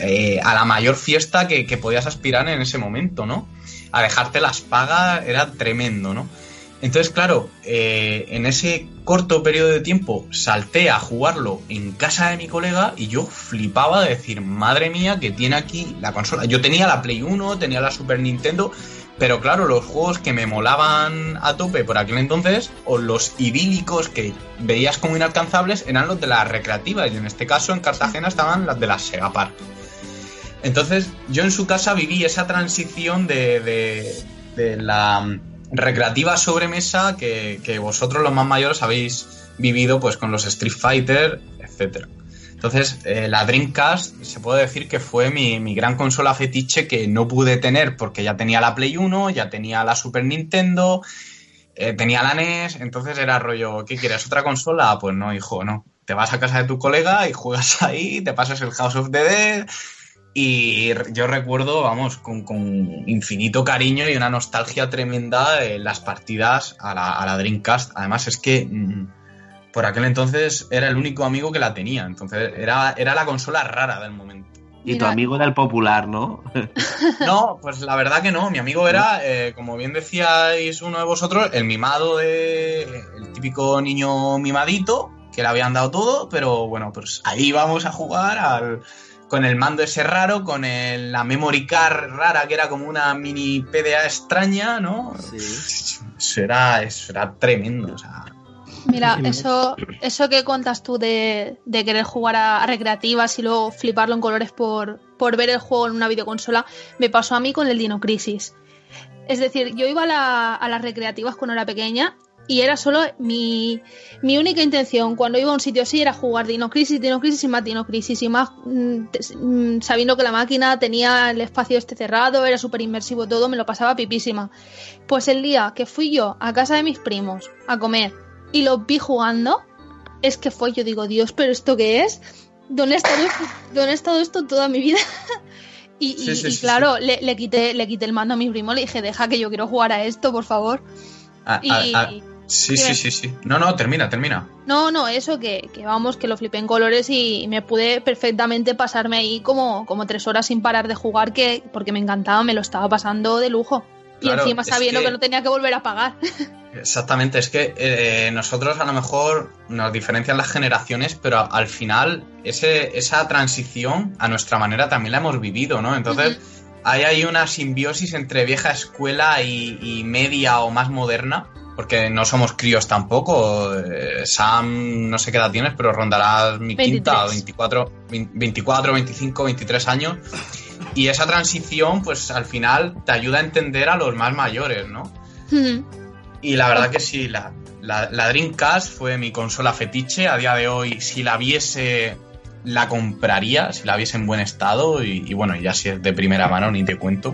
eh, a la mayor fiesta que, que podías aspirar en ese momento, ¿no? A dejarte las pagas era tremendo, ¿no? Entonces, claro, eh, en ese corto periodo de tiempo salté a jugarlo en casa de mi colega y yo flipaba de decir, madre mía, que tiene aquí la consola. Yo tenía la Play 1, tenía la Super Nintendo, pero claro, los juegos que me molaban a tope por aquel entonces, o los idílicos que veías como inalcanzables, eran los de las recreativas. Y en este caso, en Cartagena, estaban las de la Sega Park. Entonces, yo en su casa viví esa transición de, de- la recreativa sobremesa que, que vosotros los más mayores habéis vivido pues con los Street Fighter, etcétera. Entonces, eh, la Dreamcast se puede decir que fue mi, mi gran consola fetiche que no pude tener porque ya tenía la Play 1, ya tenía la Super Nintendo, eh, tenía la NES, entonces era rollo, ¿qué quieres? ¿Otra consola? Pues no, hijo, no. Te vas a casa de tu colega y juegas ahí, te pasas el House of the Dead, y yo recuerdo, vamos, con, con infinito cariño y una nostalgia tremenda eh, las partidas a la, a la Dreamcast. Además, es que mm, por aquel entonces era el único amigo que la tenía. Entonces, era, era la consola rara del momento. Y tu amigo era el popular, ¿no? No, pues la verdad que no. Mi amigo era, eh, como bien decíais uno de vosotros, el mimado de. el típico niño mimadito, que le habían dado todo, pero bueno, pues ahí vamos a jugar al, con el mando ese raro, con el- la memory card rara, que era como una mini PDA extraña, ¿no? Eso era, eso era tremendo, o sea. Mira, eso, eso que contas tú de, de querer jugar a, a recreativas y luego fliparlo en colores por, por ver el juego en una videoconsola, me pasó a mí con el Dino Crisis. Es decir, yo iba a, la- a las recreativas cuando era pequeña y era solo mi, mi única intención cuando iba a un sitio así era jugar Dino Crisis, Dino Crisis y más Dino Crisis y más mm, te- mm, sabiendo que la máquina tenía el espacio este cerrado, era súper inmersivo todo, me lo pasaba pipísima. Pues el día que fui yo a casa de mis primos a comer y los vi jugando, es que fue, yo digo, Dios, pero ¿esto qué es? ¿Dónde ha estado ¿dónde ha estado esto toda mi vida? y, y- Sí, sí, y sí, claro, Le, le quité, le quité el mando a mi primo, le dije, deja que yo quiero jugar a esto, por favor. a- Y- a- a- sí, sí, sí, sí. No, no, termina, termina. No, no, eso que, que vamos, que lo flipé en colores y me pude perfectamente pasarme ahí como, como tres horas sin parar de jugar, que porque me encantaba, me lo estaba pasando de lujo. Claro, y encima es sabiendo que- que... no tenía que volver a pagar. Exactamente, es que eh, nosotros a lo mejor nos diferencian las generaciones, pero al final ese, esa transición a nuestra manera también la hemos vivido, ¿no? Entonces hay ahí una simbiosis entre vieja escuela y, y media o más moderna, porque no somos críos tampoco. eh, Sam, no sé qué edad tienes, pero rondarás mi 23. quinta, 24, 24, 25, 23 años. Y esa transición, pues al final te ayuda a entender a los más mayores, ¿no? Y la verdad que sí, la, la, la Dreamcast fue mi consola fetiche. A día de hoy, si la viese, la compraría, si la viese en buen estado. Y, y bueno, ya si es de primera mano, ni te cuento.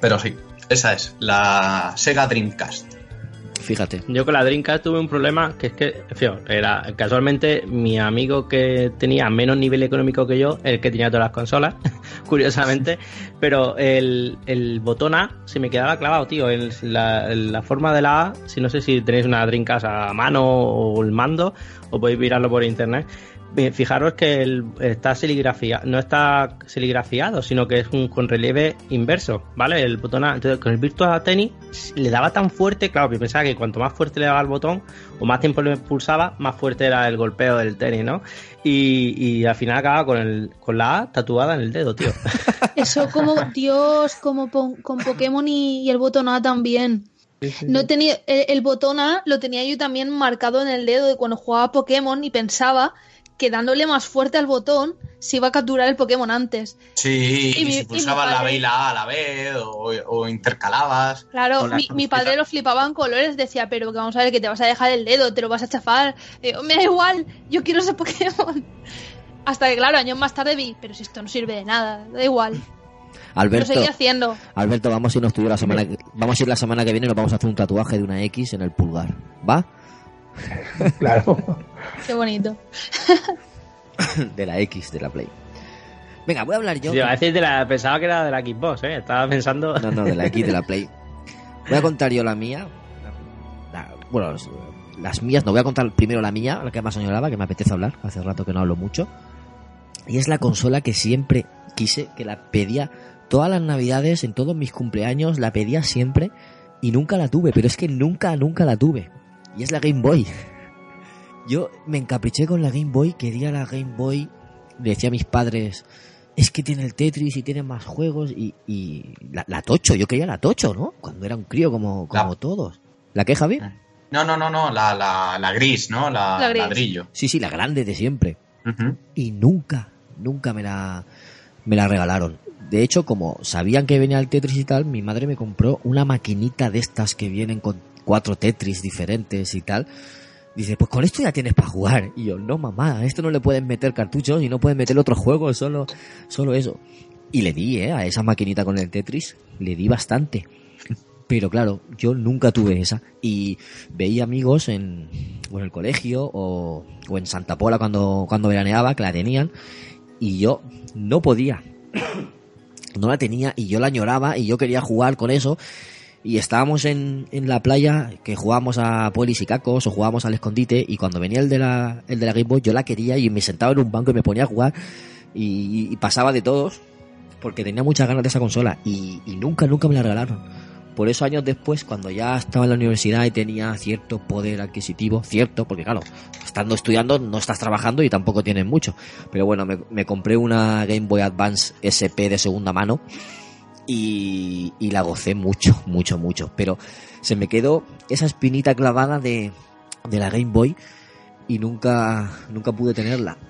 Pero sí, esa es, la Sega Dreamcast. Fíjate. Yo con la Dreamcast tuve un problema que es que, fío, era casualmente mi amigo que tenía menos nivel económico que yo, el que tenía todas las consolas, curiosamente, pero el, el botón A se me quedaba clavado, tío, en la, la forma de la A, si no sé si tenéis una Dreamcast a mano o el mando, o podéis mirarlo por internet. Fijaros que el- está serigrafía, no está serigrafiado, sino que es un con relieve inverso, ¿vale? El botón A. Entonces, con el Virtua Tennis le daba tan fuerte, claro, que pensaba que cuanto más fuerte le daba el botón o más tiempo le pulsaba, más fuerte era el golpeo del tenis, ¿no? Y, y al final acababa con, el, con la A tatuada en el dedo, tío. Eso como, Dios, como pon- con Pokémon y, y el botón A también. No tenía, el, el botón A lo tenía yo también marcado en el dedo de cuando jugaba Pokémon y pensaba que dándole más fuerte al botón se iba a capturar el Pokémon antes. Sí, Y y, mi- si pulsabas la padre- B y la A a la vez, o, o intercalabas. Claro, mi, padre lo flipaba en colores, decía, pero que vamos a ver que te vas a dejar el dedo, te lo vas a chafar. Yo, me da igual, yo quiero ese Pokémon. Hasta que, claro, años más tarde vi, pero si esto no sirve de nada, da igual. Lo Alberto, seguía haciendo. Alberto, vamos a irnos tú y yo la semana que, vamos a ir la semana que viene y nos vamos a hacer un tatuaje de una X en el pulgar. ¿Va? Claro. Qué bonito. de la X de la Play. Venga, voy a hablar yo. Yo a decir de la, pensaba que era de la Xbox, ¿eh? Estaba pensando. No, no, de la X de la Play. Voy a contar yo la mía. La- bueno, las- las mías, no voy a contar primero la mía, la que más añoraba, que me apetece hablar. Hace rato que no hablo mucho. Y es la consola que siempre quise, que la pedía todas las navidades, en todos mis cumpleaños, la pedía siempre y nunca la tuve, pero es que nunca, nunca la tuve. Y es la Game Boy. Yo me encapriché con la Game Boy, quería la Game Boy, le decía a mis padres, es que tiene el Tetris y tiene más juegos y, y la, la Tocho, yo quería la Tocho, ¿no? Cuando era un crío como, como todos. ¿La qué, Javi? No, no, no, no, la, la, la gris, ¿no? La, La gris. ladrillo. Sí, sí, la grande de siempre. Y nunca, nunca me la, me la regalaron. De hecho, como sabían que venía el Tetris y tal, mi madre me compró una maquinita de estas que vienen con cuatro Tetris diferentes y tal. Dice, pues con esto ya tienes para jugar. Y yo, no mamá, esto no le pueden meter cartuchos y no pueden meter otros juegos, solo, solo eso. Y le di, eh, a esa maquinita con el Tetris, le di bastante. Pero claro, yo nunca tuve esa. Y veía amigos en, o en el colegio o, o en Santa Pola cuando, cuando veraneaba que la tenían. Y yo no podía. No la tenía y yo la añoraba y yo quería jugar con eso. Y estábamos en, en la playa que jugábamos a polis y cacos o jugábamos al escondite y cuando venía el de la, el de la Game Boy yo la quería y me sentaba en un banco y me ponía a jugar y, pasaba de todos porque tenía muchas ganas de esa consola y, y nunca, nunca me la regalaron. Por eso años después, cuando ya estaba en la universidad y tenía cierto poder adquisitivo, cierto, porque claro, estando estudiando no estás trabajando y tampoco tienes mucho. Pero bueno, me, me compré una Game Boy Advance SP de segunda mano y, la gocé mucho, mucho, mucho. Pero se me quedó esa espinita clavada de, de la Game Boy y nunca, nunca pude tenerla.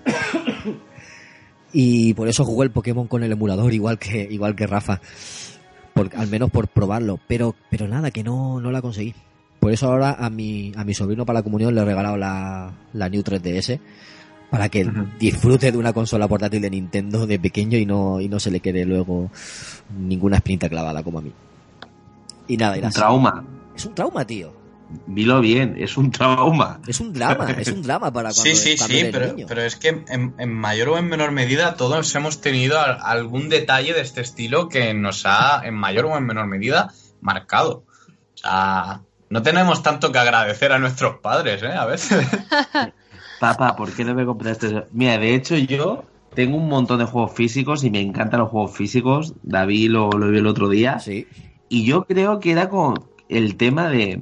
Y por eso jugué el Pokémon con el emulador, igual que, igual que Rafa. Por, al menos por probarlo. Pero, pero nada, que no, no la conseguí. Por eso ahora a mi, a mi sobrino para la comunión le he regalado la, la New 3DS para que disfrute de una consola portátil de Nintendo de pequeño y no, y no se le quede luego ninguna espinita clavada como a mí. Y nada, y Un trauma. Es un trauma, tío. Vilo bien, es un trauma. Es un drama, es un drama para cuando, Sí, sí, cuando sí, pero, niño. pero es que en, en mayor o en menor medida todos hemos tenido al- algún detalle de este estilo que nos ha, en mayor o en menor medida, marcado. O sea, no tenemos tanto que agradecer a nuestros padres, ¿eh? A veces. Papá, ¿por qué no me compraste eso? Mira, de hecho yo tengo un montón de juegos físicos y me encantan los juegos físicos. David lo, lo vio el otro día. Sí. Y yo creo que era con el tema de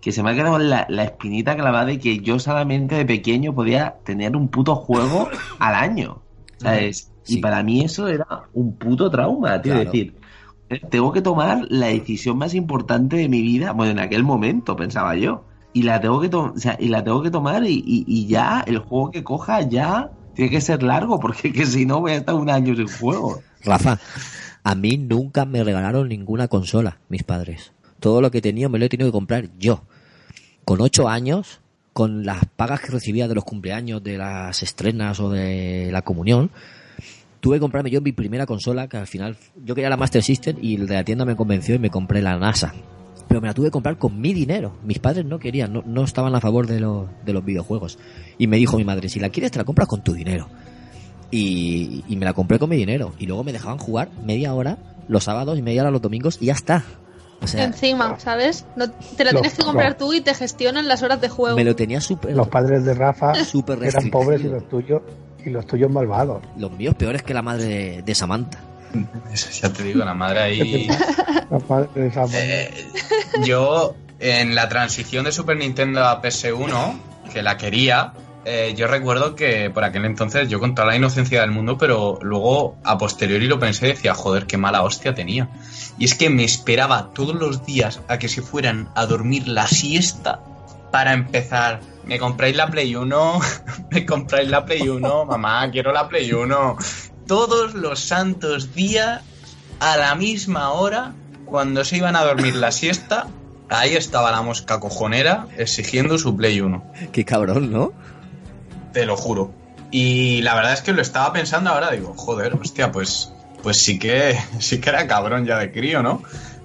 que se me ha quedado la, la espinita clavada de que yo solamente de pequeño podía tener un puto juego al año. ¿Sabes? Y para mí eso era un puto trauma, tío. Claro. Es decir, tengo que tomar la decisión más importante de mi vida, bueno, en aquel momento pensaba yo. Y la tengo que, o sea, y la tengo que tomar y, y- y ya el juego que coja ya tiene que ser largo, porque que si no voy a estar un año sin juego. Rafa, a mí nunca me regalaron ninguna consola, mis padres. Todo lo que tenía me lo he tenido que comprar yo. Con ocho años, con las pagas que recibía de los cumpleaños, de las estrenas o de la comunión, tuve que comprarme yo mi primera consola, que al final yo quería la Master System y el de la tienda me convenció y me compré la NASA. Pero me la tuve que comprar con mi dinero. Mis padres no querían, no, no estaban a favor de, los de los videojuegos. Y me dijo mi madre, si la quieres te la compras con tu dinero. Y, y me la compré con mi dinero. Y luego me dejaban jugar media hora los sábados y media hora los domingos y ya está. O sea, Encima, ¿sabes? No, te la Los- tienes que comprar los- tú y te gestionan las horas de juego. me lo tenía súper... Los padres de Rafa Súper eran pobres y los tuyos y los tuyos malvados. Los míos peores que la madre de, de Samantha. Eso ya te digo, la madre ahí. Eh, yo, en la transición de Super Nintendo a PS1, que la quería, eh, yo recuerdo que por aquel entonces yo con toda la inocencia del mundo, pero luego a posteriori lo pensé y decía, joder, qué mala hostia tenía. Y es que me esperaba todos los días a que se fueran a dormir la siesta para empezar, me compráis la Play 1, me compráis la Play 1, mamá, quiero la Play 1. Todos los santos días, a la misma hora, cuando se iban a dormir la siesta, ahí estaba la mosca cojonera exigiendo su Play 1. Qué cabrón, ¿no? Te lo juro. Y la verdad es que lo estaba pensando ahora, digo, joder, hostia, pues, pues sí que, sí que era cabrón ya de crío, ¿no?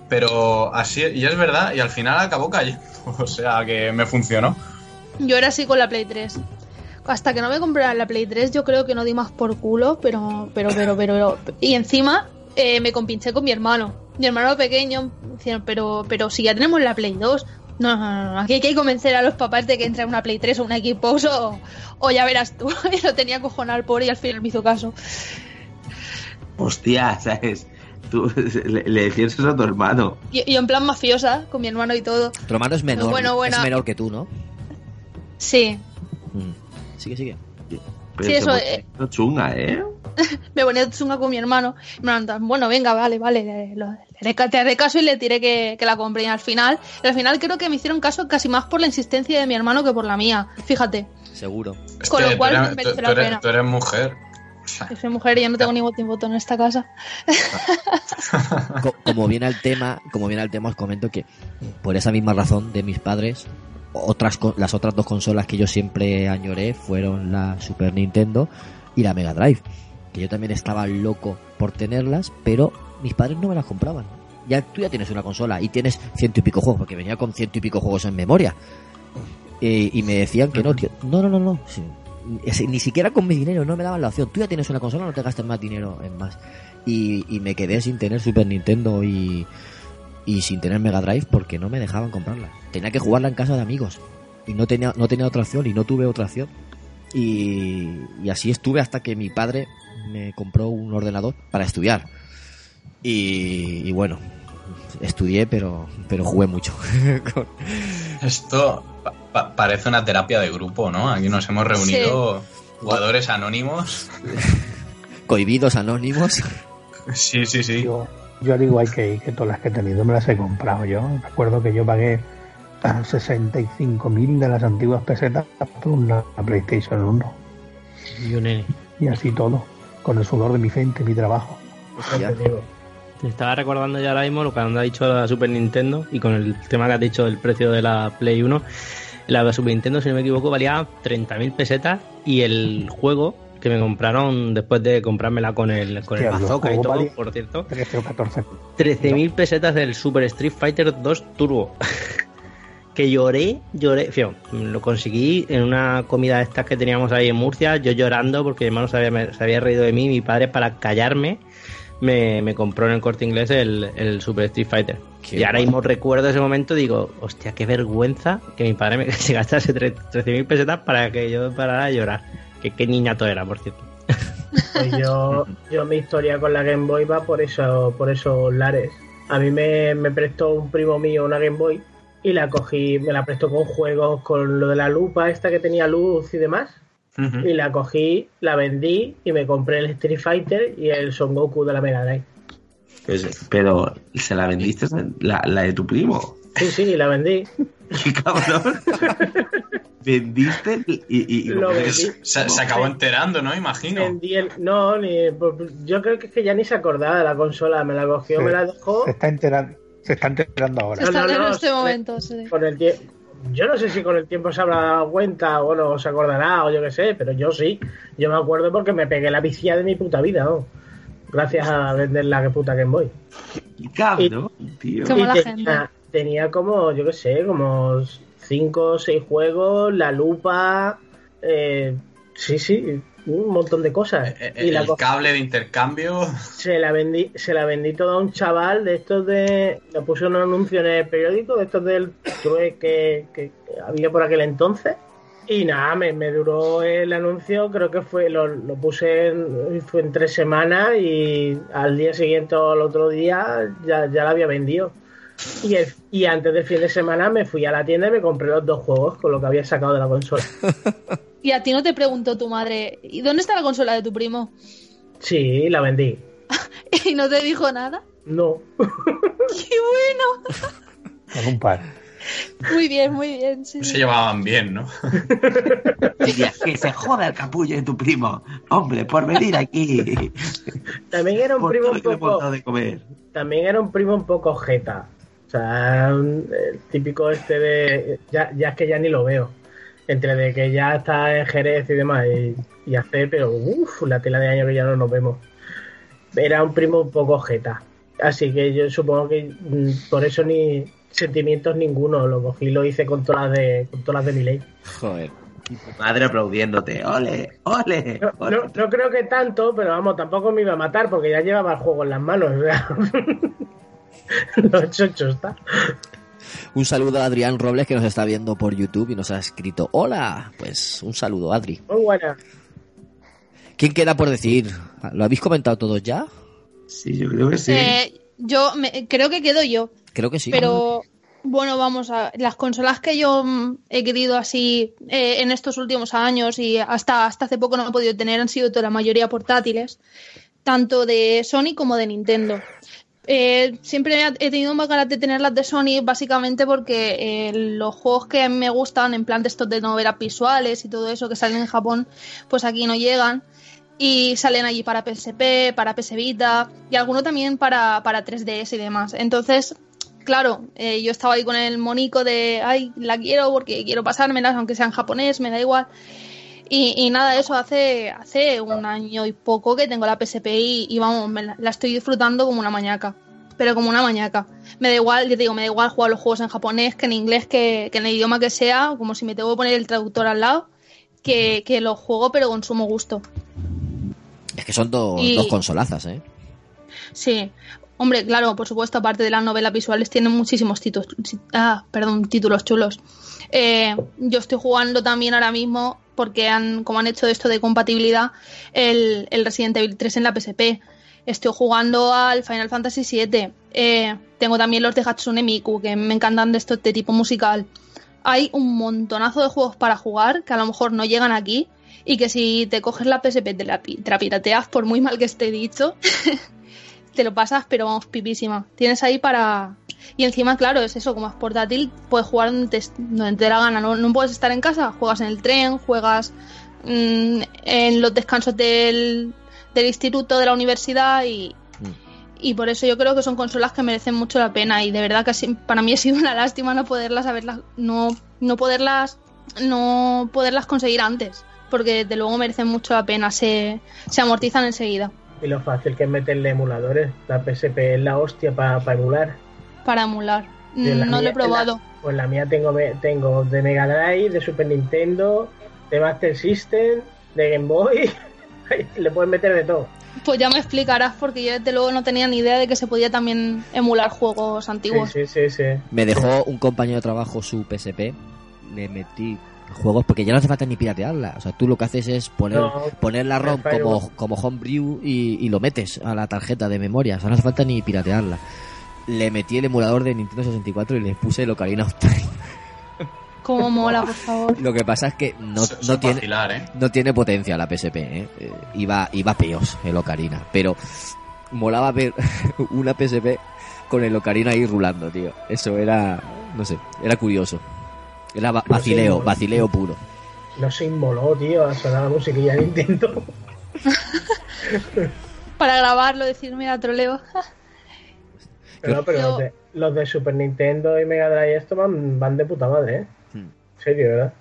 Pero así, y es verdad, y al final acabó cayendo. O sea que me funcionó. Yo era así con la Play 3. Hasta que no me comprara la Play 3, yo creo que no di más por culo, pero, pero, pero, pero. Y encima eh, me compinché con mi hermano. Mi hermano pequeño, decían, pero, pero si ya tenemos la Play 2. No, no, no, aquí hay que convencer a los papás de que entre una Play 3 o una Xbox o, o ya verás tú. y lo tenía cojonado al pobre y al final me hizo caso. Hostia, ¿sabes? Tú le, le decías eso a tu hermano. Y, y en plan mafiosa, con mi hermano y todo. Tu hermano es menor, Bueno, bueno. es menor que tú, ¿no? Sí, Mm. Sigue, sigue. Pero Sí, eso, pones eh. chunga, ¿eh? me ponía chunga con mi hermano. Y me preguntaban, bueno, venga, vale, vale, le, le te haré caso y le tiré que, que la compré. Y al final, al final creo que me hicieron caso casi más por la insistencia de mi hermano que por la mía. Fíjate, Seguro. Es Con lo cual tú eres, merece tú- la tú eres- pena. tú eres mujer. que soy mujer y ya no tengo ni voto ni voto en esta casa. Co- como viene al tema, como viene al tema, os comento que por esa misma razón de mis padres, otras las otras dos consolas que yo siempre añoré fueron la Super Nintendo y la Mega Drive, que yo también estaba loco por tenerlas, pero mis padres no me las compraban. Ya tú ya tienes una consola y tienes ciento y pico juegos, porque venía con ciento y pico juegos en memoria. Eh, y me decían que no, tío. No, no, no, no. Ni siquiera con mi dinero, no me daban la opción. Tú ya tienes una consola, no te gastes más dinero en más. Y, y me quedé sin tener Super Nintendo y, y sin tener Mega Drive porque no me dejaban comprarla. Tenía que jugarla en casa de amigos. Y no tenía, no tenía otra opción y no tuve otra opción. Y, y así estuve hasta que mi padre me compró un ordenador para estudiar. Y, y bueno, estudié, pero, pero jugué mucho. Con- Esto pa- pa- parece una terapia de grupo, ¿no? Aquí nos hemos reunido jugadores anónimos. Cohibidos anónimos. Sí, sí, sí. Yo, yo al igual que, que todas las que he tenido me las he comprado yo. Recuerdo que yo pagué a 65.000 de las antiguas pesetas por una PlayStation 1. Y un nene. Y así todo, con el sudor de mi frente, mi trabajo. Ya. Te estaba recordando ya ahora mismo lo que ha dicho la Super Nintendo y con el tema que has dicho del precio de la Play 1. La Super Nintendo, si no me equivoco, valía 30.000 pesetas y el juego que me compraron después de comprármela con el, con el Hostia, bazooka y todo, por cierto. 13 o 14. 13.000 pesetas del Super Street Fighter 2 Turbo. que lloré, lloré. Fío, lo conseguí en una comida de estas que teníamos ahí en Murcia, yo llorando porque mi hermano se había, se había reído de mí. Mi padre, para callarme, me, me compró en el corte inglés el, el Super Street Fighter. Qué y ahora mismo recuerdo ese momento, digo, hostia, qué vergüenza que mi padre me se gastase tre- 13.000 pesetas para que yo parara a llorar. Que qué niñato era, por cierto. Pues yo, yo mi historia con la Game Boy va por eso, por esos lares. A mí me, me prestó un primo mío una Game Boy y la cogí, me la prestó con juegos, con lo de la lupa esta que tenía luz y demás. Y la cogí, la vendí y me compré el Street Fighter y el Son Goku de la Mega Drive. Pues, pero se la vendiste la, la de tu primo. Sí, sí, la vendí. ¡Qué cabrón! vendiste y, y, y Lo vendí. Se, se acabó enterando, ¿no? Imagino. Vendí el. No, ni, pues, yo creo que es que ya ni se acordaba de la consola. Me la cogió, Sí. me la dejó. Se está enterando, se está enterando ahora. No, Está no, en no, este sí. momento. sí. Con el tiempo. Yo no sé si con el tiempo se habrá dado cuenta o no se acordará o yo qué sé, pero yo sí. Yo me acuerdo porque me pegué la vicia de mi puta vida, ¿no? Gracias a vender la que puta Game Boy. ¡Qué cabrón, tío! Qué mala Y gente. tenía, tenía como, yo qué sé, como cinco o seis juegos, la lupa, eh, sí, sí, un montón de cosas. Eh, y la El co- cable de intercambio. se la vendí, se la vendí todo a un chaval de estos de, le puse un anuncio en el periódico de estos del que, que había por aquel entonces. Y nada, me, me duró el anuncio, creo que fue, lo, lo puse en, fue en tres semanas y al día siguiente o al otro día ya, ya la había vendido. Y, el- y antes del fin de semana me fui a la tienda y me compré los dos juegos con lo que había sacado de la consola. Y a ti no te preguntó tu madre, ¿y dónde está la consola de tu primo? Sí, la vendí. Y no te dijo nada. No. ¡Qué bueno! Con un par. Muy bien, muy bien. sí, Se llevaban bien, ¿no? Que se joda el capullo de tu primo. Hombre, por venir aquí. También era un Por primo un poco. dado de comer. También era un primo un poco jeta. O sea, un- el típico este de. Ya, ya es que ya ni lo veo. Entre de que ya está en Jerez y demás. Y, y hace, pero uff, la tela de año que ya no nos vemos. Era un primo un poco jeta. Así que yo supongo que mm, por eso ni sentimientos ninguno. Lo cogí y lo hice con todas las de, con todas las de mi ley. Joder. Madre aplaudiéndote. Ole, ole. No, ole. no, no creo que tanto, pero vamos, tampoco me iba a matar porque ya llevaba el juego en las manos. Lo chocho está. Un saludo a Adrián Robles que nos está viendo por YouTube y nos ha escrito Hola. Pues un saludo, Adri. Muy buena. ¿Quién queda por decir? ¿Lo habéis comentado todos ya? Sí, yo creo que sí. Eh, yo me- creo que quedo yo. Creo que sí. Pero bueno, vamos a las consolas que yo mm, he querido así eh, en estos últimos años y hasta, hasta hace poco no he podido tener han sido toda la mayoría portátiles, tanto de Sony como de Nintendo. Eh, siempre he tenido más ganas de tener las de Sony básicamente porque eh, los juegos que me gustan, en plan de estos de novelas visuales y todo eso que salen en Japón, pues aquí no llegan y salen allí para PSP, para PS Vita y alguno también para, para 3DS y demás. Entonces, claro, eh, yo estaba ahí con el monico de, ay, la quiero porque quiero pasármelas, aunque sea en japonés, me da igual. Y, y nada, eso hace, hace un año y poco que tengo la PSP y, y vamos, me la, la estoy disfrutando como una mañaca. Pero como una mañaca. Me da igual, yo te digo, me da igual jugar los juegos en japonés que en inglés, que, que en el idioma que sea, como si me tengo que poner el traductor al lado, que, que los juego pero con sumo gusto. Es que son dos, Y- dos consolazas, ¿eh? Sí, hombre, claro, por supuesto, aparte de las novelas visuales, tienen muchísimos títulos, ah, perdón, títulos chulos. Eh, yo estoy jugando también ahora mismo, porque han, como han hecho esto de compatibilidad, el, el Resident Evil 3 en la PSP. Estoy jugando al Final Fantasy VII. Eh, tengo también los de Hatsune Miku, que me encantan de esto de tipo musical. Hay un montonazo de juegos para jugar que a lo mejor no llegan aquí y que si te coges la PSP te la, te la pirateas, por muy mal que esté dicho, te lo pasas, pero vamos, pipísima. Tienes ahí para. Y encima, claro, es eso, como es portátil, puedes jugar donde te, donde te dé la gana. No, no puedes estar en casa, juegas en el tren, juegas mm, en los descansos del, del instituto, de la universidad y. Y por eso yo creo que son consolas que merecen mucho la pena y de verdad que para mí ha sido una lástima no poderlas haberlas, no, no poderlas, no poderlas conseguir antes, porque desde luego merecen mucho la pena, se, se amortizan enseguida. Y lo fácil que es meterle emuladores. La PSP es la hostia para emular. Para emular. No lo he probado. Pues la mía tengo, tengo de Mega Drive, de Super Nintendo, de Master System, de Game Boy. Le puedes meter de todo. Pues ya me explicarás porque yo desde luego no tenía ni idea de que se podía también emular juegos antiguos. Sí, sí, sí. sí. Me dejó un compañero de trabajo su PSP, le metí juegos porque ya no hace falta ni piratearla. O sea, tú lo que haces es poner, No, poner la ROM como, como homebrew y, y lo metes a la tarjeta de memoria. O sea, no hace falta ni piratearla. Le metí el emulador de Nintendo 64 y le puse el Ocarina of Time. Como mola, por favor. Lo que pasa es que no, no tiene, vacilar, ¿eh? no tiene potencia la PSP, ¿eh? Eh, iba, iba peos el Ocarina, pero molaba ver una PSP con el Ocarina ahí rulando, tío. Eso era, no sé, era curioso. Era va- vacileo, vacileo puro. No se inmoló, tío, a sonar la musiquilla de Nintendo. Para grabarlo, decir, mira, troleo. Pero, no, pero Yo- los, de, los de Super Nintendo y Mega Drive esto van, van de puta madre, ¿eh? Hmm. En serio, ¿verdad?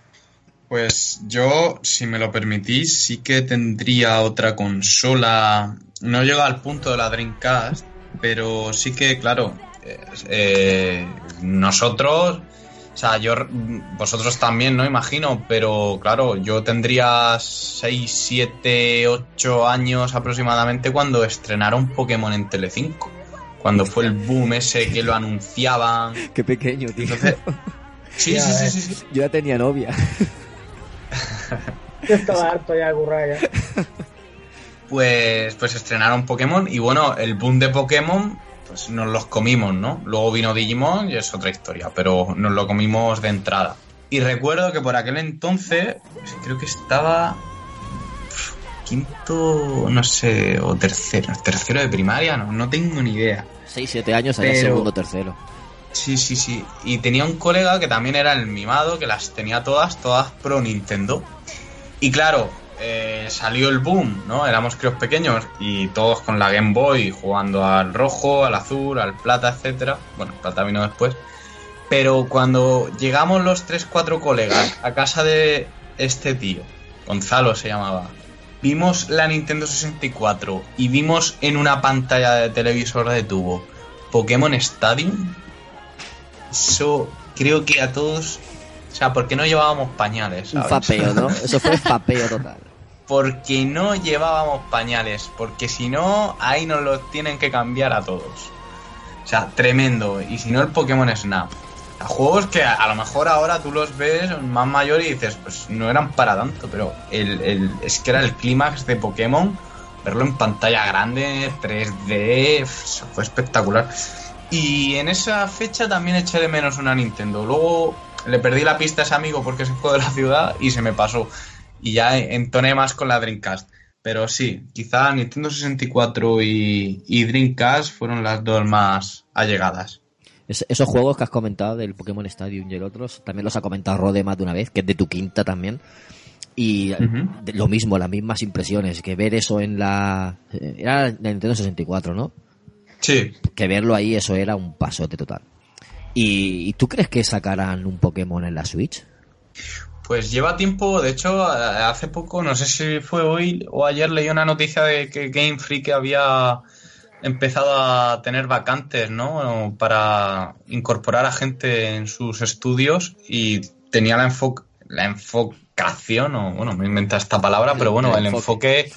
Pues yo, si me lo permitís, sí que tendría otra consola. No llega al punto de la Dreamcast, pero sí que, claro, eh, eh, nosotros, o sea, yo, vosotros también, ¿no? Imagino, pero claro, yo tendría 6, 7, 8 años aproximadamente cuando estrenaron Pokémon en Telecinco. Cuando fue el boom ese que lo anunciaban. Qué pequeño, tío. Entonces, sí, Ya sí, sí, ves. sí, sí. Yo ya tenía novia. Yo estaba harto ya de currar ya. pues, pues estrenaron Pokémon y bueno, el boom de Pokémon, pues nos los comimos, ¿no? Luego vino Digimon y es otra historia, pero nos lo comimos de entrada. Y recuerdo que por aquel entonces, pues, creo que estaba quinto, no sé, o tercero, tercero de primaria, no, no tengo ni idea. 6, 7 años allá Pero- segundo, tercero. Sí, sí, sí. Y tenía un colega que también era el mimado, que las tenía todas, todas pro Nintendo. Y claro, eh, salió el boom, ¿no? Éramos críos pequeños y todos con la Game Boy jugando al rojo, al azul, al plata, etcétera. Bueno, plata vino después. Pero cuando llegamos los 3-4 colegas a casa de este tío, Gonzalo se llamaba, vimos la Nintendo 64 y vimos en una pantalla de televisor de tubo Pokémon Stadium, eso creo que a todos. O sea, porque no llevábamos pañales. Un ¿sabes? fapeo, ¿no? Eso fue fapeo total. Porque no llevábamos pañales. Porque si no, ahí nos los tienen que cambiar a todos. O sea, tremendo. Y si no, el Pokémon Snap. Sea, juegos que a, a lo mejor ahora tú los ves más mayor y dices, pues no eran para tanto. Pero el, el- es que era el clímax de Pokémon. Verlo en pantalla grande, 3D, eso fue espectacular. Y en esa fecha también eché de menos una Nintendo. Luego le perdí la pista a ese amigo porque se fue de la ciudad y se me pasó. Y ya entoné más con la Dreamcast. Pero sí, quizá Nintendo 64 y, y Dreamcast fueron las dos más allegadas. Es- esos juegos que has comentado del Pokémon Stadium y el otro, también los ha comentado Rode más de una vez, que es de tu quinta también. Y de- lo mismo, las mismas impresiones, que ver eso en la... Era la Nintendo 64, ¿no? Sí. Que verlo ahí, eso era un pasote total. ¿Y, y tú crees que sacarán un Pokémon en la Switch? Pues lleva tiempo, de hecho, hace poco, no sé si fue hoy o ayer, leí una noticia de que Game Freak había empezado a tener vacantes, ¿no? Para incorporar a gente en sus estudios y tenía la, enfo- la enfocación, o bueno, me inventa esta palabra, pero bueno, el enfoque,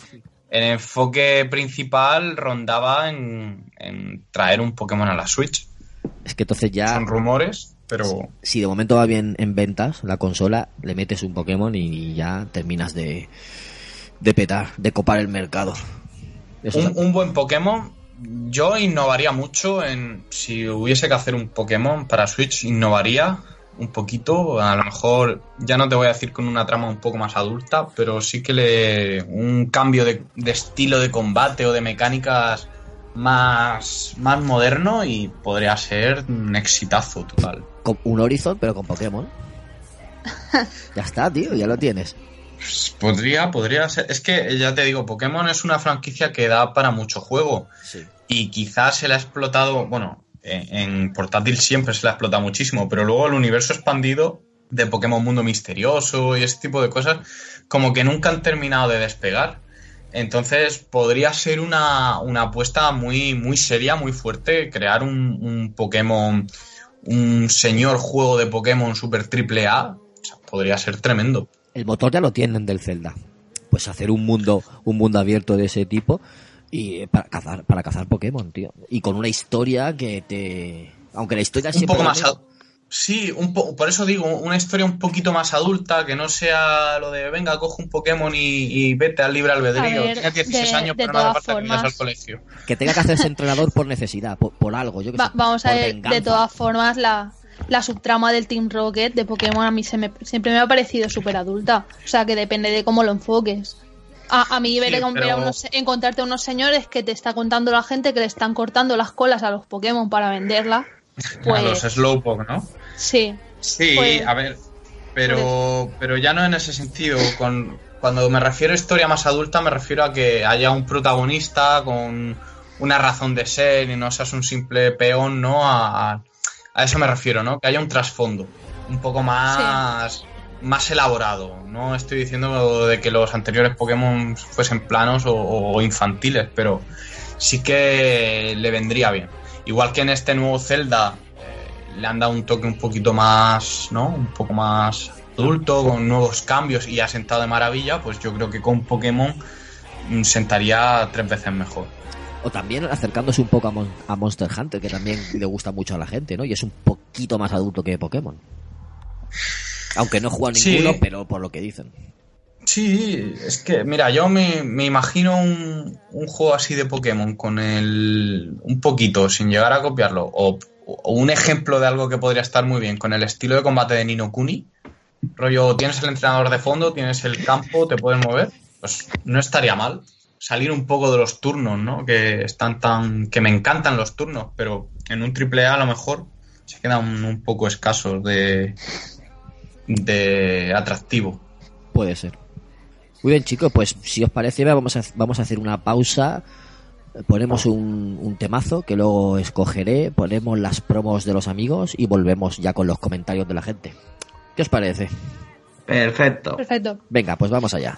el enfoque principal rondaba en, en traer un Pokémon a la Switch. Es que entonces ya... Son rumores, pero Si de momento va bien en ventas la consola, le metes un Pokémon y ya terminas de, de petar, de copar el mercado. Eso un, es- un buen Pokémon, yo innovaría mucho en si hubiese que hacer un Pokémon para Switch, innovaría un poquito, a lo mejor ya no te voy a decir con una trama un poco más adulta, pero sí que le un cambio de, de estilo de combate o de mecánicas más, más moderno y podría ser un exitazo total. con un Horizon, pero con Pokémon. ya está, tío, ya lo tienes. Pues podría, podría ser. Es que ya te digo, Pokémon es una franquicia que da para mucho juego. Sí. Y quizás se le ha explotado, bueno, en, en portátil siempre se le ha explotado muchísimo, pero luego el universo expandido de Pokémon Mundo Misterioso y ese tipo de cosas, como que nunca han terminado de despegar. Entonces podría ser una, una apuesta muy, muy seria, muy fuerte, crear un, un Pokémon, un señor juego de Pokémon super triple A. O sea, podría ser tremendo. El motor ya lo tienen del Zelda. Pues hacer un mundo, un mundo abierto de ese tipo y eh, para cazar, para cazar Pokémon, tío. Y con una historia que te, aunque la historia un siempre poco más ad- sí un po- por eso digo una historia un poquito más adulta que no sea lo de venga coge un Pokémon y, y vete al libre albedrío tienes 16 de- años de pero no hace falta que vayas al colegio. Que tenga que hacerse entrenador por necesidad, por, por algo, yo que Va- sé, vamos a ver, de todas formas, la, la subtrama del Team Rocket de Pokémon a mí se me, siempre me ha parecido súper adulta. O sea, que depende de cómo lo enfoques. A, a mí ver, Sí, a pero- unos- encontrarte unos señores que te está contando la gente que le están cortando las colas a los Pokémon para venderla. a Pues los Slowpoke ¿no? sí. sí Pues- a ver pero pero ya no en ese sentido con cuando me refiero a historia más adulta me refiero a que haya un protagonista con una razón de ser y no seas un simple peón no a, a- eso me refiero no que haya un trasfondo un poco más más elaborado. No estoy diciendo de que los anteriores Pokémon fuesen planos o, o infantiles, pero sí que le vendría bien. Igual que en este nuevo Zelda eh, le han dado un toque un poquito más, ¿no? Un poco más adulto, con nuevos cambios y ha sentado de maravilla, pues yo creo que con Pokémon mm, sentaría tres veces mejor. O también acercándose un poco a, Mon- a Monster Hunter, que también le gusta mucho a la gente, ¿no? Y es un poquito más adulto que Pokémon. Aunque no Sí. ninguno, pero por lo que dicen. Sí, es que, mira, yo me, me imagino un, un juego así de Pokémon con el. un poquito, sin llegar a copiarlo, o, o un ejemplo de algo que podría estar muy bien, con el estilo de combate de Nino Kuni. Rollo, tienes el entrenador de fondo, tienes el campo, te puedes mover. Pues no estaría mal. Salir un poco de los turnos, ¿no? Que están tan. que me encantan los turnos, pero en un triple A a lo mejor se quedan un poco escasos de, de atractivo. Puede ser. Muy bien, chicos, pues si os parece, vamos a, vamos a hacer una pausa. Ponemos un, un temazo que luego escogeré, ponemos las promos de los amigos y volvemos ya con los comentarios de la gente. ¿Qué os parece? Perfecto. Perfecto. Venga, pues vamos allá.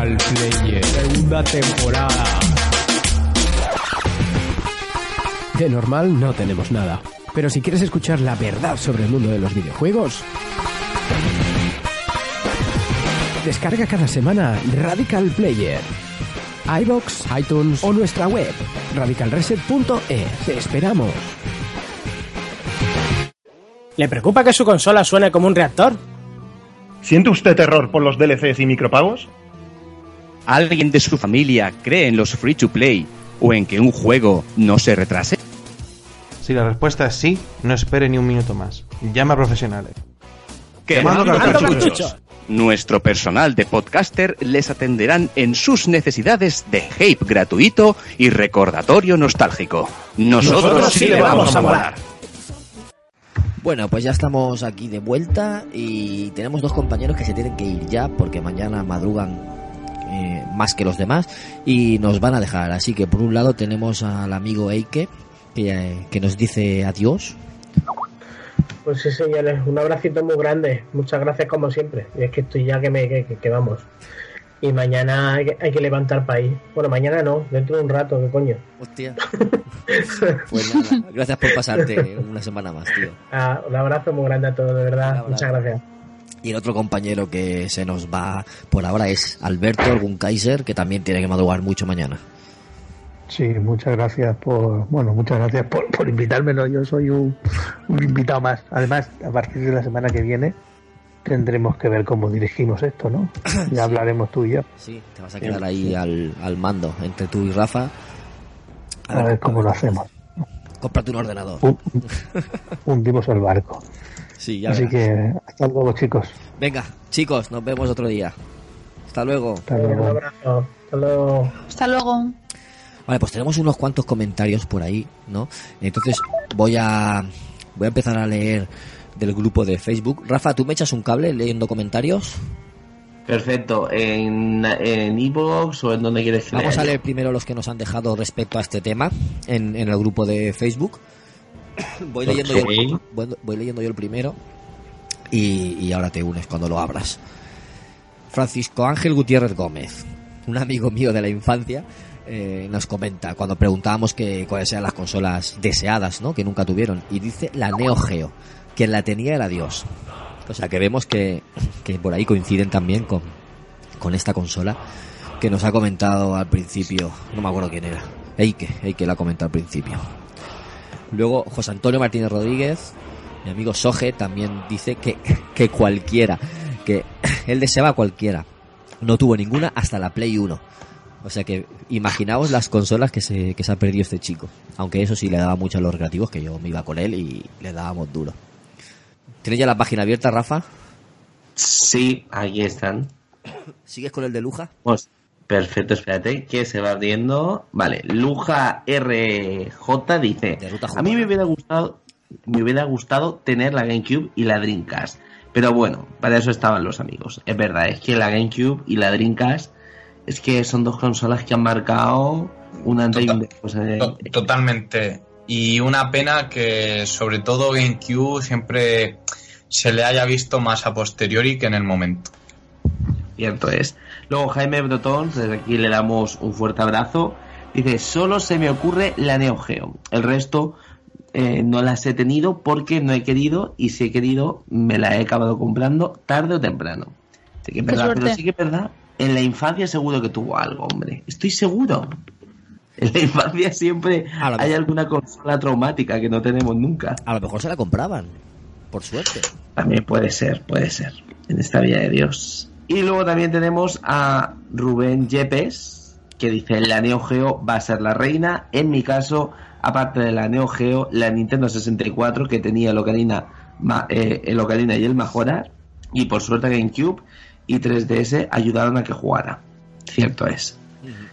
Radical Player Segunda temporada De normal no tenemos nada. Pero si quieres escuchar la verdad sobre el mundo de los videojuegos, descarga cada semana Radical Player. iBox, iTunes o nuestra web radicalreset.e. Te esperamos. ¿Le preocupa que su consola suene como un reactor? ¿Siente usted terror por los DLCs y micropagos? ¿Alguien de su familia cree en los free to play o en que un juego no se retrase? Si la respuesta es sí, no espere ni un minuto más. Llama a profesionales. Quemando cartuchos. Nuestro personal de podcaster les atenderán en sus necesidades de hype gratuito y recordatorio nostálgico. Nosotros, Nosotros sí le vamos a molar. Bueno, pues ya estamos aquí de vuelta y tenemos dos compañeros que se tienen que ir ya porque mañana madrugan eh, más que los demás y nos van a dejar. Así que por un lado tenemos al amigo Eike que, eh, que nos dice adiós. Pues sí, señores, un abracito muy grande. Muchas gracias como siempre. Y es que estoy ya que me que, que- que vamos. Y mañana hay que, hay que levantar país. Bueno, mañana no, dentro de un rato, ¿qué coño? Hostia. Pues nada, gracias por pasarte una semana más, tío. Ah, un abrazo muy grande a todos, de verdad. Muchas gracias. Y el otro compañero que se nos va por ahora es Alberto, algún Kaiser, que también tiene que madrugar mucho mañana. Sí, muchas gracias por, bueno, muchas gracias por, por invitarme, ¿no? Yo soy un, un invitado más. Además, a partir de la semana que viene tendremos que ver cómo dirigimos esto, ¿no? Ya hablaremos tú y yo. Sí, te vas a quedar ahí al, al mando entre tú y Rafa. A ver cómo lo hacemos. Cómprate un ordenador. Un- Hundimos el barco. Sí, ya Así verás. que hasta luego, chicos. Venga, chicos, nos vemos otro día. Hasta luego. Hasta luego. Un abrazo. Hasta luego. Hasta luego. Vale, pues tenemos unos cuantos comentarios por ahí, ¿no? Entonces voy a voy a empezar a leer del grupo de Facebook. Rafa, ¿tú me echas un cable leyendo comentarios? Perfecto. ¿En en Evox o en donde quieres que Vamos a leer primero los que nos han dejado respecto a este tema en, en el grupo de Facebook. Voy leyendo, yo, el- Ok. voy, voy leyendo yo el primero y, y ahora te unes cuando lo abras. Francisco Ángel Gutiérrez Gómez, un amigo mío de la infancia, eh, nos comenta cuando preguntábamos que, cuáles eran las consolas deseadas, ¿no? que nunca tuvieron, y dice la Neo Geo. Quien la tenía era Dios. O sea que vemos que, que por ahí coinciden también con, con esta consola que nos ha comentado al principio, no me acuerdo quién era, Eike, Eike la comentado al principio. Luego José Antonio Martínez Rodríguez, mi amigo Soje, también dice que, que cualquiera, que él deseaba cualquiera. No tuvo ninguna hasta la Play 1. O sea que imaginaos las consolas que se, que se ha perdido este chico. Aunque eso sí le daba mucho a los recreativos, que yo me iba con él y le dábamos duro. ¿Tienes ya la página abierta, Rafa? Sí, ahí están. ¿Sigues con el de Luja? Pues, perfecto, espérate, que se va abriendo. Vale, Luja RJ dice: A mí me hubiera gustado, me hubiera gustado tener la GameCube y la Dreamcast. Pero bueno, para eso estaban los amigos. Es verdad, es que la GameCube y la Dreamcast es que son dos consolas que han marcado una antes y un después. eh, To- Totalmente. Y una pena que sobre todo GameCube siempre se le haya visto más a posteriori que en el momento. Cierto es. Luego Jaime Brotón, desde aquí le damos un fuerte abrazo. Dice, solo se me ocurre la Neo Geo. El resto eh, no las he tenido porque no he querido y si he querido me la he acabado comprando tarde o temprano. Sí que es verdad, pero sí que es verdad. En la infancia seguro que tuvo algo, hombre. Estoy seguro. En la infancia siempre hay alguna consola traumática que no tenemos nunca. A lo mejor se la compraban, por suerte. También puede ser, puede ser. En esta vida de Dios. Y luego también tenemos a Rubén Yepes, que dice, la Neo Geo va a ser la reina. En mi caso, aparte de la Neo Geo, la Nintendo 64, que tenía el Ocarina, ma- eh, el Ocarina y el Majorar. Y por suerte GameCube y 3DS ayudaron a que jugara. Cierto es.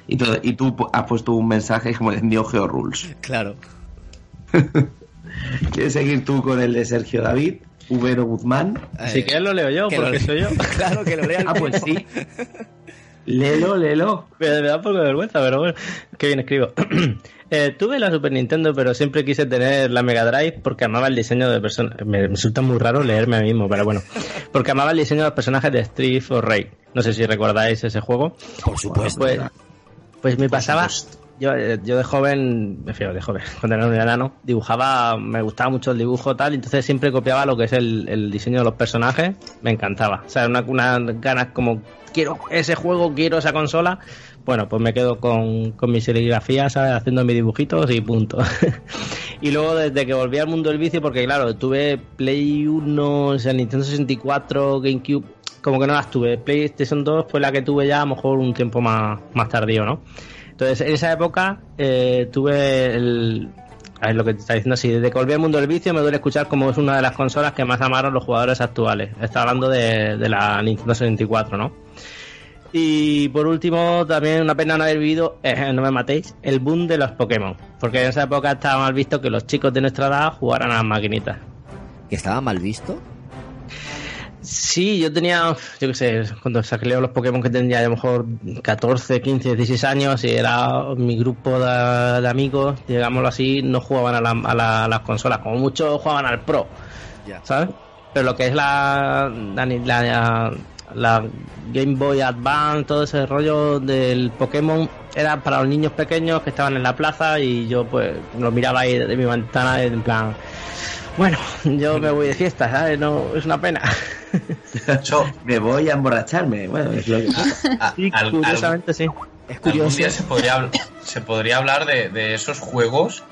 Y, todo- y tú has puesto un mensaje como de Neo Geo Rules. Claro. ¿Quieres seguir tú con el de Sergio David? Ubero Guzmán. Si quieres lo leo yo, que porque lo- soy yo. claro que lo lea Ah, pues sí. Léelo, léelo. Me, me da un poco de vergüenza, pero bueno, qué bien escribo. Eh, tuve la Super Nintendo, pero siempre quise tener la Mega Drive porque amaba el diseño de personajes. Me, me resulta muy raro leerme a mí mismo, pero bueno. Porque amaba el diseño de los personajes de Street of Rage. No sé si recordáis ese juego. Por supuesto. Pues, pues me pasaba. Yo, eh, yo de joven, me refiero de joven, cuando era un enano, dibujaba, me gustaba mucho el dibujo tal, entonces siempre copiaba lo que es el, diseño de los personajes, me encantaba. O sea, una, unas ganas como, quiero ese juego, quiero esa consola. Bueno, pues me quedo con, con mi serigrafía, ¿sabes? Haciendo mis dibujitos y punto. y luego desde que volví al mundo del vicio, porque claro, tuve Play 1, o sea, Nintendo 64, GameCube, como que no las tuve. PlayStation 2 fue la que tuve ya a lo mejor un tiempo más, más tardío, ¿no? Entonces, en esa época eh, tuve el... Ver lo que te está diciendo, sí, desde que volví al mundo del vicio me duele escuchar como es una de las consolas que más amaron los jugadores actuales. Está hablando de, de la Nintendo 64, ¿no? Y por último, también una pena no haber vivido, eh, no me matéis, el boom de los Pokémon. Porque en esa época estaba mal visto que los chicos de nuestra edad jugaran a las maquinitas. ¿Que estaba mal visto? Sí, yo tenía, yo qué sé, cuando saqué los Pokémon que tendría a lo mejor 14, 15, 16 años y era mi grupo de, de amigos, digámoslo así, no jugaban a, la- a la- a las consolas, como mucho jugaban al Pro, ¿sabes? Pero lo que es la, la, la- la Game Boy Advance, todo ese rollo del Pokémon era para los niños pequeños que estaban en la plaza y yo pues lo miraba ahí de mi ventana en plan, bueno, yo me voy de fiesta, ¿sabes? No, es una pena. me voy a emborracharme. Bueno, es lo que pasa. Sí, Al- curiosamente sí. Es Algún día se podría, se podría hablar de, de esos juegos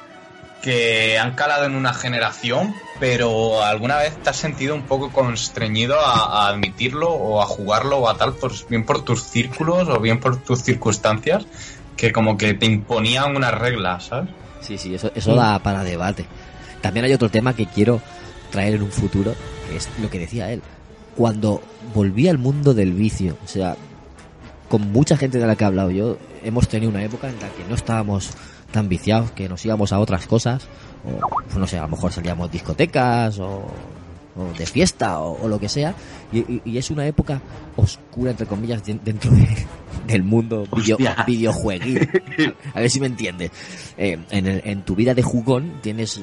que han calado en una generación, pero alguna vez te has sentido un poco constreñido a, a admitirlo o a jugarlo o a tal, por, bien por tus círculos o bien por tus circunstancias, que como que te imponían unas reglas, ¿sabes? Sí, sí, eso, eso da para debate. También hay otro tema que quiero traer en un futuro, que es lo que decía él. Cuando volví al mundo del vicio, o sea, con mucha gente de la que he hablado yo, hemos tenido una época en la que no estábamos tan viciados, que nos íbamos a otras cosas, o pues no sé, a lo mejor salíamos discotecas o, o de fiesta o, o lo que sea, y, y- y es una época oscura, entre comillas, de- dentro de- del mundo video, videojueguil. A ver si me entiendes. Eh, en, el- en tu vida de jugón tienes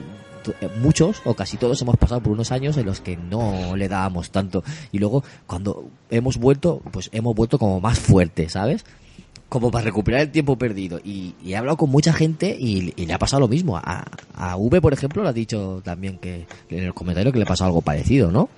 muchos o casi todos hemos pasado por unos años en los que no le dábamos tanto. Y luego cuando hemos vuelto pues hemos vuelto como más fuerte sabes como para recuperar el tiempo perdido. Y, he hablado con mucha gente y, le ha pasado lo mismo. A, a V por ejemplo le ha dicho también que, en el comentario que le pasó algo parecido no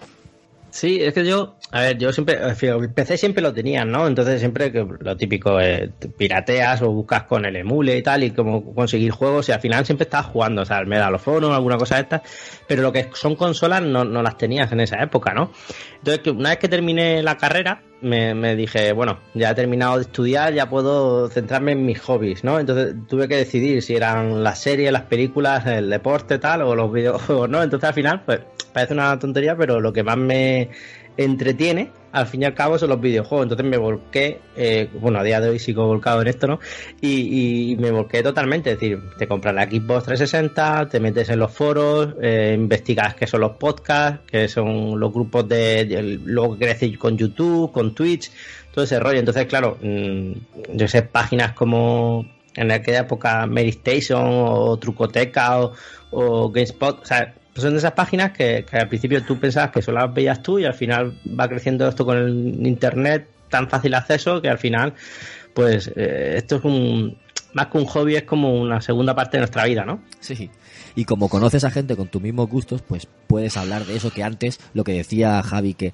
Sí, es que yo, a ver, yo siempre, el PC siempre lo tenía, ¿no? Entonces siempre que lo típico, eh, pirateas o buscas con el emule y tal y cómo conseguir juegos y al final siempre estabas jugando, o sea, el Medal of Honor, alguna cosa de estas, pero lo que son consolas no, no las tenías en esa época, ¿no? Entonces, una vez que terminé la carrera, me, me dije, bueno, ya he terminado de estudiar, ya puedo centrarme en mis hobbies, ¿no? Entonces tuve que decidir si eran las series, las películas, el deporte, tal, o los videojuegos, ¿no? Entonces al final, pues parece una tontería, pero lo que más me entretiene, al fin y al cabo, son los videojuegos. Entonces me volqué, eh, bueno, a día de hoy sigo volcado en esto, ¿no? Y, me volqué totalmente. Es decir, te compras la Xbox 360, te metes en los foros, eh, investigas qué son los podcasts, qué son los grupos de, de lo que crece con YouTube, con Twitch, todo ese rollo. Entonces, claro, mm, yo sé, páginas como en aquella época Mary Station o Trucoteca o, o GameSpot, o sea, son de esas páginas que, que, al principio tú pensabas que solo las veías tú y al final va creciendo esto con el internet tan fácil acceso que al final pues eh, esto es un más que un hobby es como una segunda parte de nuestra vida, ¿no? Sí. Y como conoces a gente con tus mismos gustos, pues puedes hablar de eso que antes, lo que decía Javi, que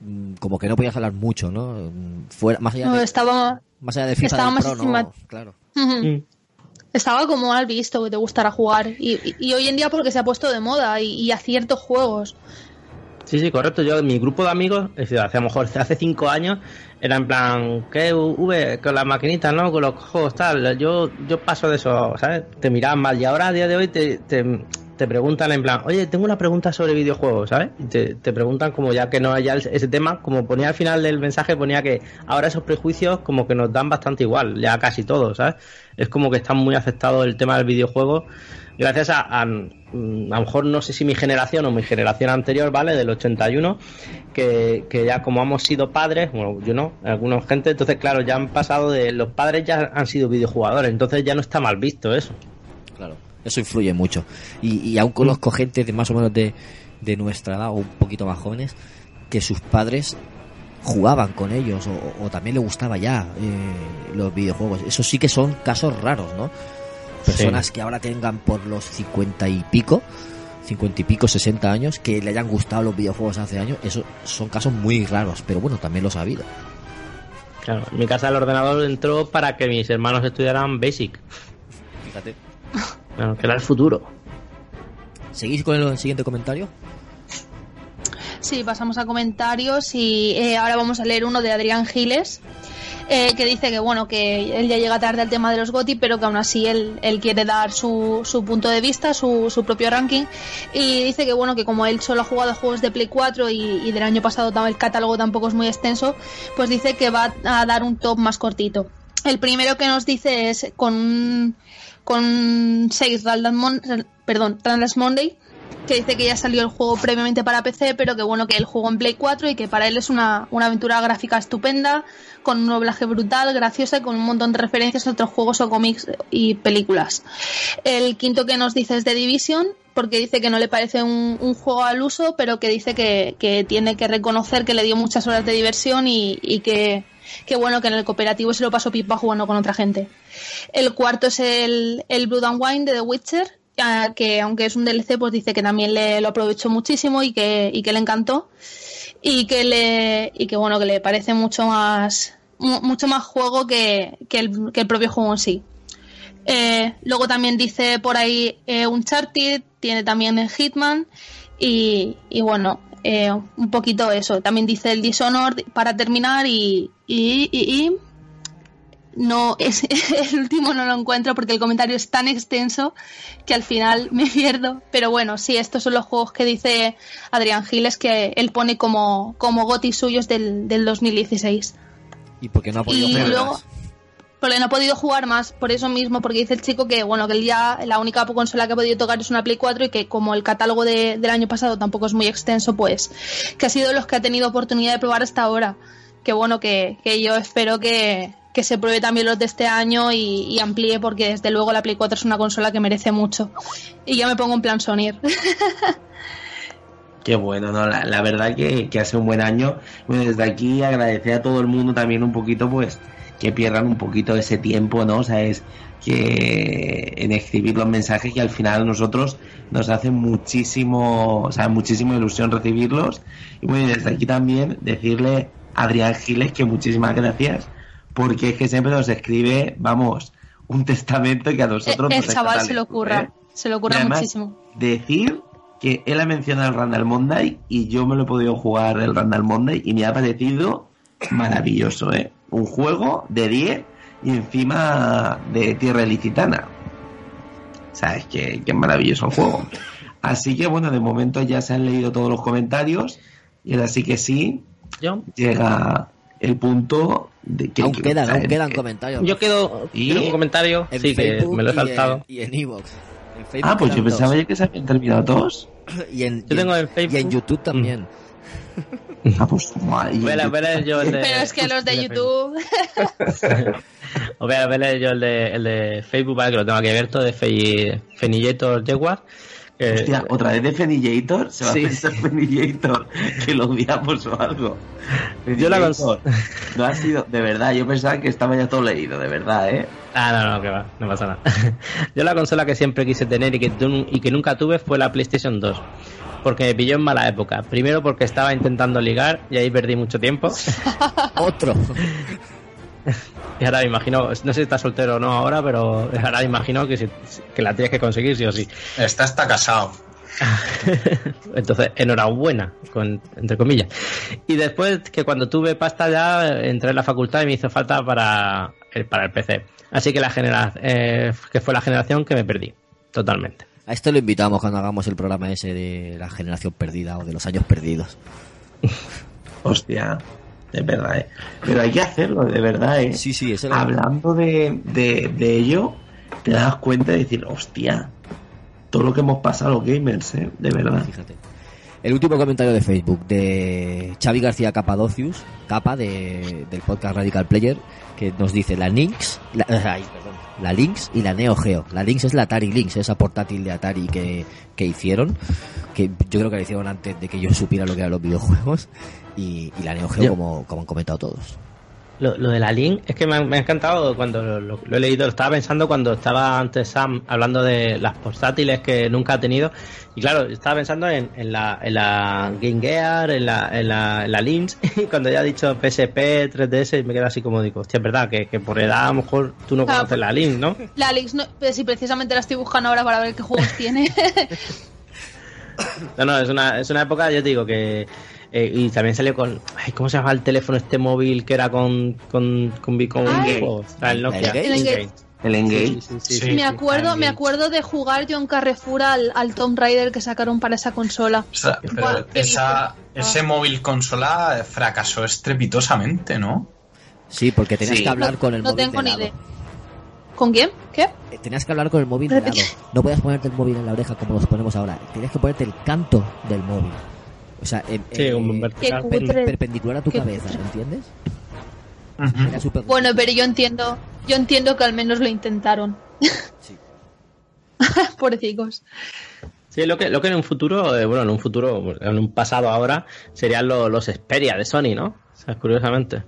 mm, como que no podías hablar mucho, ¿no? Mm, Fuera, más allá No, de, estaba, más allá de FIFA estaba del más Pro, no, claro. Estaba como mal visto que te gustara jugar. Y, y- y hoy en día porque se ha puesto de moda y, y a ciertos juegos. Sí, sí, correcto. Yo, mi grupo de amigos, es decir, hace a lo mejor hace cinco años, era en plan, ¿qué V? Con las maquinitas, ¿no? Con los juegos, tal. Yo, yo paso de eso, ¿sabes? Te miraban mal. Y ahora, a día de hoy, te, te, te preguntan en plan, oye, tengo una pregunta sobre videojuegos, ¿sabes? Y te, preguntan como ya que no haya ese tema, como ponía al final del mensaje, ponía que ahora esos prejuicios como que nos dan bastante igual, ya casi todos, ¿sabes? Es como que está muy aceptado el tema del videojuego gracias a, a lo mejor no sé si mi generación o mi generación anterior, ¿vale? Del 81, que, que ya como hemos sido padres, bueno, yo no, algunos gente, entonces claro, ya han pasado de, los padres ya han sido videojugadores, entonces ya no está mal visto eso. Claro, eso influye mucho. Y, y aún conozco gente de más o menos de, de nuestra edad o un poquito más jóvenes que sus padres jugaban con ellos o, o también les gustaba ya eh, los videojuegos. Eso sí que son casos raros, ¿no? Personas que ahora tengan por los cincuenta y pico, cincuenta y pico, sesenta años, que le hayan gustado los videojuegos hace años, eso son casos muy raros, pero bueno, también los ha habido. Claro, en mi casa el ordenador entró para que mis hermanos estudiaran Basic. Fíjate. Bueno, que era el futuro. ¿Seguís con el siguiente comentario? Sí, pasamos a comentarios y eh, ahora vamos a leer uno de Adrián Giles. Eh, que dice que bueno que él ya llega tarde al tema de los GOTY pero que aún así él, él quiere dar su, su punto de vista su, su propio ranking. Y dice que bueno que como él solo ha jugado juegos de Play 4 y, del año pasado el catálogo tampoco es muy extenso pues dice que va a dar un top más cortito. El primero que nos dice es con con 6 Random perdón Random Monday que dice que ya salió el juego previamente para PC, pero que bueno que él jugó en Play 4 y que para él es una, una aventura gráfica estupenda, con un doblaje brutal, graciosa y con un montón de referencias a otros juegos o cómics y películas. El quinto que nos dice es The Division, porque dice que no le parece un, un juego al uso, pero que dice que, que tiene que reconocer que le dio muchas horas de diversión y, y que, que bueno que en el cooperativo se lo pasó pipa jugando con otra gente. El cuarto es el, el Blood and Wine de The Witcher, que aunque es un DLC, pues dice que también le, lo aprovechó muchísimo y que, y que le encantó. Y que le, y que bueno, que le parece mucho más, mu- mucho más juego que, que, el, que el propio juego en sí. Eh, luego también dice por ahí eh, Uncharted, tiene también el Hitman y, y bueno, eh, un poquito eso. También dice el Dishonored para terminar y- y no es el último no lo encuentro porque el comentario es tan extenso que al final me pierdo. Pero bueno, sí, estos son los juegos que dice Adrián Giles que él pone como, como GOTY suyos del, del 2016. ¿Y por qué no ha podido Y jugar luego, más? porque no ha podido jugar más, por eso mismo, porque dice el chico que bueno que él ya la única consola que ha podido tocar es una Play 4 y que como el catálogo de- del año pasado tampoco es muy extenso, pues que ha sido los que ha tenido oportunidad de probar hasta ahora. Que bueno, que, que yo espero que, que se pruebe también los de este año y, y amplíe, porque desde luego la Play 4 es una consola que merece mucho. Y yo me pongo en plan Sonier. Qué bueno, ¿no? La, la verdad que, hace un buen año. Bueno, desde aquí agradecer a todo el mundo también un poquito, pues, que pierdan un poquito ese tiempo, ¿no? O sea, es que en escribir los mensajes que al final nosotros nos hace muchísimo, o sea, muchísima ilusión recibirlos. Y bueno, y desde aquí también decirle a Adrián Giles que muchísimas gracias, porque es que siempre nos escribe, vamos, un testamento que a nosotros el nos Eh, chaval se lo ocurra. ¿eh? Se lo ocurra muchísimo. Decir que él ha mencionado el Randall Monday y yo me lo he podido jugar el Randall Monday y me ha parecido maravilloso, ¿eh? Un juego de 10 y encima de tierra ilicitana. Sabes que, que es maravilloso el juego. Así que bueno, de momento ya se han leído todos los comentarios y ahora sí que sí llega el punto de que Aún que- quedan, o aún quedan comentarios. Yo quedo, ¿Y? un comentario, En sí, que me lo he y en- saltado. Y en Evox. En Facebook Ah, pues yo pensaba ya que se habían terminado todos. Y en, Yo y tengo en- Facebook. y en YouTube también. Ah, pues yo el de, Pero es que los de YouTube. Os voy a ver yo el de, el de Facebook, vale, que lo tengo aquí abierto, de Fe- Jaguar. Que- Hostia, otra vez de Fenillator, se va Sí. a pensar Fenillator, que lo odiamos o algo. Yo la Fenillator, No ha sido, de verdad, yo pensaba que estaba ya todo leído, de verdad, ¿eh? Ah, no, no, que va, no pasa nada. Yo la consola que siempre quise tener y que, y que nunca tuve fue la PlayStation 2. Porque me pilló en mala época. Primero porque estaba intentando ligar y ahí perdí mucho tiempo. Otro. Y ahora me imagino, no sé si está soltero o no ahora, pero ahora imagino que, si- que la tienes que conseguir sí o sí. Está está casado. Entonces, enhorabuena, con, entre comillas. Y después que cuando tuve pasta ya entré en la facultad y me hizo falta para el, para el PC. Así que la genera, eh, que fue la generación que me perdí, totalmente. A esto lo invitamos cuando hagamos el programa ese de la generación perdida o de los años perdidos. Hostia, es verdad, ¿eh? Pero hay que hacerlo, de verdad, ¿eh? Sí, sí, eso lo- Hablando de, de, de ello, te das cuenta de decir, hostia, todo lo que hemos pasado los gamers, ¿eh? De verdad. Fíjate. El último comentario de Facebook de Xavi García Capadocius, capa de, del podcast Radical Player, que nos dice la Lynx, la, ay, la Lynx y la Neo Geo. La Lynx es la Atari Lynx, esa portátil de Atari que, que hicieron, que yo creo que la hicieron antes de que yo supiera lo que eran los videojuegos, y, y la Neo Geo como, como han comentado todos. Lo, lo de la Link es que me ha, me ha encantado cuando lo, lo- lo he leído. Lo estaba pensando cuando estaba antes Sam hablando de las portátiles que nunca ha tenido. Y claro, estaba pensando en, en la, en la Game Gear, en la, en la, en la Lynx. Y cuando ya ha dicho PSP, 3DS, me queda así como digo, hostia, es verdad que, que por edad a lo mejor tú no Claro. conoces la Lynx, ¿no? La Alex, no, si precisamente la estoy buscando ahora para ver qué juegos tiene. No, no, es una, es una época, yo te digo que. Eh, y también salió con. Ay, ¿Cómo se llama el teléfono este móvil que era con. con. con, con? O sea, el Nokia. El Engage. El Engage. Sí, sí, sí, sí, me sí, acuerdo, me acuerdo de jugar yo en Carrefour al, al Tomb Raider que sacaron para esa consola. Ostras, pero Buah, qué esa, ese móvil consola fracasó estrepitosamente, ¿no? Sí, porque tenías Sí. que hablar No- con el no móvil tengo de ni lado. idea. ¿Con quién? ¿Qué? Eh, Tenías que hablar con el móvil de lado. No podías ponerte el móvil en la oreja como nos ponemos ahora. Tenías que ponerte el canto del móvil. O sea, en- Sí, en- eh, vertical. Perpendicular a tu Qué cabeza. ¿entiendes? Bueno, pero yo entiendo, yo entiendo que al menos lo intentaron. Sí. Pobrecicos. Sí, lo que, lo que en un futuro, eh, bueno, en un futuro, en un pasado ahora, serían lo- los Xperia de Sony, ¿no? O sea, curiosamente.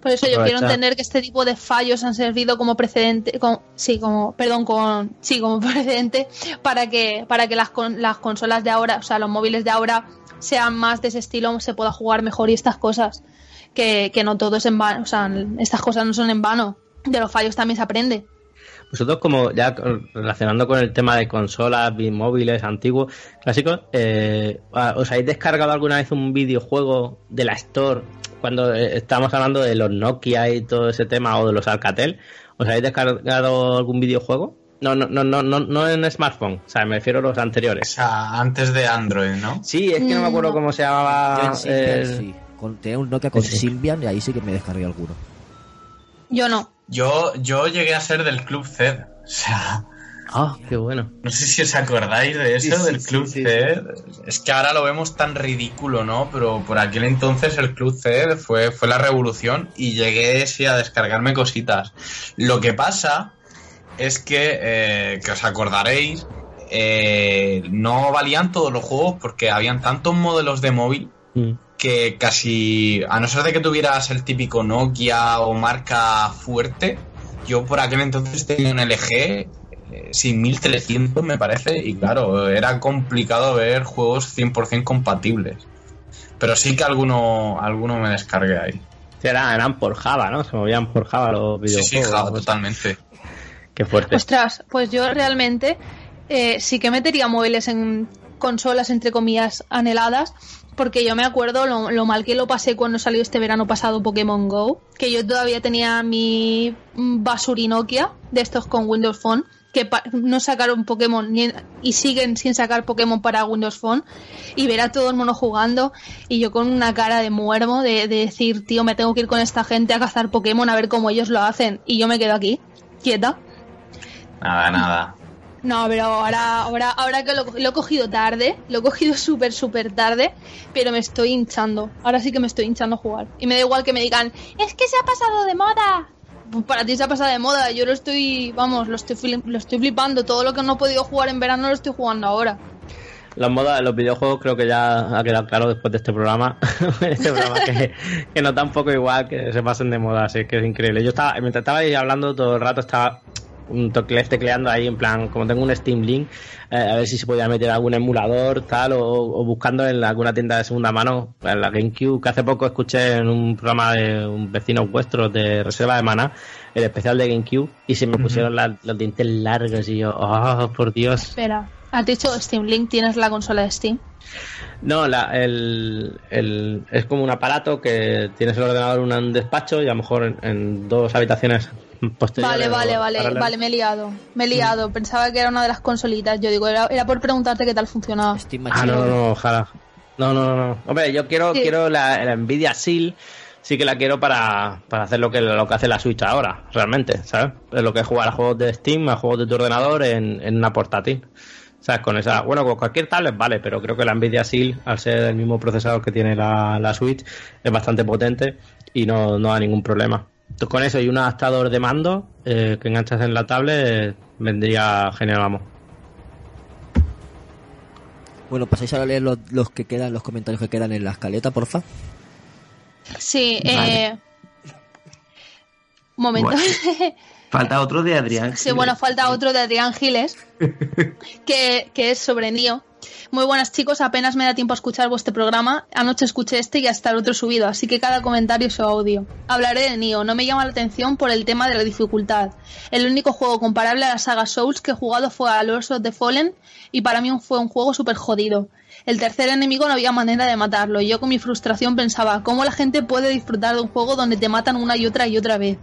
Por eso yo quiero entender que este tipo de fallos han servido como precedente, como, sí, como, perdón, con, sí, como precedente para que, para que las, con- las consolas de ahora, o sea, los móviles de ahora sean más de ese estilo, se pueda jugar mejor y estas cosas, que, que no todo es en vano, o sea, estas cosas no son en vano, de los fallos también se aprende. Vosotros, como ya relacionando con el tema de consolas, móviles, antiguos, clásicos, eh, ¿os habéis descargado alguna vez un videojuego de la Store cuando eh, estábamos hablando de los Nokia y todo ese tema o de los Alcatel? ¿Os habéis descargado algún videojuego? No, no, no, no, no, no en smartphone, o sea, me refiero a los O anteriores. sea, antes de Android, ¿no? Sí, es que no me acuerdo cómo se Yo llamaba. Symbian, eh, sí. Con- tenía un Nokia con Sí. Symbian y ahí sí que me descargué alguno. Yo no. Yo, yo llegué a ser del Club CED. O sea, Ah, qué bueno. no sé si os acordáis de eso, Sí, sí, del sí, Club sí, CED. Es que ahora lo vemos tan ridículo, ¿no? Pero por aquel entonces el Club CED fue, fue la revolución y llegué sí a descargarme cositas. Lo que pasa es que, eh, que os acordaréis, eh, no valían todos los juegos porque habían tantos modelos de móvil Mm. que casi, a no ser de que tuvieras el típico Nokia o marca fuerte, yo por aquel entonces tenía un LG eh, sin 1300 me parece y claro, era complicado ver juegos 100% compatibles. Pero sí que alguno, alguno me descargué ahí. Sí, eran, eran por Java, ¿no? Se movían por Java los Sí, videojuegos. sí, Java, totalmente. Qué fuerte. Ostras, pues yo realmente eh, sí que metería móviles en consolas, entre comillas, anheladas, porque yo me acuerdo lo, mal que lo pasé cuando salió este verano pasado Pokémon Go, que yo todavía tenía mi mm, basuri Nokia de estos con Windows Phone, que no sacaron Pokémon ni- y siguen sin sacar Pokémon para Windows Phone, y ver a todo el mundo jugando, y yo con una cara de muermo de, de decir, tío, me tengo que ir con esta gente a cazar Pokémon a ver cómo ellos lo hacen, y yo me quedo aquí, quieta. Nada, nada. No, pero ahora, ahora, ahora que lo, lo he cogido tarde, lo he cogido súper, súper tarde, pero me estoy hinchando. Ahora sí que me estoy hinchando a jugar. Y me da igual que me digan, es que se ha pasado de moda. Pues para ti se ha pasado de moda, yo lo estoy, vamos, lo estoy, flip- lo estoy flipando. Todo lo que no he podido jugar en verano lo estoy jugando ahora. Las modas de los videojuegos creo que ya ha quedado claro después de este programa. este programa que, da un poco igual que se pasen de moda, así que es increíble. Yo estaba, mientras estaba ahí hablando todo el rato, estaba un tecleando ahí en plan, como tengo un Steam Link, eh, a ver si se podía meter algún emulador, tal, o, o buscando en alguna tienda de segunda mano, en la GameCube, que hace poco escuché en un programa de un vecino vuestro de Reserva de Mana, el especial de GameCube, y se me pusieron la- los dientes largos y yo, oh, por Dios. Espera, has dicho Steam Link, tienes la consola de Steam. No, la, el, el- es como un aparato que tienes el ordenador en un despacho y a lo mejor en, en dos habitaciones. Vale, vale, vale, vale, me he liado. Me he liado. Pensaba que era una de las consolitas. Yo digo, era, era por preguntarte qué tal funcionaba. Ah, no, no, no, ojalá. No, no, no, no. Hombre, yo quiero, Sí. quiero la, la Nvidia Shield, sí que la quiero para, para hacer lo que, lo que hace la Switch ahora, realmente, ¿sabes? Es lo que es jugar a juegos de Steam, a juegos de tu ordenador en, en una portátil. ¿Sabes? Con esa, bueno, con cualquier tablet vale, pero creo que la Nvidia Shield, al ser el mismo procesador que tiene la, la Switch, es bastante potente y no, no da ningún problema. Entonces, con eso y un adaptador de mando eh, que enganchas en la tablet, eh, vendría genial, vamos. Bueno, pasáis ahora a leer los, los que quedan, los comentarios que quedan en la escaleta, porfa. Sí, Vale. eh... Un momento. Falta otro de Adrián. Sí, bueno, falta otro de Adrián Giles, que, que es sobre Nio. Muy buenas chicos, apenas me da tiempo a escuchar vuestro programa. Anoche escuché este y hasta el otro subido, así que cada comentario es audio. Hablaré de Nio, no me llama la atención por el tema de la dificultad. El único juego comparable a la saga Souls que he jugado fue a Lords of the Fallen y para mí fue un juego súper jodido. El tercer enemigo no había manera de matarlo y yo con mi frustración pensaba, ¿cómo la gente puede disfrutar de un juego donde te matan una y otra y otra vez?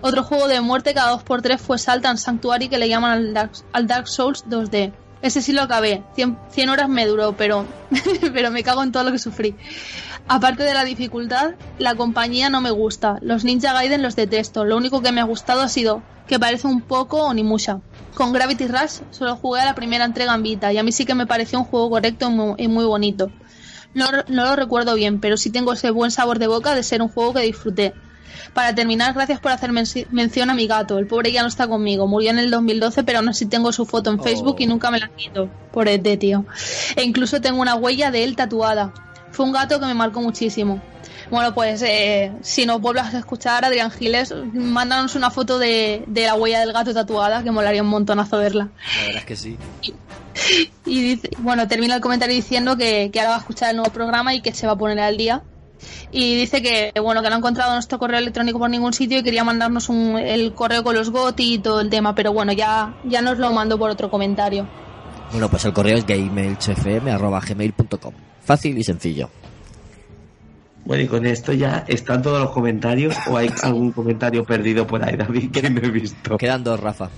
Otro juego de muerte cada 2x3 fue Salt and Sanctuary que le llaman al Dark, al Dark Souls 2D. Ese sí lo acabé. 100, 100 horas me duró, pero, pero me cago en todo lo que sufrí. Aparte de la dificultad, la compañía no me gusta. Los Ninja Gaiden los detesto. Lo único que me ha gustado ha sido que parece un poco Onimusha. Con Gravity Rush solo jugué a la primera entrega en Vita y a mí sí que me pareció un juego correcto y muy, y muy bonito. No, no lo recuerdo bien, pero sí tengo ese buen sabor de boca de ser un juego que disfruté. Para terminar, gracias por hacer menci- mención a mi gato. El pobre ya no está conmigo. Murió en el 2012, pero aún así tengo su foto en Facebook y nunca me la quito. Por este tío. E incluso tengo una huella de él tatuada. Fue un gato que me marcó muchísimo. Bueno, pues eh, si nos vuelves a escuchar, Adrián Giles, mándanos una foto de, de la huella del gato tatuada, que molaría un montonazo verla. La verdad es que sí. Y dice, bueno, termina el comentario diciendo que, que ahora va a escuchar el nuevo programa y que se va a poner al día. Y dice que, bueno, que no ha encontrado nuestro correo electrónico por ningún sitio y quería mandarnos un- el correo con los GOTI y todo el tema, pero bueno, ya, ya nos lo mando por otro comentario. Bueno, pues el correo es gameelchfm.gmail.com. Fácil y sencillo. Bueno, y con esto ya están todos los comentarios o hay algún comentario perdido por ahí, David, que no he visto. Quedan dos, Rafa.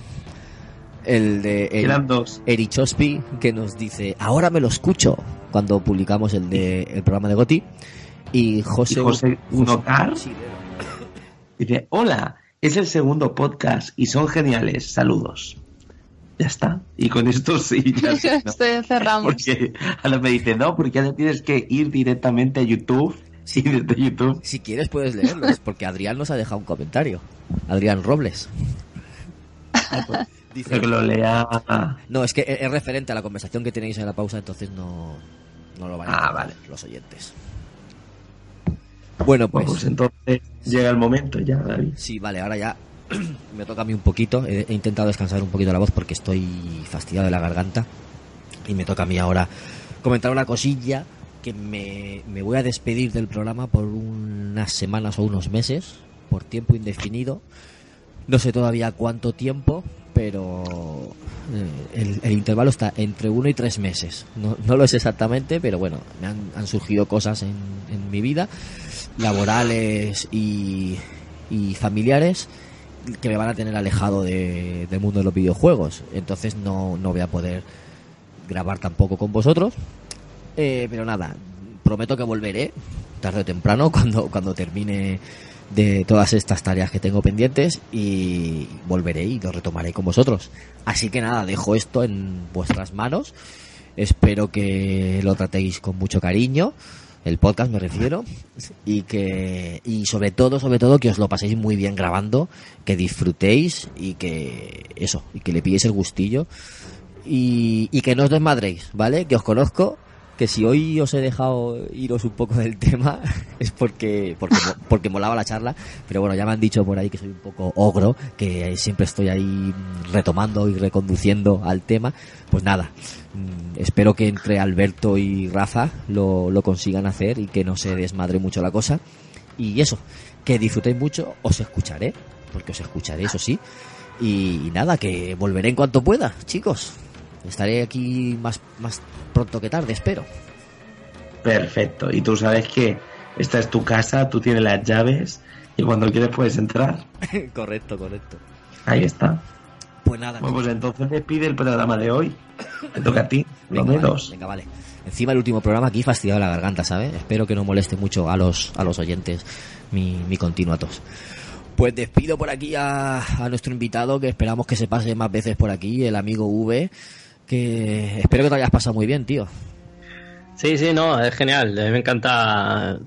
El de Eri- Quedan dos. Erichospi, que nos dice, ahora me lo escucho, cuando publicamos el de el programa de Goti. Y José, Y José Unocar dice, hola, es el segundo podcast y son geniales, saludos. Ya está. Y con esto sí, ya está, ¿no? Estoy cerramos. Porque ahora me dice, no, porque ahora tienes que ir directamente a YouTube. Sí, desde YouTube. Si quieres puedes leerlos, porque Adrián nos ha dejado un comentario. Adrián Robles. Dice que lo lea. No, es que es referente a la conversación que tenéis en la pausa, entonces no, no lo van a Ah, vale. los oyentes. Bueno, pues. Pues entonces llega el momento ya, David. Sí, vale, ahora ya me toca a mí un poquito. He, he intentado descansar un poquito la voz porque estoy fastidiado de la garganta. Y me toca a mí ahora comentar una cosilla que me, me voy a despedir del programa por unas semanas o unos meses, por tiempo indefinido. No sé todavía cuánto tiempo, pero eh, el, el intervalo está entre uno y tres meses. No, no lo sé exactamente, pero bueno, me han, han surgido cosas en, en mi vida, laborales y, y familiares, que me van a tener alejado de- del mundo de los videojuegos. Entonces no, no voy a poder grabar tampoco con vosotros. Eh, pero nada, prometo que volveré tarde o temprano cuando, cuando termine de todas estas tareas que tengo pendientes y volveré y lo retomaré con vosotros. Así que nada, dejo esto en vuestras manos. Espero que lo tratéis con mucho cariño, el podcast me refiero, y que y sobre todo, sobre todo que os lo paséis muy bien grabando, que disfrutéis y que eso, y que le pilléis el gustillo y, y que no os desmadréis, ¿vale? Que os conozco, que si hoy os he dejado iros un poco del tema es porque porque porque molaba la charla, pero bueno, ya me han dicho por ahí que soy un poco ogro, que siempre estoy ahí mm, retomando y reconduciendo al tema. Pues nada, mm, espero que entre Alberto y Rafa lo, lo consigan hacer y que no se desmadre mucho la cosa. Y eso, que disfrutéis mucho, os escucharé, porque os escucharé, eso sí. Y, nada, que volveré en cuanto pueda, chicos. Estaré aquí más, más pronto que tarde, espero. Perfecto. Y tú sabes que esta es tu casa, tú tienes las llaves y cuando quieres puedes entrar. correcto, correcto. Ahí está. Pues nada. Bueno, pues entonces despide el programa de hoy. Te toca a ti, lo Venga, vale, menos. venga, vale. Encima el último programa aquí fastidiado la garganta, ¿sabes? Espero que no moleste mucho a los, a los oyentes mi, mi continua tos. Pues despido por aquí a, a nuestro invitado, que esperamos que se pase más veces por aquí, el amigo V, que espero que te hayas pasado muy bien, tío. Sí, sí, no, es genial. A mí me encanta,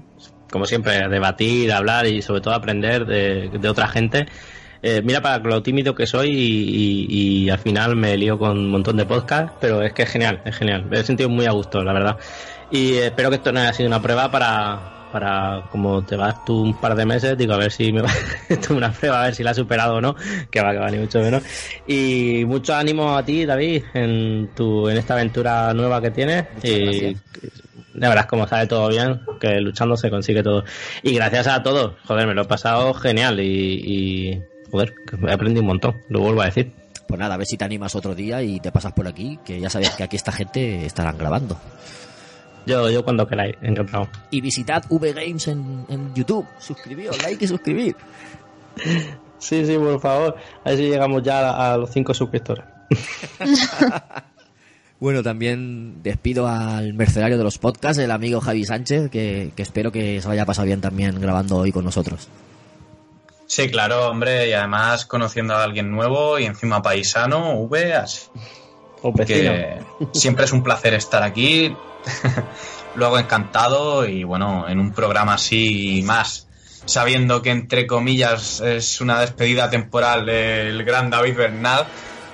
como siempre, debatir, hablar y sobre todo aprender de, de otra gente. Eh, mira para lo tímido que soy y, y- al final me lío con un montón de podcasts, pero es que es genial, es genial. Me he sentido muy a gusto, la verdad. Y espero que esto no haya sido una prueba para, para como te vas tú un par de meses, digo, a ver si me va, esto es una prueba, a ver si la has superado o no, que va, que va, ni mucho menos. Y mucho ánimo a ti, David, en tu, en esta aventura nueva que tienes. y ya verás cómo sale todo bien, que luchando se consigue todo. Y gracias a todos, joder, me lo he pasado genial y, y joder, he aprendido un montón, lo vuelvo a decir. Pues nada, a ver si te animas otro día y te pasas por aquí, que ya sabes que aquí esta gente estarán grabando. Yo, yo cuando queráis, encantado. Y visitad V Games en, en YouTube, suscribíos, like y suscribir. Sí, sí, por favor, a ver si llegamos ya a, a los cinco suscriptores. Bueno, también despido al mercenario de los podcasts, el amigo Javi Sánchez, que, que espero que se lo haya pasado bien también grabando hoy con nosotros. Sí, claro, hombre, y además conociendo a alguien nuevo y encima paisano, V, así. Que siempre es un placer estar aquí. Lo hago encantado y bueno, en un programa así más, sabiendo que entre comillas es una despedida temporal del gran David Bernal,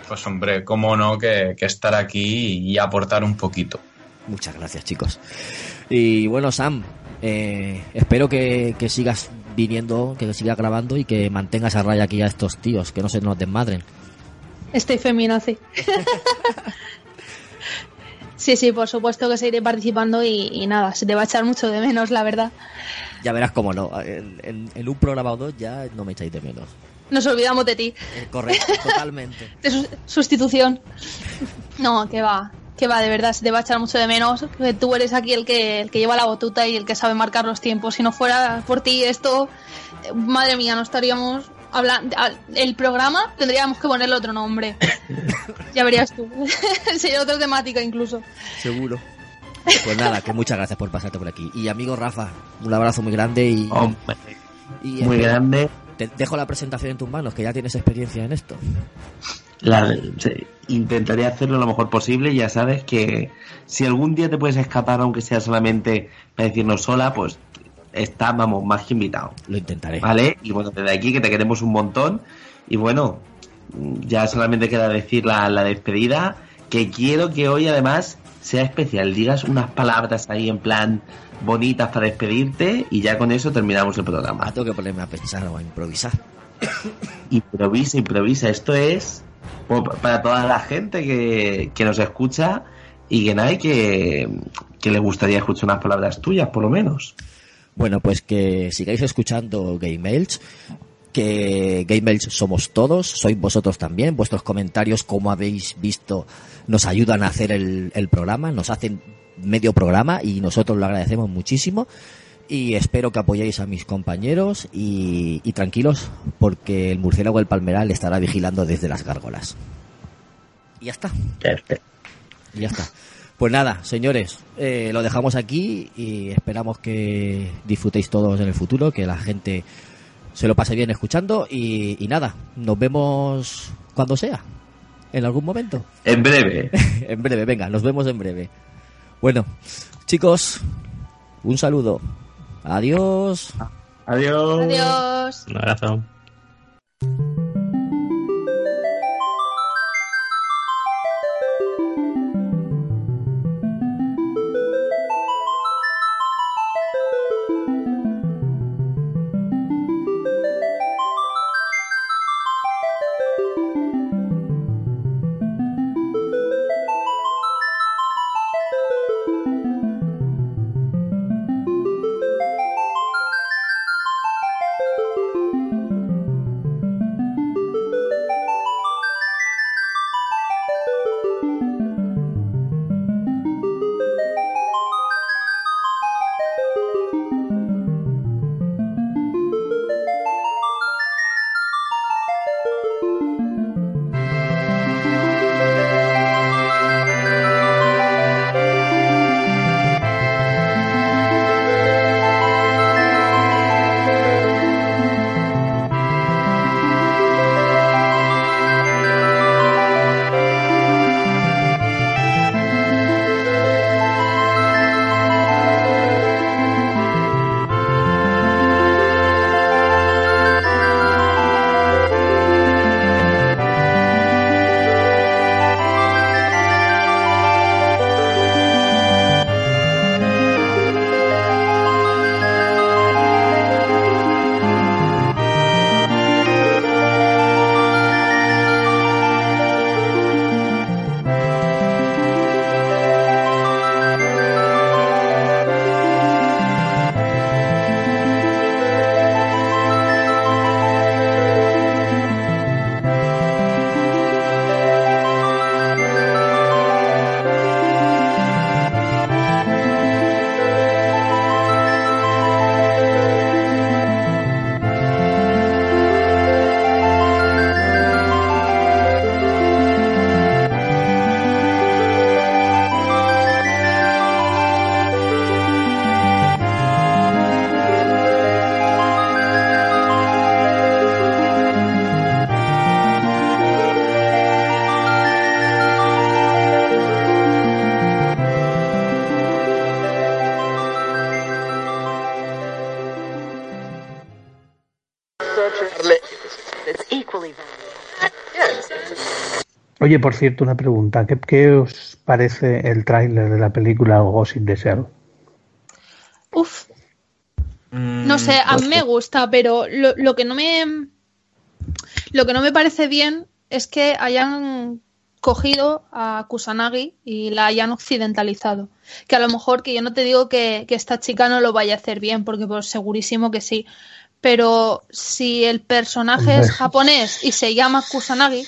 pues hombre, cómo no que, que estar aquí y aportar un poquito. Muchas gracias, chicos. Y bueno, Sam, eh, espero que, que sigas viniendo, que sigas grabando y que mantengas a raya aquí a estos tíos, que no se nos desmadren. Estoy feminazi. sí, sí, por supuesto que seguiré participando y, y nada, se te va a echar mucho de menos, la verdad. Ya verás cómo no. En, en- en un programa o dos ya no me echáis de menos. Nos olvidamos de ti. Eh, correcto, totalmente. De su- sustitución. No, que va. Que va, de verdad, se te va a echar mucho de menos. Que tú eres aquí el que, el que lleva la botuta y el que sabe marcar los tiempos. Si no fuera por ti esto, eh, madre mía, no estaríamos hablando. El programa tendríamos que ponerle otro nombre. ya verías tú. Sería otra temática incluso. Seguro. Pues nada, que muchas gracias por pasarte por aquí. Y amigo Rafa, un abrazo muy grande y... Hombre, y muy espero- grande. Te dejo la presentación en tus manos, que ya tienes experiencia en esto. La- intentaré hacerlo lo mejor posible. Ya sabes que si algún día te puedes escapar, aunque sea solamente para decirnos sola, pues está, vamos, más que invitado. Lo intentaré. ¿Vale? Y bueno, desde aquí que te queremos un montón. Y bueno, ya solamente queda decir la, la despedida. que quiero que hoy además sea especial. Digas unas palabras ahí en plan bonitas para despedirte y ya con eso terminamos el programa. Ah, tengo que ponerme a pensar o a improvisar. Improvisa, improvisa. Esto es para toda la gente que, que nos escucha y que nada, y que, que le gustaría escuchar unas palabras tuyas, por lo menos. Bueno, pues que sigáis escuchando Game Elch, que Game Elch somos todos, sois vosotros también, vuestros comentarios, como habéis visto, nos ayudan a hacer el, el programa, nos hacen medio programa y nosotros lo agradecemos muchísimo y espero que apoyéis a mis compañeros y, y tranquilos porque el murciélago del palmeral estará vigilando desde las gárgolas. Y ya está. Y ya está. Pues nada, señores, eh, lo dejamos aquí y esperamos que disfrutéis todos en el futuro, que la gente se lo pase bien escuchando y, y nada, nos vemos cuando sea, en algún momento. En breve. en breve, venga, nos vemos en breve. Bueno, chicos, un saludo. Adiós. Adiós. Adiós. Un abrazo. Oye, por cierto, una pregunta. ¿Qué, qué os parece el tráiler de la película Ghost in the Shell? Uf. No sé, a mí me gusta, pero lo, lo que no me. Lo que no me parece bien es que hayan cogido a Kusanagi y la hayan occidentalizado. Que a lo mejor, que yo no te digo que, que esta chica no lo vaya a hacer bien, porque pues segurísimo que sí. Pero si el personaje es japonés y se llama Kusanagi,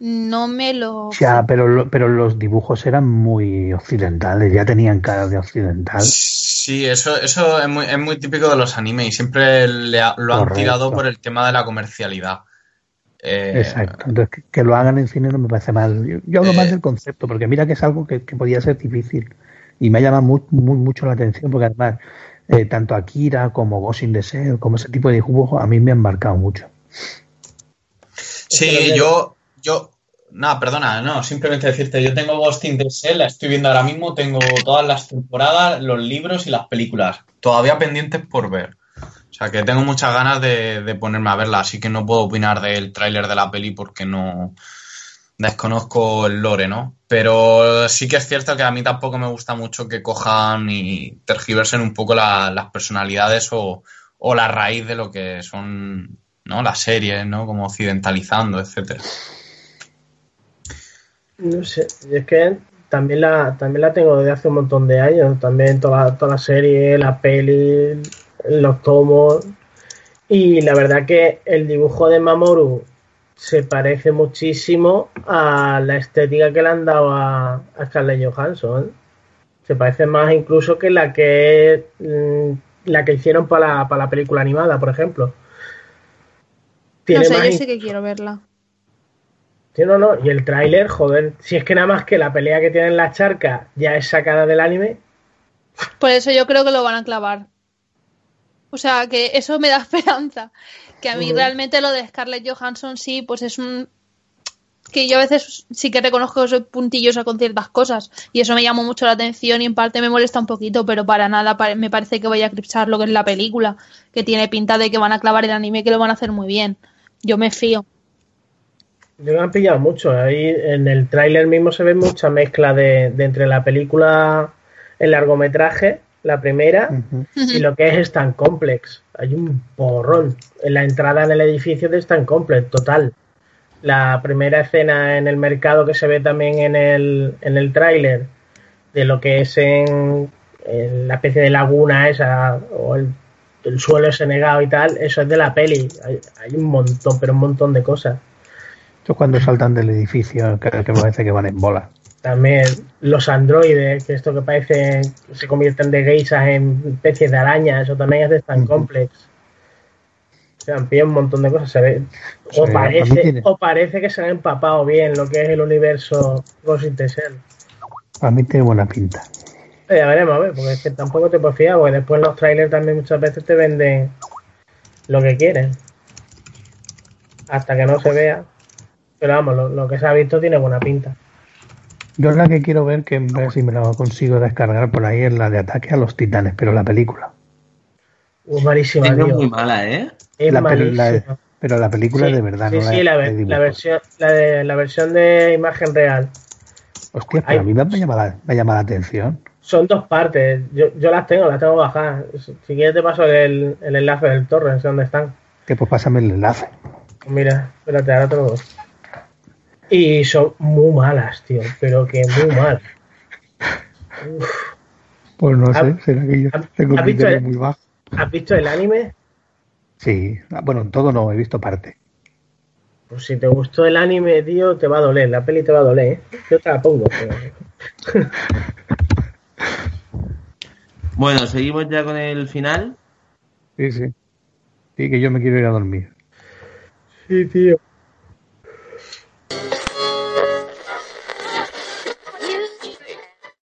no me lo. Ya, pero, lo- pero los dibujos eran muy occidentales, ya tenían cara de occidental. Sí, eso, eso es, muy, es muy típico de los animes y siempre le ha- lo han tirado por el tema de la comercialidad. Eh, Exacto. Entonces, que, que lo hagan en cine no me parece mal. Yo, yo hablo Eh. más del concepto, porque mira que es algo que, que podía ser difícil. Y me ha llamado muy, muy- mucho la atención, porque además, eh, tanto Akira como Ghost in the Shell, como ese tipo de dibujos, a mí me han marcado mucho. Sí, yo, yo, nada, perdona, no, simplemente decirte, yo tengo Ghost in the Shell, la estoy viendo ahora mismo, tengo todas las temporadas, los libros y las películas, todavía pendientes por ver. O sea que tengo muchas ganas de, de ponerme a verla, así que no puedo opinar del tráiler de la peli porque no, desconozco el lore, ¿no? Pero sí que es cierto que a mí tampoco me gusta mucho que cojan y tergiversen un poco la- las personalidades o, o la raíz de lo que son ¿no? las series, ¿no? Como occidentalizando, etcétera. No sé, y es que también la, también la tengo desde hace un montón de años. También toda, toda la serie, la peli, los tomos. Y la verdad que el dibujo de Mamoru se parece muchísimo a la estética que le han dado a, a Scarlett Johansson. Se parece más incluso que la que mm, la que hicieron para la, para la película animada, por ejemplo. No Tiene sé, más yo sí que quiero verla. Sí, no, no. Y el tráiler, joder, si es que nada más que la pelea que tiene en la charca ya es sacada del anime. Por eso yo creo que lo van a clavar. O sea, que eso me da esperanza. Que a mí realmente lo de Scarlett Johansson sí, pues es un... Que yo a veces sí que reconozco que soy puntillosa con ciertas cosas y eso me llamó mucho la atención y en parte me molesta un poquito, pero para nada me parece que vaya a eclipsar lo que es la película, que tiene pinta de que van a clavar el anime y que lo van a hacer muy bien. Yo me fío. Yo me han pillado mucho. Ahí en el tráiler mismo se ve mucha mezcla de, de entre la película, el largometraje, la primera, y lo que es Stan Complex. Hay un porrón. En la entrada en el edificio de Stan Complex, total. La primera escena en el mercado que se ve también en el, en el tráiler, de lo que es en, en la especie de laguna esa, o el, el suelo ese negado y tal, eso es de la peli. Hay, hay un montón, pero un montón de cosas. Esto es cuando saltan del edificio, que, que parece que van en bola. También los androides, que esto que parece se convierten de geisas en especies de arañas, eso también es de Stan Complex. O sea, han pillado un montón de cosas. Se ve, o, Sí, a parece, tiene- o parece que se han empapado bien lo que es el universo Ghost in the Shell. Para mí tiene buena pinta. Eh, Ya veremos, a ver, porque es que tampoco te puedes fiar, porque después los trailers también muchas veces te venden lo que quieren. Hasta que no se vea. Pero vamos, lo, lo que se ha visto tiene buena pinta. Yo la que quiero ver, que ver si me la consigo descargar por ahí, es la de Ataque a los Titanes, pero la película. Uh, malísima, Es muy mala, ¿eh? Es La malísima. pero la película Sí, de verdad, sí, no sí, la, la, de la versión, la, de, la versión de imagen real. Hostia, pero a mí me ha llamado la, me ha llamado la atención. Son dos partes. Yo, yo las tengo, las tengo bajadas. Si si quieres te paso el, el enlace del torrent, sé dónde están. Que pues pásame el enlace. Mira, espérate, ahora te lo doy. Y son muy malas, tío, pero que muy mal. Pues no ¿Has- sé, será que yo tengo has un visto criterio el- muy bajo. ¿Has visto el anime? Sí, Ah, bueno, todo no, he visto parte. Pues si te gustó el anime, tío, te va a doler. La peli te va a doler, ¿eh? Yo te la pongo. pero- Bueno, seguimos ya con el final. Sí, sí. Sí, que yo me quiero ir a dormir. Sí, tío.